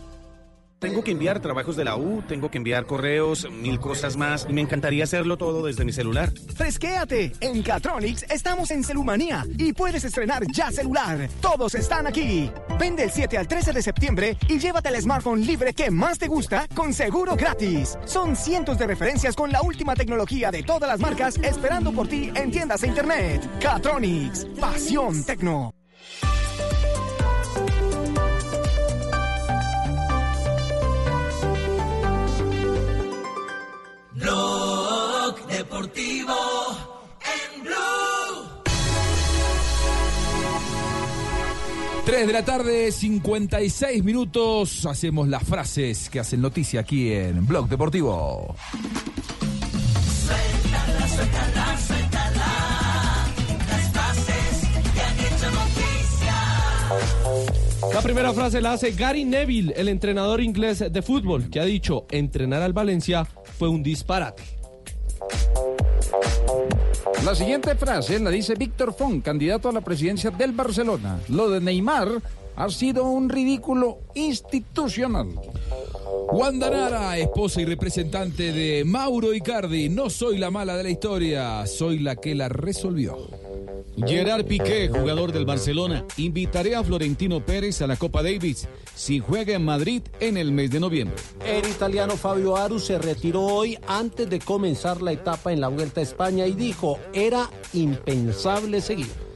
Tengo que enviar trabajos de la U, tengo que enviar correos, mil cosas más, y me encantaría hacerlo todo desde mi celular. Fresquéate. En Catronics estamos en Celumanía y puedes estrenar ya celular. Todos están aquí. Vende el 7 al 13 de septiembre y llévate el smartphone libre que más te gusta con seguro gratis. Son cientos de referencias con la última tecnología de todas las marcas esperando por ti en tiendas e internet. Catronics. Pasión tecno. Deportivo en Blue. 3 de la tarde, 56 minutos. Hacemos las frases que hacen noticia aquí en Blog Deportivo. Suéltala, suéltala, suéltala. Las frases que han hecho noticia. La primera frase la hace Gary Neville, el entrenador inglés de fútbol, que ha dicho entrenar al Valencia fue un disparate. La siguiente frase la dice Víctor Font, candidato a la presidencia del Barcelona. Lo de Neymar ha sido un ridículo institucional. Wanda Nara, esposa y representante de Mauro Icardi. No soy la mala de la historia, soy la que la resolvió. Gerard Piqué, jugador del Barcelona, invitaré a Florentino Pérez a la Copa Davis si juega en Madrid en el mes de noviembre. El italiano Fabio Aru se retiró hoy antes de comenzar la etapa en la Vuelta a España y dijo, era impensable seguir.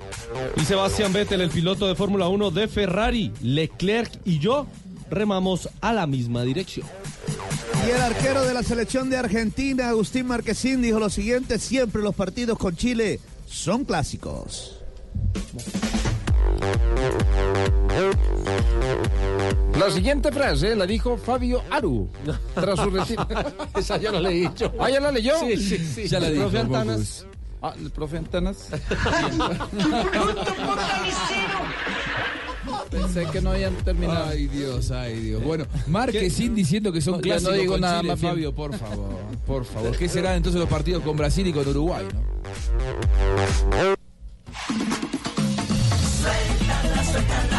Y Sebastián Vettel, el piloto de Fórmula 1 de Ferrari, Leclerc y yo remamos a la misma dirección. Y el arquero de la selección de Argentina, Agustín Marquesín, dijo lo siguiente, siempre los partidos con Chile son clásicos. La siguiente frase la dijo Fabio Aru tras su retiro. Esa ya no la he dicho. ¿Ah, ya la leyó? Sí, sí, sí. Ya la dijo. Ah, el profe Antanas. Pensé que no habían terminado. Ay, Dios, ay, Dios. Bueno, Marquesín diciendo que son ya no clásicos digo con nada Chile, más bien. Fabio, por favor, por favor. ¿Qué serán entonces los partidos con Brasil y con Uruguay, no? Suéltala, suéltala.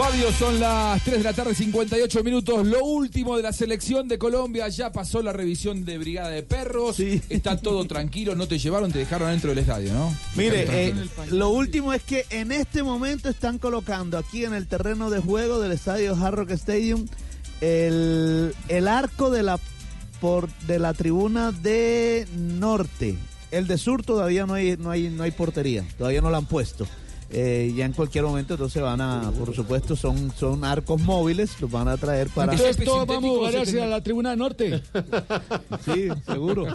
Fabio, son las 3 de la tarde, 58 minutos. Lo último de la selección de Colombia. Ya pasó la revisión de Brigada de Perros. Está todo tranquilo. No te llevaron, te dejaron dentro del estadio, ¿no? Mire, eh, lo último es que en este momento están colocando aquí en el terreno de juego del estadio Hard Rock Stadium el, el arco de la, por, de la tribuna de norte. El de sur todavía no hay, no hay, no hay portería, todavía no la han puesto. Eh, ya en cualquier momento entonces van a, por supuesto, son, son arcos móviles, los van a traer para... Entonces todos vamos a jugar hacia la tribuna norte. Sí, seguro.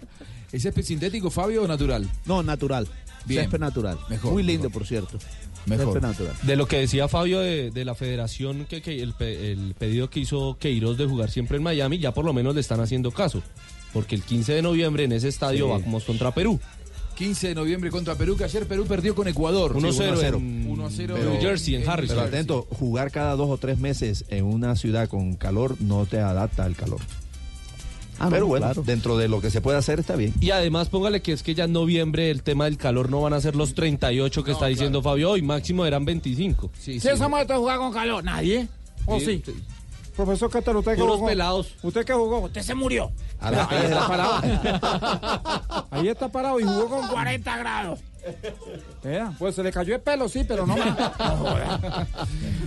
¿Es césped sintético, Fabio, o natural? No, natural. Bien. Césped natural. Mejor, Muy lindo, por cierto. Mejor. Natural. De lo que decía Fabio de, de la federación, que, que el, pe- el pedido que hizo Queiroz de jugar siempre en Miami, ya por lo menos le están haciendo caso. Porque el 15 de noviembre en ese estadio Sí. vamos contra Perú. 15 de noviembre contra Perú, que ayer Perú perdió con Ecuador. 1-0 Sí, en 1-0 New Jersey, en Harrison. Pero atento, jugar cada dos o tres meses en una ciudad con calor no te adapta al calor. Ah, Pero no, bueno, claro. dentro de lo que se puede hacer está bien. Y además póngale que es que ya en noviembre el tema del calor no van a ser los 38 que está diciendo Fabio hoy, máximo eran 25. Sí, ¿Quién se ha muerto a jugar con calor? ¿Nadie? ¿O sí? Profesor Cataro, usted que jugó. pelados. ¿Usted que jugó? Usted se murió. A las tres de la parado. Ahí está parado y jugó con 40 grados. Vea, Pues se le cayó el pelo, sí, pero no más.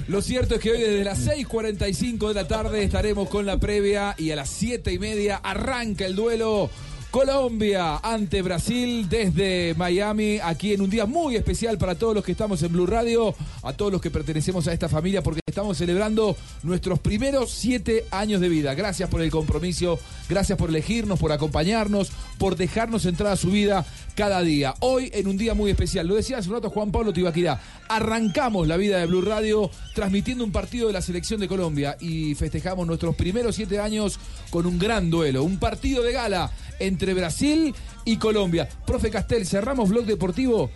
Lo cierto es que hoy desde las 6.45 de la tarde estaremos con la previa y a las 7 y media arranca el duelo Colombia ante Brasil desde Miami, aquí en un día muy especial para todos los que estamos en Blue Radio, a todos los que pertenecemos a esta familia, porque estamos celebrando nuestros primeros siete años de vida. Gracias por el compromiso, gracias por elegirnos, por acompañarnos, por dejarnos entrar a su vida cada día. Hoy en un día muy especial, lo decía hace un rato Juan Pablo Tibaquirá, arrancamos la vida de Blue Radio transmitiendo un partido de la selección de Colombia y festejamos nuestros primeros siete años con un gran duelo, un partido de gala entre Brasil y Colombia. Profe Castel, cerramos blog deportivo.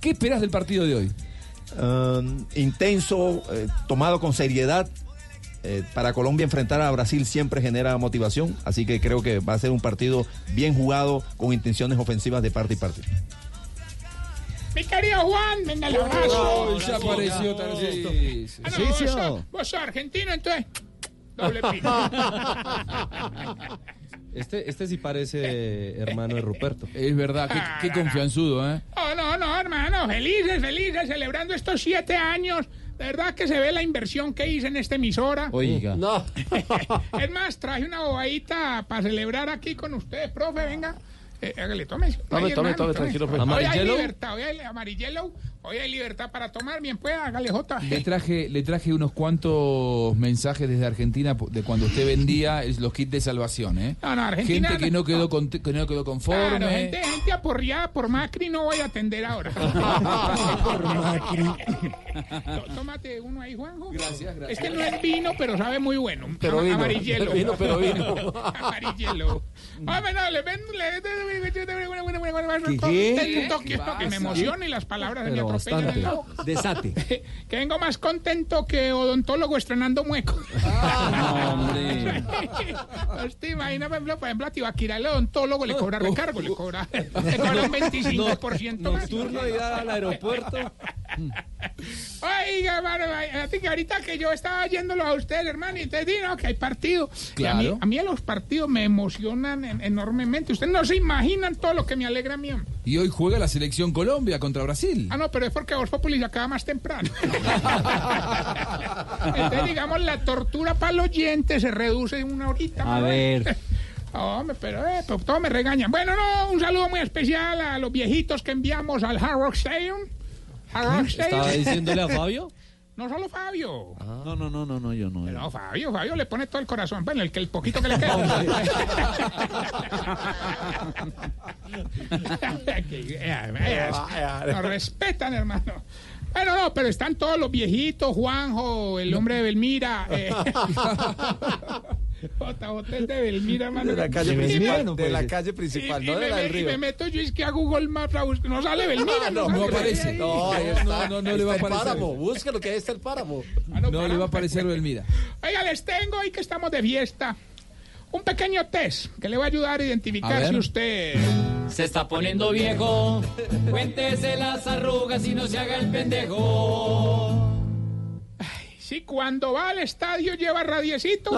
¿Qué esperás del partido de hoy? Um, intenso, eh, tomado con seriedad. Eh, para Colombia enfrentar a Brasil siempre genera motivación, así que creo que va a ser un partido bien jugado con intenciones ofensivas de parte y parte. Mi querido Juan, venga el abrazo. Uy, ya apareció Tarcisio. Ah, no, Sí, vos, sí, sos, oh. vos sos argentino, entonces. Doble pino. Este, este sí parece hermano de Ruperto. Es verdad, qué, qué confianzudo, ¿eh? No, no, no, hermano. Felices, felices, celebrando estos siete años. De verdad que se ve la inversión que hice en esta emisora. Oiga. No. es más, traje una bobadita para celebrar aquí con ustedes, profe, venga. Eh, hágale, tome. Tome, tome, tome, tranquilo, profe. Hoy hay ¿Amarillelo? libertad, hoy hay amarillelo. Hoy hay libertad para tomar, bien pueda, hágale Jota. Le traje, le traje unos cuantos mensajes desde Argentina de cuando usted vendía los kits de salvación, ¿eh? No, no, Argentina Gente que no quedó, con- que no quedó conforme. Claro, gente, gente aporreada por Macri no voy a atender ahora. Por Macri. Tómate uno ahí, Juanjo. Gracias, gracias. Este no es vino, pero sabe muy bueno. Pero vino. Amarillelo. Vino, pero vino. Amarillelo. Hombre, no, le ven... Le, que esto que me emociona y las palabras se me Pero atropellan en bastante. Desate. Que vengo más contento que odontólogo estrenando mueco. Usted imagina, por ejemplo, por ejemplo, a Tibaquira, el odontólogo le cobra recargo, le cobra, le cobra un 25% más. Nocturno ir al aeropuerto. Oiga, hermano, fíjate que ahorita que yo estaba yéndolo a ustedes, hermano, y ustedes dicen no, que hay partido. Y a, mí, Claro. a mí los partidos me emocionan en- enormemente. Ustedes no se imaginan todo lo que me alegra a mí. hombre. Y hoy juega la selección Colombia contra Brasil. Ah, no, pero es porque Voz Populi se acaba más temprano. Entonces, digamos, la tortura para el oyente se reduce en una horita. A ver. Hombre, pero, eh, pero todos me regañan. Bueno, no, un saludo muy especial a los viejitos que enviamos al Hard Rock Stadium. Hard Rock Stadium. ¿Estaba diciéndole a Fabio? No solo Fabio. No, no, no, no, no, yo no. No, Fabio, Fabio le pone todo el corazón. Bueno, el que el poquito que le queda. Eh, eh, Nos respetan, hermano. Bueno, no, pero están todos los viejitos, Juanjo, el hombre de Belmira. Eh. Es de Belmira, hermano. De la calle Y- principal, y- de la calle principal, y- no y de me, la del me- y río. me meto yo es que a Google Maps a buscar. No sale Belmira. No, sale no aparece. ahí. No, ahí está. no, no, no le va a Está el aparecer. páramo, búsquelo que ahí está el páramo. No le va a aparecer Belmira. Oiga, les tengo hoy que estamos de fiesta. Un pequeño test que le va a ayudar a identificar si usted. Se está poniendo viejo, cuéntese las arrugas y no se haga el pendejo. Si cuando va al estadio lleva radiecito.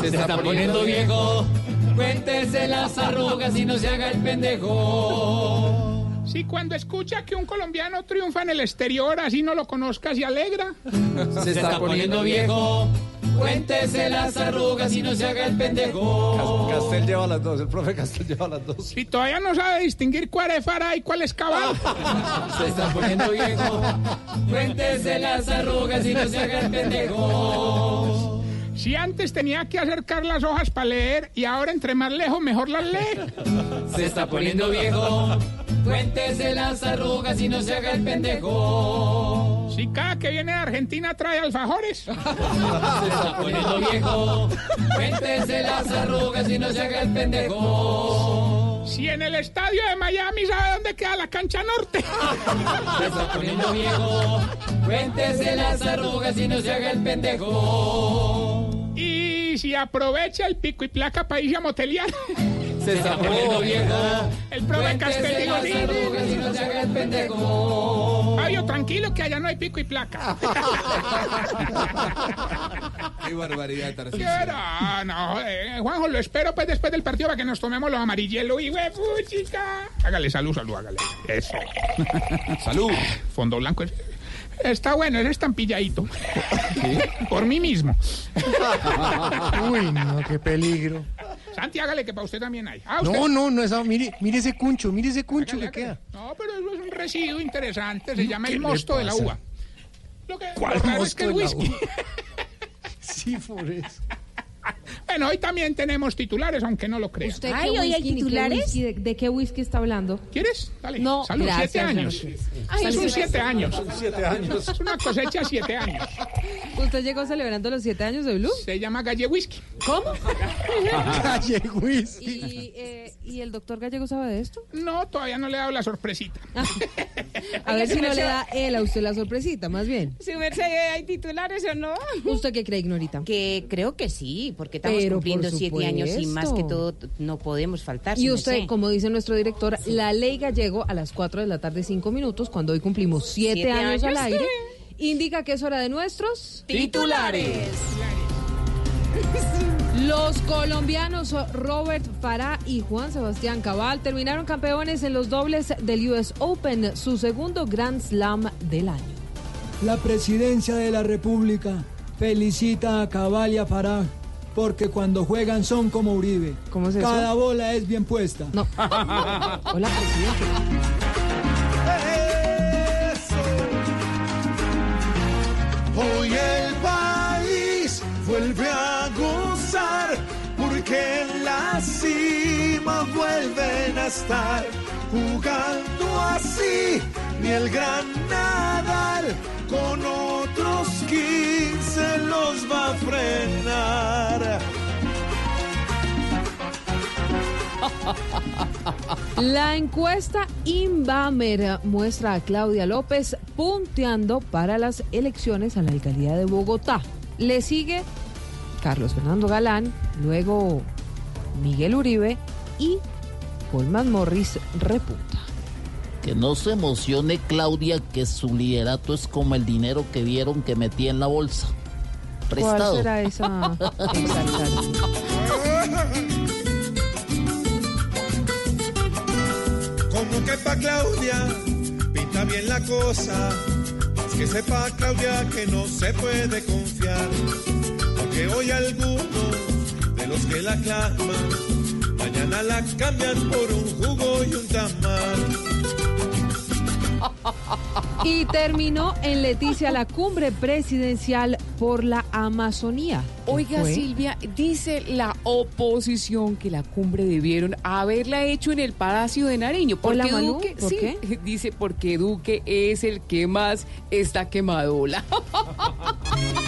Se está poniendo viejo, cuéntese las arrugas y no se haga el pendejo. Si cuando escucha que un colombiano triunfa en el exterior, así no lo conozca, se alegra. Se está poniendo viejo, cuéntese las arrugas y no se haga el pendejo. Castel lleva las dos, el profe Castel lleva las dos. Si todavía no sabe distinguir cuál es Fara y cuál es Cabal. Se está poniendo viejo, cuéntese las arrugas y no se haga el pendejo. Si antes tenía que acercar las hojas para leer y ahora entre más lejos mejor las lee. Se está poniendo viejo, cuéntese las arrugas y no se haga el pendejo. Si cada que viene de Argentina trae alfajores. Se está poniendo viejo, cuéntese las arrugas y no se haga el pendejo. Si en el estadio de Miami sabe dónde queda la cancha norte. Se está poniendo viejo, cuéntese las arrugas y no se haga el pendejo. Y si aprovecha el pico y placa para irse a motelear. Se está poniendo viejo, El profe cuéntese Castel las digo, arrugas y no se haga el pendejo. Fabio, tranquilo que allá no hay pico y placa. Qué barbaridad, Tarcisio. No, no, eh, Juanjo, lo espero pues después del partido para que nos tomemos los amarillos y chica. Hágale salud, salud, hágale. Eso. Salud. Fondo blanco. Es- Está bueno, es estampilladito. Por mí mismo. Uy, no, qué peligro. Santi, hágale que para usted también hay. Ah, usted- No, no, no es. Mire, mire ese cuncho, mire ese cuncho Hágale, que hágale. queda. No, pero eso es un residuo interesante. Se llama ¿Qué el mosto de la uva. Lo que, ¿Cuál lo raro es mosto que el de la whisky. Sí, por eso. Bueno, hoy también tenemos titulares, aunque no lo crean. ¿Usted Ay, qué hoy hay whisky, ni qué titulares. whisky, de, de qué whisky está hablando? ¿Quieres? Dale. No, Salud, gracias, siete años. Ay, Salud. son siete años. Siete años. Es una cosecha siete años. ¿Usted llegó celebrando los siete años de Blue? Se llama Galle Whisky. ¿Cómo? Calle whisky. ¿Y, eh, ¿Y el doctor Gallego sabe de esto? No, todavía no le he dado la sorpresita. A ver si no le da él a usted la sorpresita, más bien. Si merced hay titulares o no. ¿Usted qué cree, Ignorita? Que creo que sí, porque estamos Pero, cumpliendo siete años y más que todo no podemos faltar. Y usted, como dice nuestro director, la ley gallego a las 4 de la tarde, 5 minutos, cuando hoy cumplimos 7 Siete años, al aire, indica que es hora de nuestros Titulares. Los colombianos Robert Farah y Juan Sebastián Cabal terminaron campeones en los dobles del US Open, su segundo Grand Slam del año. La presidencia de la República felicita a Cabal y a Farag porque cuando juegan son como Uribe. ¿Cómo es eso? Cada bola es bien puesta. No. Hola, presidente. Hoy el país vuelve a gozar porque en la cima vuelven a estar jugando así. Ni el gran Nadal con otros 15 los va a frenar. La encuesta Inbamer muestra a Claudia López punteando para las elecciones a la alcaldía de Bogotá. Le sigue Carlos Fernando Galán, luego Miguel Uribe y Colman Morris repunta. Que no se emocione Claudia que su liderato es como el dinero que vieron que metí en la bolsa. Prestado. ¿Cuál será esa? Como que pa' Claudia pinta bien la cosa. Más que sepa Claudia que no se puede confiar. Porque hoy algunos de los que la aclaman, mañana la cambian por un jugo y un tamal. Y terminó en Leticia la cumbre presidencial por la Amazonía. ¿Qué Oiga, fue? Silvia, dice la oposición que la cumbre debieron haberla hecho en el Palacio de Nariño. Porque Hola, Duque, ¿por sí, qué? dice porque Duque es el que más está quemadola.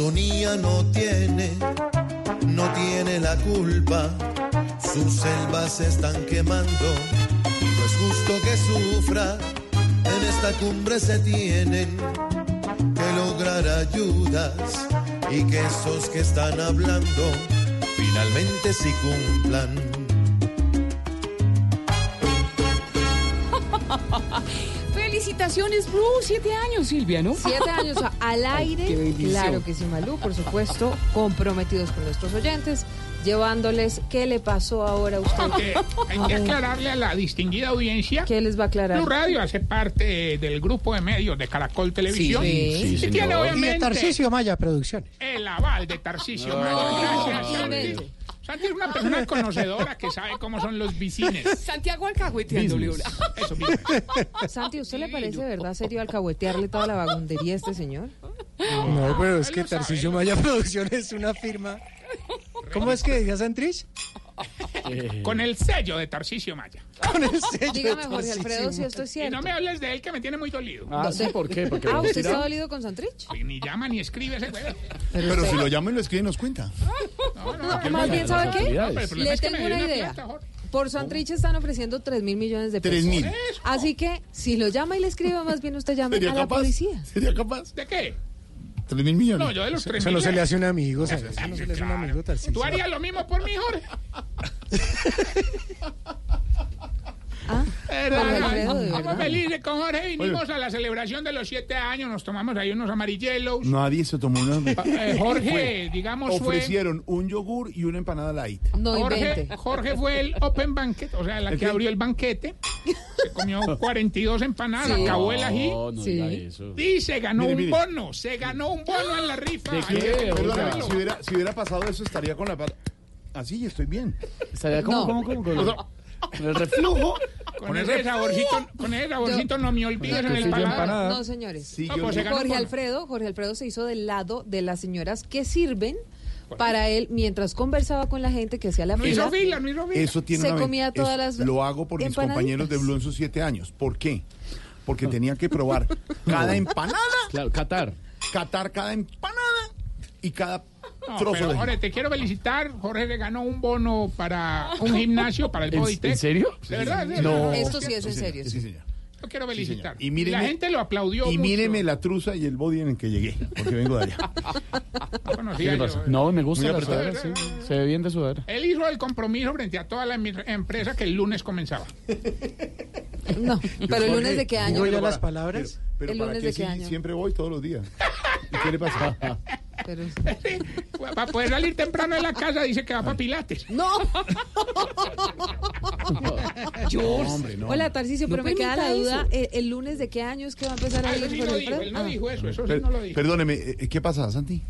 Amazonía no tiene, no tiene la culpa. Sus selvas se están quemando. No es justo que sufra. En esta cumbre se tienen que lograr ayudas y que esos que están hablando finalmente sí cumplan. Blue, siete años, Silvia, ¿no? Siete años al Ay, aire, qué bendición. claro que sí, Malú, por supuesto, comprometidos con nuestros oyentes, llevándoles qué le pasó ahora a usted. Aunque hay que aclararle a la distinguida audiencia. ¿Qué les va a aclarar? Blue Radio hace parte del grupo de medios de Caracol Televisión. Sí, y tiene Y de obviamente Tarcisio Maya Producciones. el aval de Tarcisio Maya. Gracias, Santi. Es una persona conocedora que sabe cómo son los vicines. Santiago alcahueteándole una. Eso mismo. Santi, ¿a ¿usted le parece de verdad serio alcahuetearle toda la vagondería a este señor? No, pero es que Tarcisio Maya Producciones es una firma. ¿Cómo es que decía Santrich? Con el sello de Tarcisio Maya. Con el sello Dígame, Jorge Alfredo, si esto es Y cierto. no me hables de él que me tiene muy dolido. Ah, ¿sí? ¿Por qué? Porque Ah, lo ¿usted está dolido con Santrich? Ni llama ni escribe ese güey. Pero, si lo llama y lo escribe, nos cuenta. No, más bien, ¿sabe qué? No, pero el problema Le es que tengo dio una una idea. plata, Jorge. Por Santrich están ofreciendo 3 mil millones de pesos. Tres mil. Así que, si lo llama y le escribe, más bien usted llame ¿Sería a la capaz? policía. ¿Sería capaz? ¿De qué? Tres mil millones. No, yo de los tres Eso no mil. se le hace un amigo, Eso ¿sabes? sí, Eso no se le hace un amigo, Tarcisio. ¿Tú harías lo mismo por mí, Jorge? Ah, verdad. felices con Jorge. Vinimos a la celebración de los siete años. Nos tomamos ahí unos amarillos. Nadie se tomó una. Eh, Jorge, digamos, fue- Ofrecieron un yogur y una empanada light. No Jorge. Jorge fue el open banquet, o sea, la ¿El que abrió el banquete. Se comió 42 empanadas, Sí. acabó el ají. No, no Sí. eso. Y se ganó Mire, un mire. bono, se ganó un bono en la rifa. ¿De qué? Si hubiera, si hubiera pasado eso, estaría con la pata. Así, estoy bien. ¿Estaría como, No. como, como, con, O sea, con el reflujo? Con ese saborcito, con ese saborcito no me olvides en el paladar. empanada. No, señores. Sí, No, pues Jorge. Alfredo, Jorge Alfredo se hizo del lado de las señoras que sirven para él mientras conversaba con la gente que hacía la fila. hizo fila, no hizo fila. Eso tiene Se una comía todas es- las Lo hago por mis compañeros de Blue en sus siete años. ¿Por qué? Porque tenía que probar cada empanada, Claro, Qatar. catar cada empanada y cada No, trozo pero de Jorge, te quiero felicitar. Jorge le ganó un bono para un gimnasio, para el ¿En- Bodytech. en serio? ¿De verdad? ¿De No. Esto sí es en serio. Sí, señor. Yo quiero Sí, felicitar. Y míreme, la gente lo aplaudió Y mucho. míreme la truza y el body en el que llegué, porque vengo de allá. No conocía ¿Qué le yo. pasa? No, me gusta la sudadera, sí. Se ve bien de sudadera. Él hizo el compromiso frente a toda la em- empresa que el lunes comenzaba. No, pero el lunes de qué año. ¿Digo ya Pero las para- palabras? Pero ¿El ¿para lunes qué de qué si año? siempre voy todos los días? ¿Y qué le pasa? Pero- Para poder salir temprano de la casa dice que va para Pilates. No. hombre, no. Hola, Tarcisio, No pero me queda la duda. ¿El, el lunes de qué año es que va a empezar a ir él no Ah. dijo eso, eso sí Per- no lo dijo. Perdóneme, eh, ¿qué pasa, Santi?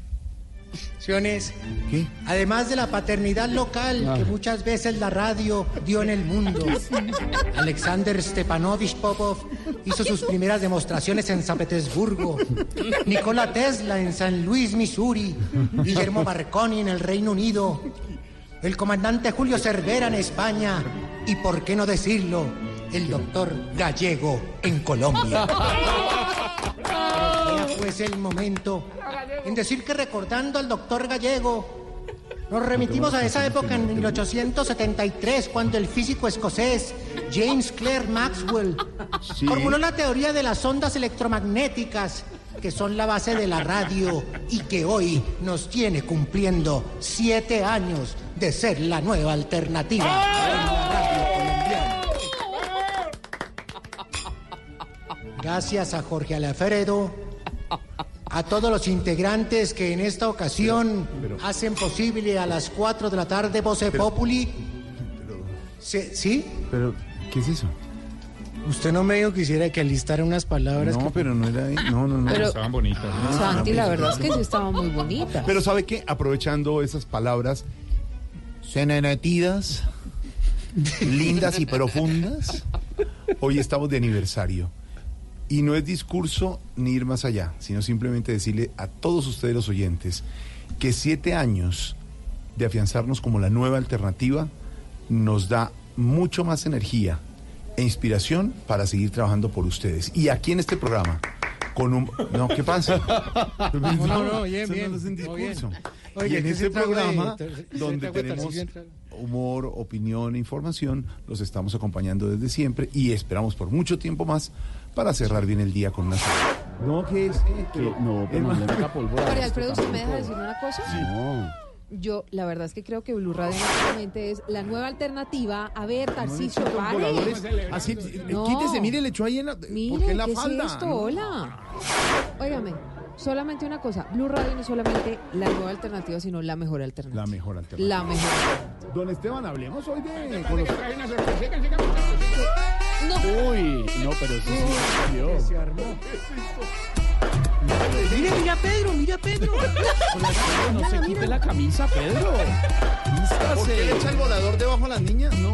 ¿Qué? Además de la paternidad local que muchas veces la radio dio en el mundo. Alexander Stepanovich Popov hizo sus primeras demostraciones en San Petersburgo. Nikola Tesla en San Luis, Missouri. Guillermo Marconi en el Reino Unido. El comandante Julio Cervera en España. Y por qué no decirlo, el doctor Gallego en Colombia. Pues el momento en decir que recordando al doctor Gallego, nos remitimos a esa época en 1873, cuando el físico escocés James Clerk Maxwell Sí. formuló la teoría de las ondas electromagnéticas, que son la base de la radio y que hoy nos tiene cumpliendo siete años de ser la nueva alternativa. En la radio colombiana. Gracias a Jorge Alfredo, a todos los integrantes que en esta ocasión hacen posible a las 4 de la tarde Voce Populi. Se- ¿Sí? Pero, ¿qué es eso? Usted no me dijo que quisiera que alistara unas palabras. No, pero no era ahí. No, no, no. Pero- Estaban bonitas. Santi, la verdad es que sí estaba muy bonita. Pero ¿sabe qué? Aprovechando esas palabras senenetidas, lindas y profundas, hoy estamos de aniversario. Y no es discurso ni ir más allá, sino simplemente decirle a todos ustedes los oyentes que siete años de afianzarnos como la nueva alternativa nos da mucho más energía e inspiración para seguir trabajando por ustedes. Y aquí en este programa, con un... No, ¿qué pasa? No, no, no, bien, bien, no es un todo bien. discurso. Oye, y en ¿qué este de- programa, donde tenemos humor, opinión e información, los estamos acompañando desde siempre y esperamos por mucho tiempo más para cerrar bien el día con una No, que es? no, pero no le meta pólvora María Alfredo, ¿usted me deja decir una cosa? No. Yo, la verdad es que creo que Blue Radio realmente es la nueva alternativa. A ver, Tarcicio, pare. voladores. Así, No. quítese, mire, le echó ahí en la, Mire, ¿por qué en la ¿qué falda? es esto? No. Hola. Óigame, solamente una cosa. Blue Radio no es solamente la nueva alternativa, sino la mejor alternativa. La mejor alternativa. La mejor. Don Esteban, hablemos hoy de... Uy, no, pero eso sí se armó. Mire, mira Pedro, mira Pedro. No se quite la camisa, Pedro. ¿Por qué echa el volador debajo a las niñas? No.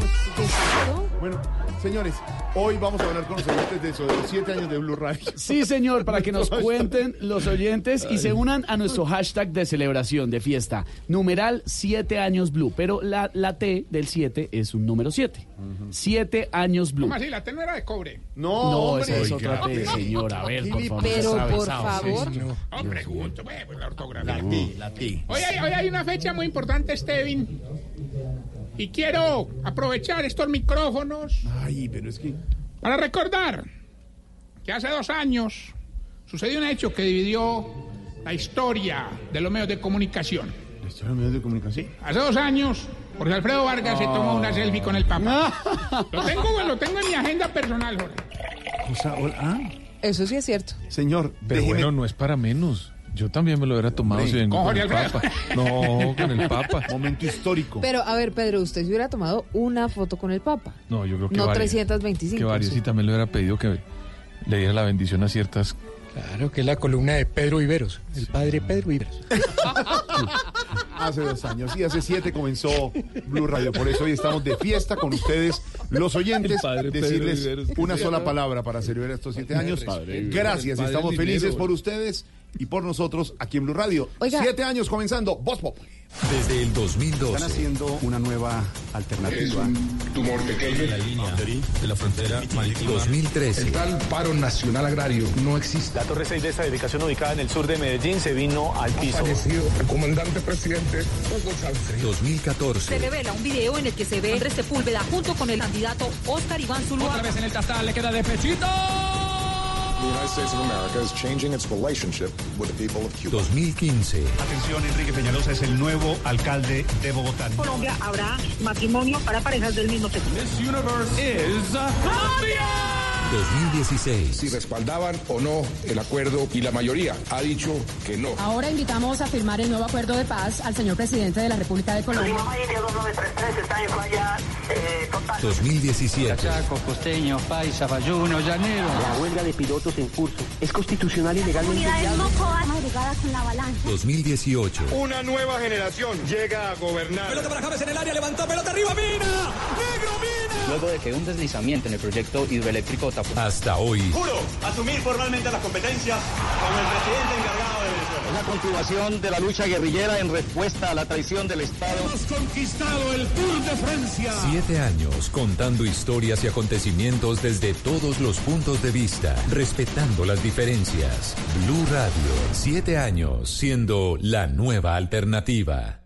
Bueno, señores, hoy vamos a hablar con los oyentes de eso, de los siete años de Blue Radio. Sí, señor, para que nos cuenten los oyentes y se unan a nuestro hashtag de celebración, de fiesta. Numeral 7 años blue, pero la, la T del 7 es un número 7. 7 años blue. ¿Cómo así? La T no era de cobre. No, No, hombre. esa es otra Oiga, T, señor. A ver, por favor. Pero, sabe, por sabe, favor. sí. No, pregunto, la ortografía. La T, la T. Hoy hay, hoy hay una fecha muy importante, Stevin. Y quiero aprovechar estos micrófonos Ay, pero es que... para recordar que hace dos años sucedió un hecho que dividió la historia de los medios de comunicación. ¿La historia de los medios de comunicación? Hace dos años, Jorge Alfredo Vargas se tomó una selfie con el Papa. Lo tengo, lo tengo en mi agenda personal, Jorge. O sea, hola- ah, Eso sí es cierto. señor, Pero déjeme- bueno, no es para menos. Yo también me lo hubiera tomado Hombre, si vengo con con Jorge el. Papa. No, con el Papa. Momento histórico. Pero, a ver, Pedro, usted se hubiera tomado una foto con el Papa. No, yo creo que No varios. 325. Que varios. sí. Y también le hubiera pedido que le diera la bendición a ciertas... Claro, que es la columna de Pedro Iberos, el padre Pedro Iberos. Hace dos años y hace siete comenzó Blue Radio. Por eso hoy estamos de fiesta con ustedes, los oyentes. Decirles una sola palabra para celebrar estos siete años. Gracias, estamos dinero. felices por ustedes y por nosotros aquí en Blue Radio. Oiga. Siete años comenzando, Voz Pop. Desde el 2012. Están haciendo una nueva alternativa. tumor pequeño en la línea de la frontera marítima. 2013. tal paro nacional agrario no existe. La Torre 6 de esta edificación ubicada en el sur de Medellín se vino al piso. el comandante presidente Hugo Chávez. 2014. Se revela un video en el que se ve a Andrés Sepúlveda junto con el candidato Oscar Iván Zuluaga. Otra vez en el tastal le queda de pechito. 2015. Atención, Enrique Peñalosa es el nuevo alcalde de Bogotá. Colombia habrá matrimonio para parejas del mismo sexo. This universe is Colombia. 2016. Si respaldaban o no el acuerdo y la mayoría ha dicho que no. Ahora invitamos a firmar el nuevo acuerdo de paz al señor presidente de la República de Colombia. 2017. Chaco, costeño, paisa, bayuno, llanero. La huelga de pilotos en curso es constitucional y legalmente con la balanza. 2018. Una nueva generación llega a gobernar. Pelota para James en el área, levantó pelota arriba, Mina. Negro, Mina. Luego de que un deslizamiento en el proyecto hidroeléctrico tapó. Hasta hoy. Juro asumir formalmente las competencias como el presidente encargado de Venezuela. La continuación de la lucha guerrillera en respuesta a la traición del Estado. Hemos conquistado el Tour de Francia. Siete años contando historias y acontecimientos desde todos los puntos de vista, respetando las diferencias. Blue Radio, siete años siendo la nueva alternativa.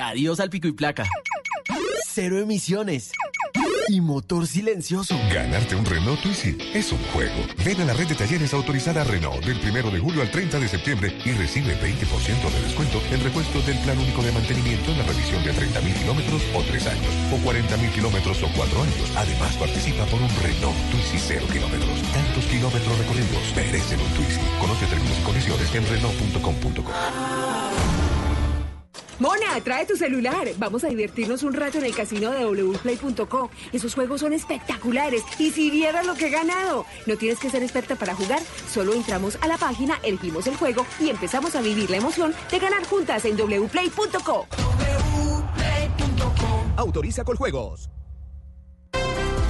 Adiós al pico y placa. Cero emisiones. Y motor silencioso. Ganarte un Renault Twizy es un juego. Ven a la red de talleres autorizada Renault del 1 de julio al 30 de septiembre y recibe 20% de descuento en repuestos del plan único de mantenimiento en la revisión de 30.000 kilómetros o 3 años, o 40.000 kilómetros o 4 años. Además, participa por un Renault Twizy 0 kilómetros. Tantos kilómetros recorridos merecen un Twizy. Conoce términos y condiciones en Renault.com.co. Mona, trae tu celular. Vamos a divertirnos un rato en el casino de wplay.co. Esos juegos son espectaculares. Y si vieras lo que he ganado. No tienes que ser experta para jugar. Solo entramos a la página, elegimos el juego y empezamos a vivir la emoción de ganar juntas en wplay.co. Autoriza con juegos.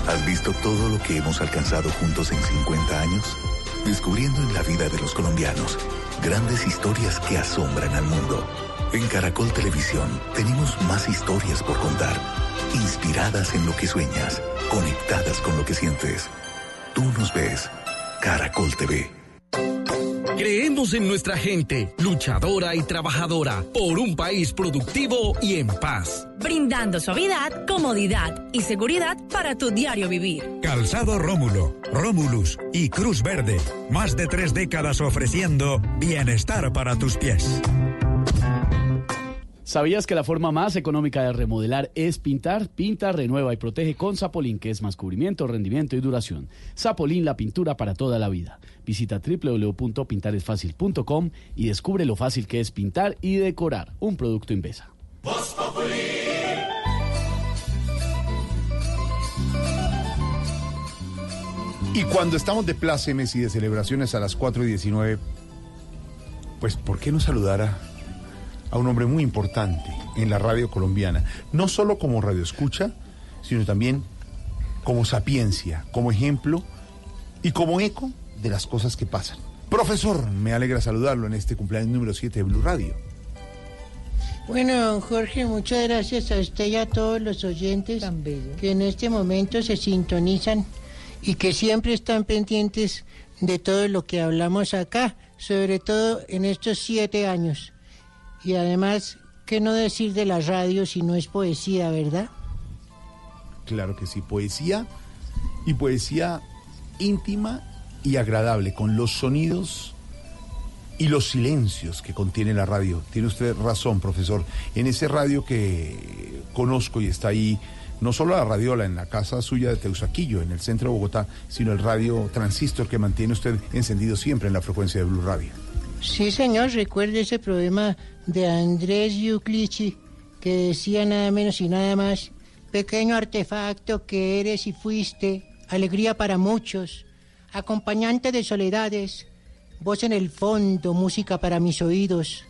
¿Has visto todo lo que hemos alcanzado juntos en 50 años? Descubriendo en la vida de los colombianos grandes historias que asombran al mundo. En Caracol Televisión tenemos más historias por contar, inspiradas en lo que sueñas, conectadas con lo que sientes. Tú nos ves, Caracol TV. Creemos en nuestra gente, luchadora y trabajadora, por un país productivo y en paz. Brindando suavidad, comodidad y seguridad para tu diario vivir. Calzado Rómulo, Rómulus y Cruz Verde. Más de tres décadas ofreciendo bienestar para tus pies. ¿Sabías que la forma más económica de remodelar es pintar? Pinta, renueva y protege con Zapolín, que es más cubrimiento, rendimiento y duración. Zapolín, la pintura para toda la vida. Visita www.pintaresfacil.com y descubre lo fácil que es pintar y decorar. Un producto Invesa. Y cuando estamos de plácemes y de celebraciones a las 4 y 19, pues ¿por qué no saludar a, a un hombre muy importante en la radio colombiana? No solo como radioescucha, sino también como sapiencia, como ejemplo y como eco de las cosas que pasan. Profesor, me alegra saludarlo en este cumpleaños número 7 de Blue Radio. Bueno, don Jorge, muchas gracias a usted y a todos los oyentes que en este momento se sintonizan y que siempre están pendientes de todo lo que hablamos acá, sobre todo en estos siete años. Y además, ¿qué no decir de la radio si no es poesía, verdad? Claro que sí, poesía y poesía íntima y agradable, con los sonidos y los silencios que contiene la radio. Tiene usted razón, profesor. En ese radio que conozco y está ahí, no solo la radiola en la casa suya de Teusaquillo, en el centro de Bogotá, sino el radio transistor que mantiene usted encendido siempre en la frecuencia de Blue Radio. Sí, señor, recuerde ese problema de Andrés Yuclichi, que decía nada menos y nada más, pequeño artefacto que eres y fuiste, alegría para muchos, acompañante de soledades, voz en el fondo, música para mis oídos,